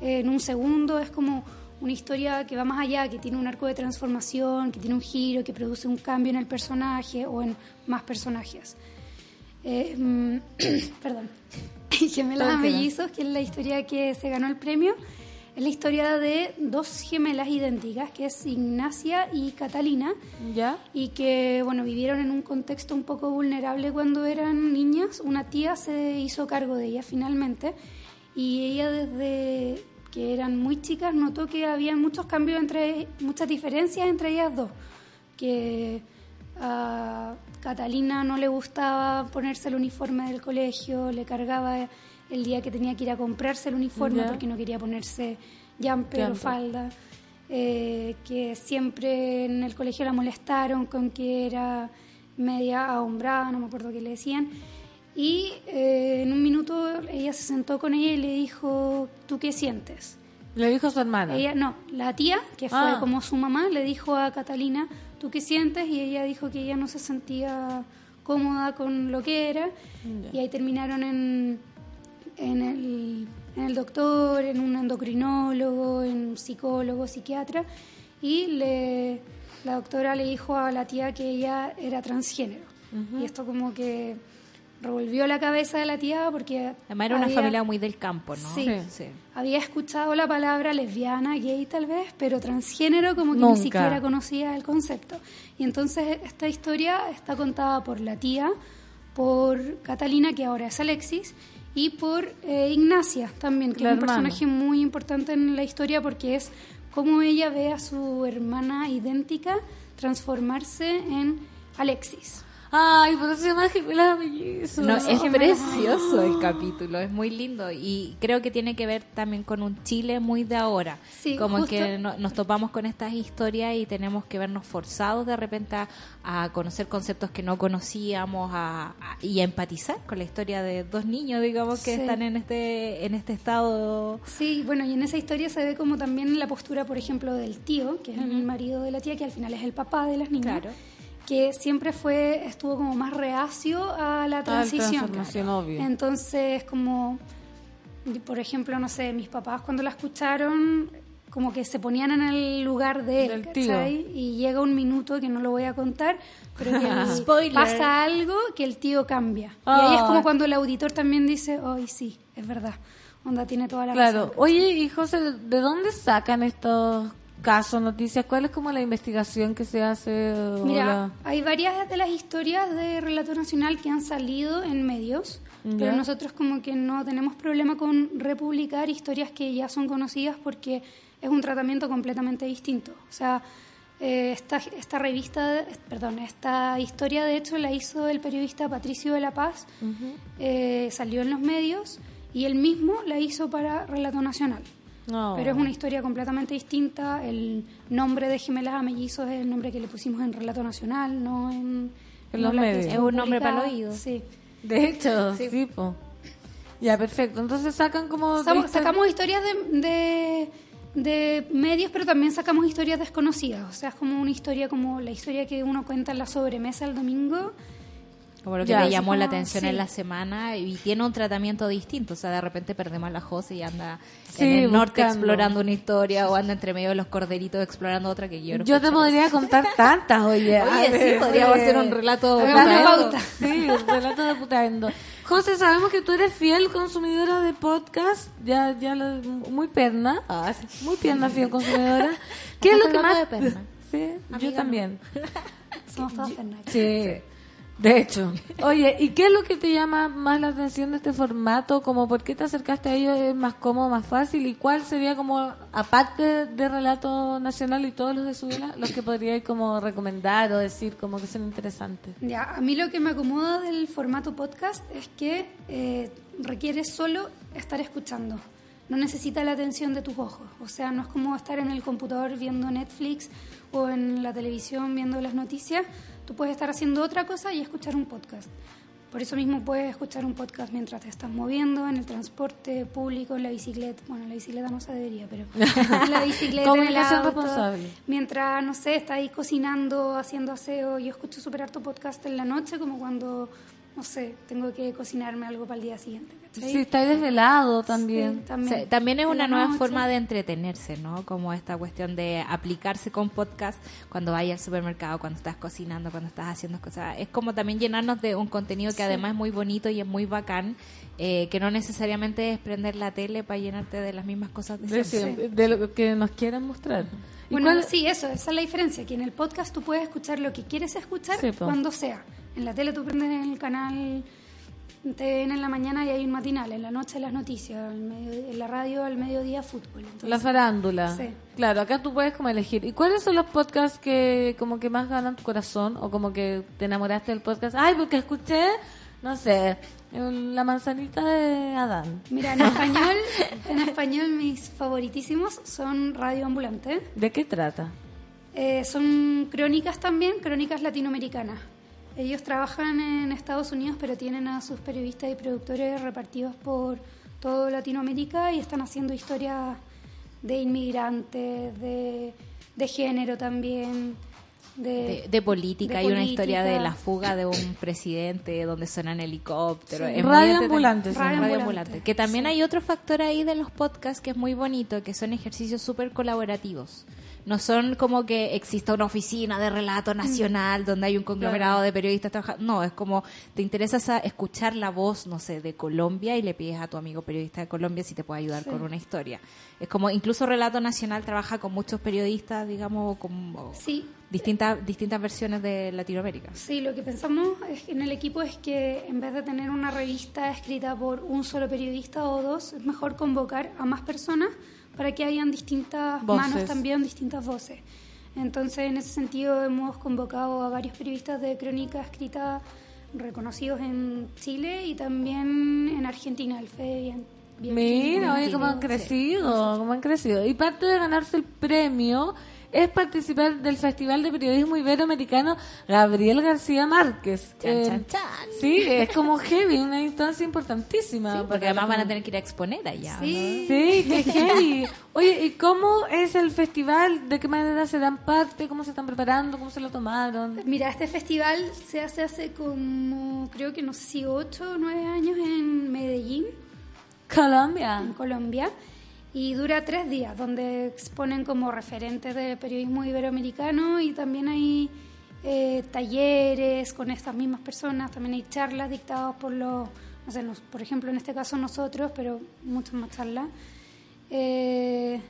Speaker 15: eh, en un segundo, es como una historia que va más allá, que tiene un arco de transformación, que tiene un giro, que produce un cambio en el personaje o en más personajes. Eh, mm, perdón. Gemelas a mellizos, que es la historia que se ganó el premio. Es la historia de dos gemelas idénticas, que es Ignacia y Catalina,
Speaker 1: ¿Ya?
Speaker 15: y que bueno vivieron en un contexto un poco vulnerable cuando eran niñas. Una tía se hizo cargo de ellas finalmente, y ella desde que eran muy chicas notó que había muchos cambios entre, muchas diferencias entre ellas dos, que a Catalina no le gustaba ponerse el uniforme del colegio, le cargaba el día que tenía que ir a comprarse el uniforme porque no quería ponerse jumper o falda, eh, que siempre en el colegio la molestaron con que era media ahombrada, no me acuerdo qué le decían. Y eh, en un minuto ella se sentó con ella y le dijo, ¿tú qué sientes?
Speaker 1: Le dijo a su hermana.
Speaker 15: Ella, no, la tía, que fue
Speaker 1: Ah.
Speaker 15: como su mamá, le dijo a Catalina, ¿tú qué sientes? Y ella dijo que ella no se sentía cómoda con lo que era. Y ahí terminaron en, en, el, en el doctor, en un endocrinólogo, en un psicólogo, psiquiatra. Y le, la doctora le dijo a la tía que ella era transgénero. Y esto como que revolvió la cabeza de la tía porque...
Speaker 2: Además era una
Speaker 15: había-
Speaker 2: familia muy del campo, ¿no?
Speaker 15: Sí. Había escuchado la palabra lesbiana, gay tal vez, pero transgénero como que
Speaker 1: Nunca.
Speaker 15: ni siquiera conocía el concepto. Y entonces esta historia está contada por la tía, por Catalina, que ahora es Alexis, y por eh, Ignacia también, que
Speaker 1: La
Speaker 15: es un
Speaker 1: hermana.
Speaker 15: personaje muy importante en la historia porque es cómo ella ve a su hermana idéntica transformarse en Alexis.
Speaker 1: Ay, por eso se llama gemelas mellizos.
Speaker 2: No, es precioso el capítulo, es muy lindo y creo que tiene que ver también con un Chile muy de ahora.
Speaker 15: Sí,
Speaker 2: Como
Speaker 15: justo.
Speaker 2: que no- nos topamos con estas historias y tenemos que vernos forzados de repente a, a conocer conceptos que no conocíamos a- a- y a empatizar con la historia de dos niños, digamos, que
Speaker 15: Sí.
Speaker 2: están en este en este estado.
Speaker 15: Sí, bueno, y en esa historia se ve como también la postura, por ejemplo, del tío, que es el marido de la tía, que al final es el papá de las niñas,
Speaker 2: Claro.
Speaker 15: Que siempre fue, estuvo como más reacio a la transición.
Speaker 1: transformación, obvio.
Speaker 15: Entonces, como, por ejemplo, no sé, mis papás cuando la escucharon, como que se ponían en el lugar de él,
Speaker 1: Del tío.
Speaker 15: ¿cachai? Y llega un minuto que no lo voy a contar, pero que el-
Speaker 2: Spoiler.
Speaker 15: pasa algo que el tío cambia. Y ahí es
Speaker 1: Ah.
Speaker 15: como cuando el auditor también dice, ay, sí, es verdad. Onda tiene toda la
Speaker 1: Claro.
Speaker 15: razón.
Speaker 1: Oye, y José, ¿de dónde sacan estos casos, noticias? ¿Cuál es como la investigación que se hace? o
Speaker 15: Mira,
Speaker 1: la-
Speaker 15: hay varias de las historias de Relato Nacional que han salido en medios,
Speaker 1: Ya.
Speaker 15: pero nosotros como que no tenemos problema con republicar historias que ya son conocidas porque es un tratamiento completamente distinto. O sea, eh, esta, esta revista, perdón, esta historia de hecho la hizo el periodista Patricio de la Paz, eh, salió en los medios y él mismo la hizo para Relato Nacional.
Speaker 1: No.
Speaker 15: Pero es una historia completamente distinta. El nombre de Gemelas a Mellizos es el nombre que le pusimos en Relato Nacional, no en,
Speaker 1: En
Speaker 15: no
Speaker 1: los medios.
Speaker 2: Es un nombre para el oído.
Speaker 15: Sí.
Speaker 1: De hecho, sí, po. Ya, perfecto. Entonces sacan como...
Speaker 15: sacamos historias de, de, de medios, pero también sacamos historias desconocidas. O sea, es como una historia como la historia que uno cuenta en la sobremesa el domingo.
Speaker 2: Como lo que
Speaker 15: Ya,
Speaker 2: le llamó la atención
Speaker 15: sí.
Speaker 2: en la semana y tiene un tratamiento distinto. O sea, de repente perdemos a la José y anda
Speaker 1: Sí,
Speaker 2: en el norte explorando una historia o anda entre medio de los corderitos explorando otra que quiero.
Speaker 1: Yo te podría contar tantas, oye.
Speaker 2: Oye, sí,
Speaker 1: ver,
Speaker 2: podríamos
Speaker 1: oye.
Speaker 2: hacer un relato putaendo.
Speaker 1: pauta. Sí, un relato de putaendo. José, sabemos que tú eres fiel consumidora de podcast, ya, ya lo- muy perna, muy perna fiel consumidora. ¿Qué es lo que más?
Speaker 2: de perna.
Speaker 1: Sí, yo
Speaker 15: Amiga,
Speaker 1: también.
Speaker 15: Somos todas Fernández.
Speaker 1: Sí, de hecho. Oye, ¿y qué es lo que te llama más la atención de este formato? Como por qué te acercaste a ellos es más cómodo, más fácil y cuál sería como aparte de relato nacional y todos los de Suela, los que podríais como recomendar o decir como que son interesantes.
Speaker 15: Ya, a mí lo que me acomoda del formato podcast es que eh, requiere solo estar escuchando. No necesita la atención de tus ojos. O sea, no es como estar en el computador viendo Netflix o en la televisión viendo las noticias. Tú puedes estar haciendo otra cosa y escuchar un podcast. Por eso mismo puedes escuchar un podcast mientras te estás moviendo, en el transporte público, en la bicicleta. Bueno, en la bicicleta no se debería, pero en la bicicleta, en el
Speaker 1: Comunicación
Speaker 15: auto.
Speaker 1: responsable.
Speaker 15: Mientras, no sé, está ahí cocinando, haciendo aseo. Yo escucho súper harto podcast en la noche, como cuando, no sé, tengo que cocinarme algo para el día siguiente. ¿Cachai?
Speaker 1: Sí, estáis desvelado también.
Speaker 15: Sí, también.
Speaker 2: También es una nueva
Speaker 15: noche.
Speaker 2: forma de entretenerse, ¿no? Como esta cuestión de aplicarse con podcast cuando vayas al supermercado, cuando estás cocinando, cuando estás haciendo cosas. Es como también llenarnos de un contenido que
Speaker 15: Sí.
Speaker 2: además es muy bonito y es muy bacán, eh, que no necesariamente es prender la tele para llenarte de las mismas cosas de
Speaker 1: De,
Speaker 2: siempre.
Speaker 1: de lo que nos quieran mostrar. ¿Y
Speaker 15: Bueno,
Speaker 1: cuál-
Speaker 15: sí, eso, esa es la diferencia, que en el podcast tú puedes escuchar lo que quieres escuchar
Speaker 1: Sí,
Speaker 15: cuando sea. En la tele tú prendes el canal TVN en la mañana y hay un matinal, en la noche las noticias, en la radio al mediodía fútbol. Entonces,
Speaker 1: La farándula.
Speaker 15: Sí.
Speaker 1: Claro, acá tú puedes como elegir. ¿Y cuáles son los podcasts que como que más ganan tu corazón? O como que te enamoraste del podcast. Ay, porque escuché, no sé, la manzanita de Adán.
Speaker 15: Mira, en español, en español mis favoritísimos son Radio Ambulante.
Speaker 1: ¿De qué trata?
Speaker 15: Eh, son crónicas también, crónicas latinoamericanas. Ellos trabajan en Estados Unidos, pero tienen a sus periodistas y productores repartidos por toda Latinoamérica y están haciendo historias de inmigrantes, de, de género también. De,
Speaker 2: De, de política,
Speaker 15: de
Speaker 2: hay una historia de la fuga de un presidente donde suenan helicópteros.
Speaker 15: Sí.
Speaker 1: Radio ambulante.
Speaker 2: Radio
Speaker 15: Radio
Speaker 2: ambulante, Que también
Speaker 15: sí.
Speaker 2: hay otro factor ahí de los podcasts que es muy bonito, que son ejercicios súper colaborativos. No son como que exista una oficina de relato nacional donde hay un conglomerado
Speaker 1: Claro.
Speaker 2: de periodistas trabajando. No, es como te interesa sa- escuchar la voz, no sé, de Colombia y le pides a tu amigo periodista de Colombia si te puede ayudar
Speaker 15: Sí.
Speaker 2: con una historia. Es como incluso Relato Nacional trabaja con muchos periodistas, digamos, como
Speaker 15: Sí,
Speaker 2: distintas distintas versiones de Latinoamérica.
Speaker 15: Sí, lo que pensamos es- en el equipo es que en vez de tener una revista escrita por un solo periodista o dos, es mejor convocar a más personas para que hayan distintas
Speaker 1: Voces.
Speaker 15: manos también, distintas voces. Entonces, en ese sentido, hemos convocado a varios periodistas de crónica escrita reconocidos en Chile y también en Argentina, el Fede bien, bien
Speaker 1: Mira, oye, cómo han
Speaker 15: sí.
Speaker 1: crecido, cómo han crecido. Y parte de ganarse el premio es participar del Festival de Periodismo Iberoamericano Gabriel García Márquez.
Speaker 2: Chan, chan, chan.
Speaker 1: Sí, es como heavy, una instancia importantísima.
Speaker 2: Porque
Speaker 1: para
Speaker 2: además van a tener que ir a exponer allá. ¿no?
Speaker 15: Sí.
Speaker 1: Sí, qué heavy. Oye, ¿y cómo es el festival? ¿De qué manera se dan parte? ¿Cómo se están preparando? ¿Cómo se lo tomaron?
Speaker 15: Mira, este festival se hace hace como, creo que no sé si ocho o nueve años en Medellín,
Speaker 1: Colombia.
Speaker 15: en Colombia, y dura tres días, donde exponen como referentes de periodismo iberoamericano y también hay eh, talleres con estas mismas personas, también hay charlas dictadas por los, no sé, por ejemplo en este caso nosotros, pero muchas más charlas. Eh,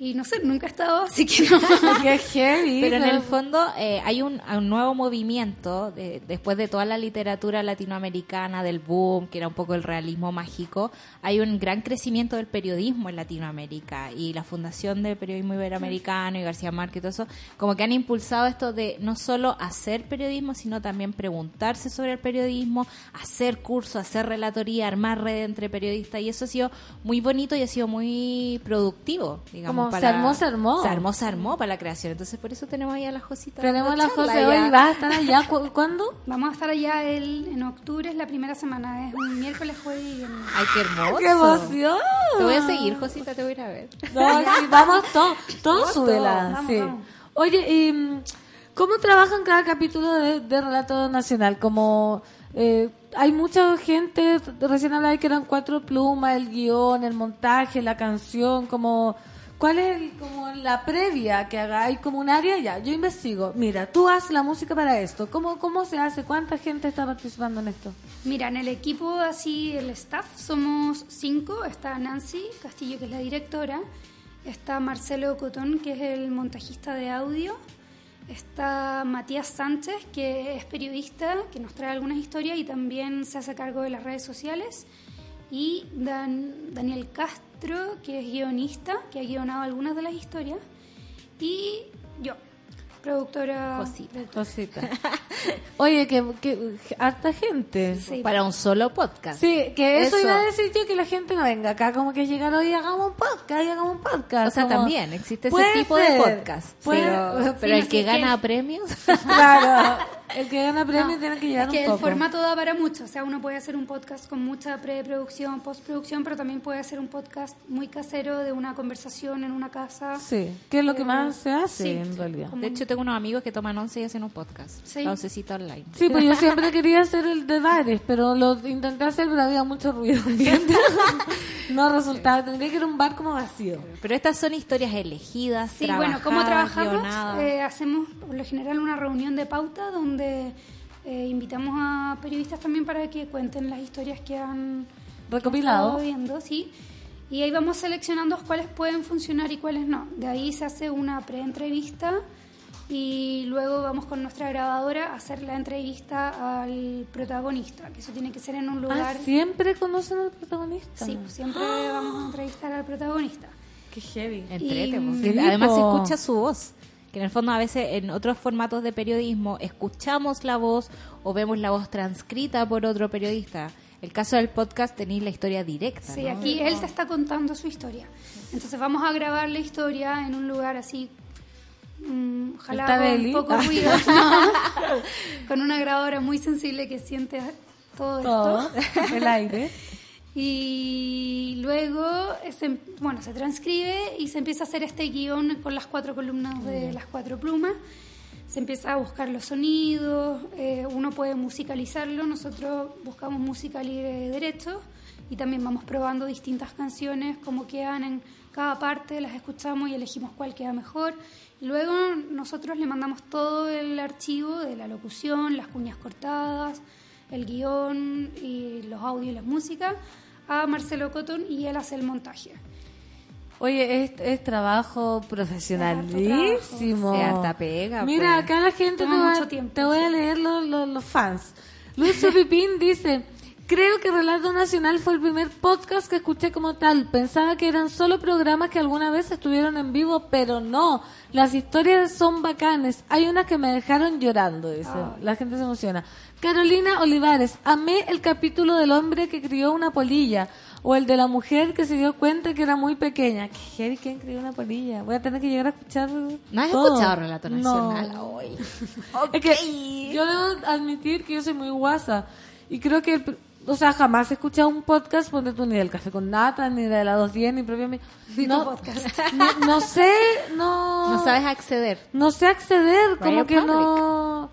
Speaker 15: Y no sé, nunca he estado, así que no.
Speaker 1: Qué heavy.
Speaker 2: Pero en el fondo eh, hay un, un nuevo movimiento, de- después de toda la literatura latinoamericana, del boom, que era un poco el realismo mágico, hay un gran crecimiento del periodismo en Latinoamérica y la Fundación del Periodismo Iberoamericano y García Márquez y todo eso, como que han impulsado esto de no solo hacer periodismo, sino también preguntarse sobre el periodismo, hacer cursos, hacer relatoría, armar red entre periodistas y eso ha sido muy bonito y ha sido muy productivo, digamos.
Speaker 1: Como se armó, se armó.
Speaker 2: Se armó, se armó para la creación. Entonces por eso tenemos ahí a la Josita.
Speaker 1: Tenemos
Speaker 2: dando
Speaker 1: la
Speaker 2: charla
Speaker 1: José hoy, ¿vas a estar allá? ¿Cu- ¿Cuándo?
Speaker 15: Vamos a estar allá el, en octubre, es la primera semana, es un miércoles, jueves y viernes.
Speaker 2: Ay, qué hermoso.
Speaker 1: ¡Qué emoción!
Speaker 2: Te voy a seguir, Josita, te voy a ir a ver.
Speaker 1: No, sí, vamos todos, todos súbela,
Speaker 2: vamos,
Speaker 1: sí.
Speaker 2: vamos.
Speaker 1: Oye, y mm, ¿cómo trabajan cada capítulo de, de Relato Nacional? Como eh, hay mucha gente, recién hablaba de que eran cuatro plumas, el guion, el montaje, la canción, como... ¿Cuál es el- como la previa que? Hay como un área ya, yo investigo. Mira, tú haces la música para esto. ¿Cómo, ¿Cómo se hace? ¿Cuánta gente está participando en esto?
Speaker 15: Mira, en el equipo, así, el staff, somos cinco. Está Nancy Castillo, que es la directora. Está Marcelo Cotón, que es el montajista de audio. Está Matías Sánchez, que es periodista, que nos trae algunas historias y también se hace cargo de las redes sociales. Y Dan- Daniel Castro, que es guionista, que ha guionado algunas de las historias. Y yo, productora.
Speaker 1: Cosita. Oye, que, que harta gente.
Speaker 2: Para un solo podcast.
Speaker 1: Sí, que eso,
Speaker 2: Eso.
Speaker 1: iba a decir yo, que la gente no venga acá, como que llegar hoy y hagamos un podcast, y hagamos un podcast.
Speaker 2: O sea,
Speaker 1: como-
Speaker 2: también existe ese tipo de podcast.
Speaker 1: puede-
Speaker 2: Pero, pero
Speaker 15: Sí,
Speaker 2: el que
Speaker 15: sé
Speaker 2: gana premios.
Speaker 1: Claro, el que gana premio tiene que llegar
Speaker 15: Es que
Speaker 1: un
Speaker 15: el
Speaker 1: poco.
Speaker 15: formato da para mucho. O sea, uno puede hacer un podcast con mucha preproducción, postproducción, pero también puede hacer un podcast muy casero de una conversación en una casa.
Speaker 1: Sí, que es lo que más se hace
Speaker 15: sí,
Speaker 1: en realidad.
Speaker 2: De hecho, tengo unos amigos que toman once y hacen un podcast.
Speaker 15: Sí.
Speaker 2: La oncecita online.
Speaker 1: Sí, pues yo siempre quería hacer el de bares, pero lo intenté hacer, pero había mucho ruido ambiente. no resultaba, tendría que ir a un bar como vacío.
Speaker 2: Pero estas son historias elegidas,
Speaker 15: Sí, bueno, ¿cómo trabajamos? Eh, hacemos por lo general una reunión de pauta donde eh, invitamos a periodistas también para que cuenten las historias que han
Speaker 1: Recopilado.
Speaker 15: viendo, sí. Y ahí vamos seleccionando cuáles pueden funcionar y cuáles no. De ahí se hace una pre-entrevista y luego vamos con nuestra grabadora a hacer la entrevista al protagonista, que eso tiene que ser en un
Speaker 1: Ah,
Speaker 15: lugar...
Speaker 1: ¿siempre conocen al protagonista?
Speaker 15: Sí, pues siempre vamos a entrevistar al protagonista.
Speaker 1: Qué heavy.
Speaker 2: Entrete,
Speaker 15: Y-
Speaker 2: Además se escucha su voz. Que en el fondo a veces en otros formatos de periodismo escuchamos la voz o vemos la voz transcrita por otro periodista. El caso del podcast tenéis la historia directa.
Speaker 15: Sí,
Speaker 2: ¿no?
Speaker 15: aquí él te está contando su historia. Entonces vamos a grabar la historia en un lugar así, ojalá
Speaker 1: ¿Está
Speaker 15: con
Speaker 1: Beli?
Speaker 15: poco ruido, ¿no? con una grabadora muy sensible que siente todo,
Speaker 1: Todo,
Speaker 15: esto.
Speaker 1: el aire.
Speaker 15: Y luego se, bueno, se transcribe y se empieza a hacer este guion con las cuatro columnas de las cuatro plumas. Se empieza a buscar los sonidos, eh, uno puede musicalizarlo, nosotros buscamos música libre de derechos y también vamos probando distintas canciones, como quedan en cada parte, las escuchamos y elegimos cuál queda mejor. Luego nosotros le mandamos todo el archivo de la locución, las cuñas cortadas, el guion y los audios y la música a Marcelo Cotton y él hace el montaje.
Speaker 1: Oye, es, es trabajo profesionalísimo.
Speaker 2: Sí, harta pega,
Speaker 1: Mira,
Speaker 2: pues.
Speaker 1: acá la gente te,
Speaker 15: Toma
Speaker 1: va-
Speaker 15: mucho tiempo,
Speaker 1: te voy a leer los, los, los fans. Lucio Pipín dice, creo que Relato Nacional fue el primer podcast que escuché como tal. Pensaba que eran solo programas que alguna vez estuvieron en vivo, pero no. Las historias son bacanes. Hay unas que me dejaron llorando, dice. La gente se emociona. Carolina Olivares, amé el capítulo del hombre que crió una polilla. O el de la mujer que se dio cuenta que era muy pequeña. ¿Qué heavy, ¿Quién crió una polilla? Voy a tener que llegar a escuchar.
Speaker 2: ¿No has
Speaker 1: todo.
Speaker 2: escuchado Relato
Speaker 1: No.
Speaker 2: Nacional hoy?
Speaker 1: Es que yo debo admitir que yo soy muy guasa. Y creo que, el o sea, jamás he escuchado un podcast, ponte tú, ni del Café con Nata, ni de la 210, ni propio mi- No, no, no sé, no...
Speaker 2: No sabes acceder.
Speaker 1: No sé acceder, como que
Speaker 2: Public.
Speaker 1: no...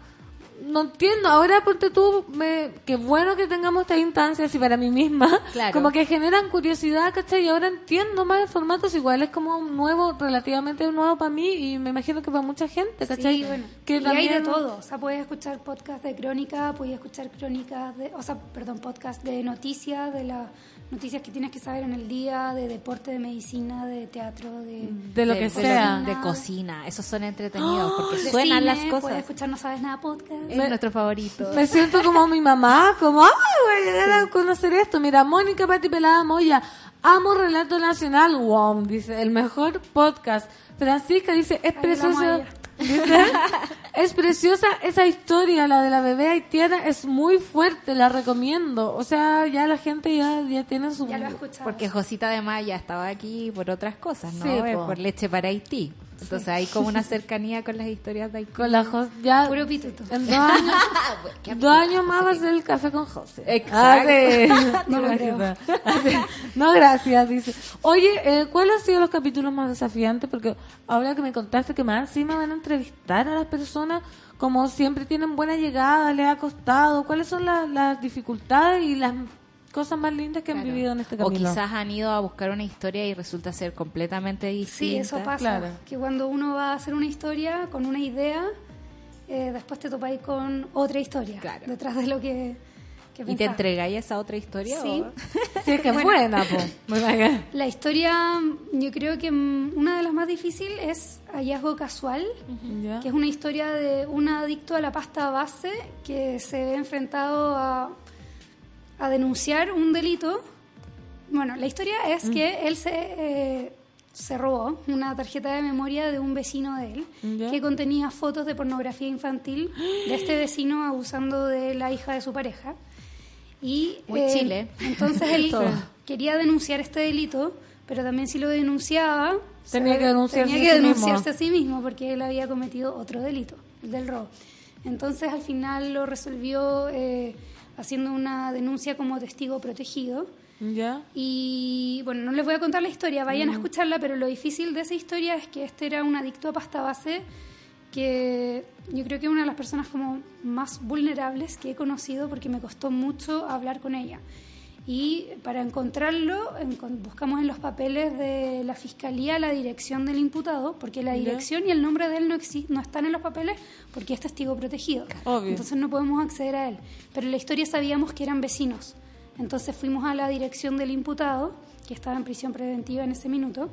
Speaker 1: no entiendo. Ahora, ponte tú, me, qué bueno que tengamos esta instancia así para mí misma.
Speaker 2: Claro.
Speaker 1: Como que generan curiosidad, ¿cachai? Y ahora entiendo más el formato, es igual, es como un nuevo, relativamente nuevo para mí y me imagino que para mucha gente, ¿cachai?
Speaker 15: Sí, bueno.
Speaker 1: que
Speaker 15: y
Speaker 1: también...
Speaker 15: hay de todo. O sea, puedes escuchar podcast de crónica, puedes escuchar crónicas de, o sea, perdón, podcast de noticias, de las noticias que tienes que saber en el día, de deporte, de medicina, de teatro, de...
Speaker 1: De lo que sea.
Speaker 2: De cocina. Esos son entretenidos porque
Speaker 15: de
Speaker 2: suenan
Speaker 15: cine,
Speaker 2: las
Speaker 15: Puedes
Speaker 2: cosas.
Speaker 15: escuchar No Sabes Nada podcast.
Speaker 2: Es nuestro favorito.
Speaker 1: Me siento como mi mamá, como, ay, voy a llegar a conocer esto. Mira, Mónica Pati Pelada Moya, amo Relato Nacional, wow, dice, el mejor podcast. Francisca dice, es
Speaker 15: Ay,
Speaker 1: Es preciosa esa historia, la de la bebé haitiana, es muy fuerte, la recomiendo. O sea, ya la gente ya, ya tiene su...
Speaker 15: Ya lo escuchado.
Speaker 2: Porque Josita además ya estaba aquí por otras cosas, ¿no?
Speaker 1: Sí,
Speaker 2: Eh,
Speaker 1: po.
Speaker 2: por leche para Haití. Entonces hay como una cercanía con las historias de.
Speaker 1: Con la Jos- ya
Speaker 15: Puro pituto.
Speaker 1: en dos años, dos años más va a ser el café con José.
Speaker 2: Exacto.
Speaker 1: Ah, sí.
Speaker 15: No
Speaker 1: Me sí. No, gracias, dice. Oye, eh, ¿cuáles han sido los capítulos más desafiantes? Porque ahora que me contaste que más encima van a entrevistar a las personas, como siempre tienen buena llegada, les ha costado. ¿Cuáles son las, las dificultades y las cosas más lindas que han vivido en este
Speaker 2: O
Speaker 1: camino?
Speaker 2: quizás han ido a buscar una historia y resulta ser completamente distinta.
Speaker 15: Sí, eso pasa.
Speaker 1: claro.
Speaker 15: Que cuando uno va a hacer una historia con una idea, eh, después te topáis con otra historia
Speaker 2: Claro.
Speaker 15: detrás de lo que, que
Speaker 2: ¿Y te entregáis esa otra historia?
Speaker 15: Sí.
Speaker 2: o-
Speaker 1: Sí, es que es
Speaker 15: Bueno.
Speaker 1: buena, po.
Speaker 15: La historia, yo creo que una de las más difíciles es Hallazgo Casual, que es una historia de un adicto a la pasta base que se ve enfrentado a, a denunciar un delito. Bueno, la historia es que él se, eh, se robó una tarjeta de memoria de un vecino de él que contenía fotos de pornografía infantil de este vecino abusando de la hija de su pareja. Y,
Speaker 2: Muy
Speaker 15: eh,
Speaker 2: Chile.
Speaker 15: Entonces él quería denunciar este delito, pero también si lo denunciaba,
Speaker 1: Tenía que denunciarse
Speaker 15: tenía
Speaker 1: a
Speaker 15: que
Speaker 1: sí mismo.
Speaker 15: denunciarse a sí mismo porque él había cometido otro delito, el del robo. Entonces al final lo resolvió eh, haciendo una denuncia como testigo protegido.
Speaker 1: ¿Ya?
Speaker 15: Y bueno, no les voy a contar la historia, vayan a
Speaker 1: Mm.
Speaker 15: escucharla, pero lo difícil de esa historia es que este era un adicto a pasta base que yo creo que es una de las personas como más vulnerables que he conocido porque me costó mucho hablar con ella. Y para encontrarlo, encon- buscamos en los papeles de la fiscalía la dirección del imputado, porque la dirección y el nombre de él no, no están en los papeles porque es testigo protegido.
Speaker 1: Obvio.
Speaker 15: Entonces no podemos acceder a él. Pero en la historia sabíamos que eran vecinos. Entonces fuimos a la dirección del imputado, que estaba en prisión preventiva en ese minuto,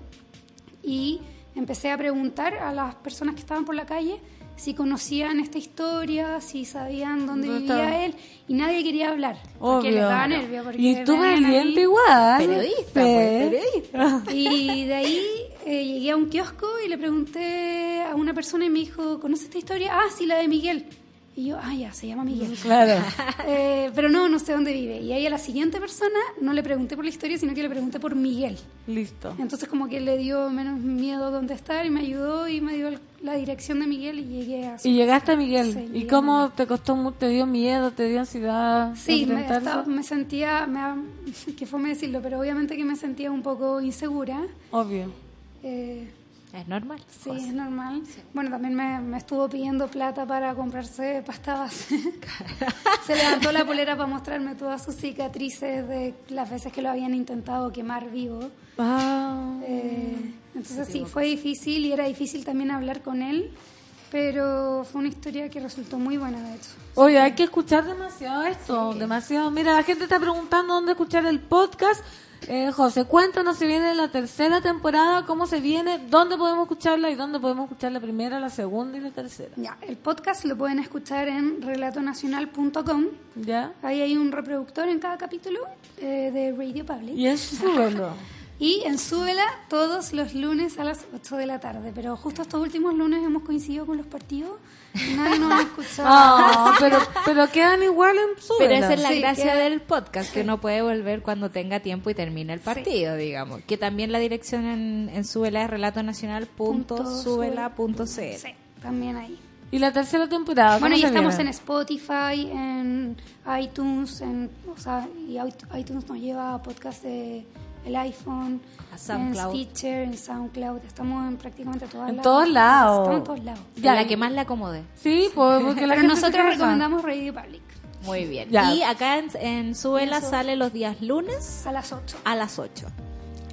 Speaker 15: y empecé a preguntar a las personas que estaban por la calle si conocían esta historia, si sabían dónde
Speaker 1: ¿Dónde
Speaker 15: vivía
Speaker 1: estaba?
Speaker 15: él, y nadie quería hablar, porque
Speaker 1: Obvio.
Speaker 15: les daba nervio. Porque
Speaker 1: Y
Speaker 15: ahí-
Speaker 1: valiente igual.
Speaker 2: Periodista,
Speaker 1: Sí.
Speaker 2: pues, periodista.
Speaker 15: y de ahí eh, llegué a un kiosco y le pregunté a una persona y me dijo, ¿conoces esta historia? Ah, sí, la de Miguel. Y yo, ah, ya, se llama Miguel.
Speaker 1: Claro.
Speaker 15: Eh, pero no, no sé dónde vive. Y ahí a la siguiente persona no le pregunté por la historia, sino que le pregunté por Miguel.
Speaker 1: Listo.
Speaker 15: Entonces como que le dio menos miedo contestar y me ayudó y me dio el- la dirección de Miguel y llegué a su
Speaker 1: Y llegaste a Miguel.
Speaker 15: Sí,
Speaker 1: ¿Y cómo te costó mucho? ¿Te dio miedo? ¿Te dio ansiedad?
Speaker 15: Sí, me, estaba- me sentía, me, que fue me decirlo, pero obviamente que me sentía un poco insegura.
Speaker 1: Obvio.
Speaker 15: Eh,
Speaker 2: Es normal.
Speaker 15: Sí, es normal. Bueno, también me, me estuvo pidiendo plata para comprarse pasta base. Se levantó la polera para mostrarme todas sus cicatrices de las veces que lo habían intentado quemar vivo.
Speaker 1: Ah.
Speaker 15: Eh, entonces sí, fue difícil y era difícil también hablar con él, pero fue una historia que resultó muy buena, de hecho.
Speaker 1: Oye, hay que escuchar demasiado esto, demasiado. Mira, la gente está preguntando dónde escuchar el podcast. Eh, José, cuéntanos si viene la tercera temporada, cómo se viene, dónde podemos escucharla y dónde podemos escuchar la primera, la segunda y la tercera.
Speaker 15: Ya, el podcast lo pueden escuchar en relatonacional.com.
Speaker 1: ¿Ya?
Speaker 15: Ahí hay un reproductor en cada capítulo eh, de Radio Public.
Speaker 1: Y es súbelo.
Speaker 15: Y en Súbela todos los lunes a las 8 de la tarde. Pero justo estos últimos lunes hemos coincidido con los partidos. Nadie nos ha escuchado.
Speaker 1: Ah, pero, pero quedan igual en súbela.
Speaker 2: Pero esa es la
Speaker 15: Sí,
Speaker 2: gracia
Speaker 15: que-
Speaker 2: del podcast, que uno puede volver cuando tenga tiempo y termine el partido, digamos. Que también la dirección en, en Súbela es relatonacional.súbela.cl.
Speaker 15: Sí, también ahí.
Speaker 1: Y la tercera temporada,
Speaker 15: Bueno, y
Speaker 1: ¿cómo se
Speaker 15: estamos en
Speaker 1: viene?
Speaker 15: Spotify, en iTunes, en, o sea, y iTunes nos lleva a podcast de el iPhone,
Speaker 2: A SoundCloud.
Speaker 15: en Stitcher, en SoundCloud. Estamos en prácticamente todas
Speaker 1: En
Speaker 15: las-
Speaker 1: todos lados.
Speaker 15: Estamos en todos lados.
Speaker 2: Ya, la que más le acomode.
Speaker 1: Sí, pues, porque la
Speaker 15: Pero
Speaker 1: gente
Speaker 15: nosotros recomendamos Radio Public.
Speaker 2: Muy bien.
Speaker 1: Ya.
Speaker 2: Y acá en, en Súbela
Speaker 15: Eso.
Speaker 2: sale los días lunes
Speaker 15: A las 8.
Speaker 2: a las 8.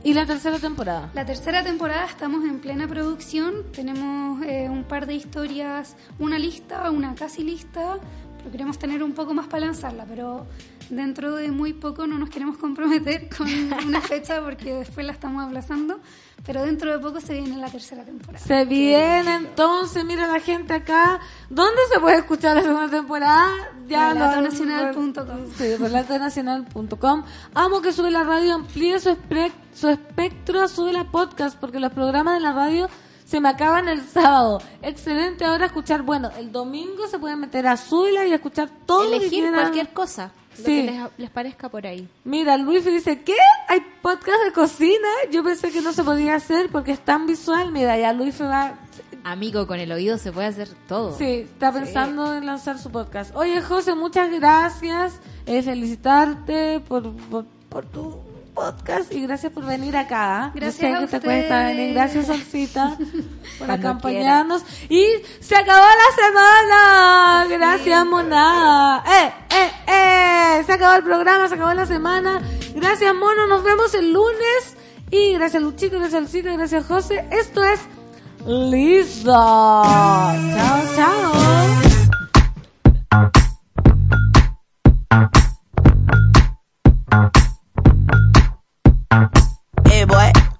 Speaker 1: ¿Y la tercera temporada?
Speaker 15: La tercera temporada estamos en plena producción. Tenemos eh, un par de historias, una lista, una casi lista, pero queremos tener un poco más para lanzarla. Pero dentro de muy poco no nos queremos comprometer con una fecha porque después la estamos aplazando. Pero dentro de poco se viene la tercera temporada.
Speaker 1: Se viene entonces, mira la gente acá. ¿Dónde se puede escuchar la segunda temporada? Ya lo-
Speaker 15: Relatonacional.com.
Speaker 1: Sí, relatonacional.com. Amo que sube la radio, amplíe su, su espectro, sube la podcast, porque los programas de la radio se me acaban el sábado. Excelente ahora escuchar. Bueno, el domingo se pueden meter a Súbela y escuchar todo lo que
Speaker 2: Elegir
Speaker 1: quieran.
Speaker 2: cualquier cosa. Lo
Speaker 1: Sí.
Speaker 2: que les, les parezca por ahí.
Speaker 1: Mira, Luis dice, ¿qué? ¿Hay podcast de cocina? Yo pensé que no se podía hacer porque es tan visual. Mira, ya Luis va...
Speaker 2: Amigo, con el oído se puede hacer todo.
Speaker 1: Sí, está pensando en lanzar su podcast. Oye, José, muchas gracias. Eh, felicitarte por, por, por tu podcast y gracias por venir acá. Yo
Speaker 15: Gracias
Speaker 1: sé
Speaker 15: a
Speaker 1: que te
Speaker 15: ustedes.
Speaker 1: cuesta venir. Gracias, Solcita, por
Speaker 2: Cuando
Speaker 1: acompañarnos. Y se acabó la semana. Gracias, monada. ¡Eh, eh, eh! Se acabó el programa, se acabó la semana. Gracias, mono. Nos vemos el lunes. Y gracias, Luchito, gracias, Solcita, gracias, José. Esto es Listo. Chao, chao.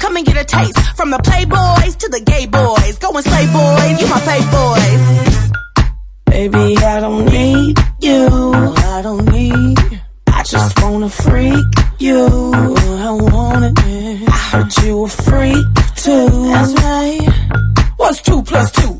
Speaker 16: Come and get a taste from the playboys to the gay boys. Go and slay boys, you my fave boys. Baby, I don't need you. I don't need. I just wanna freak you. I want it. I heard you a freak too. That's right. What's two plus two?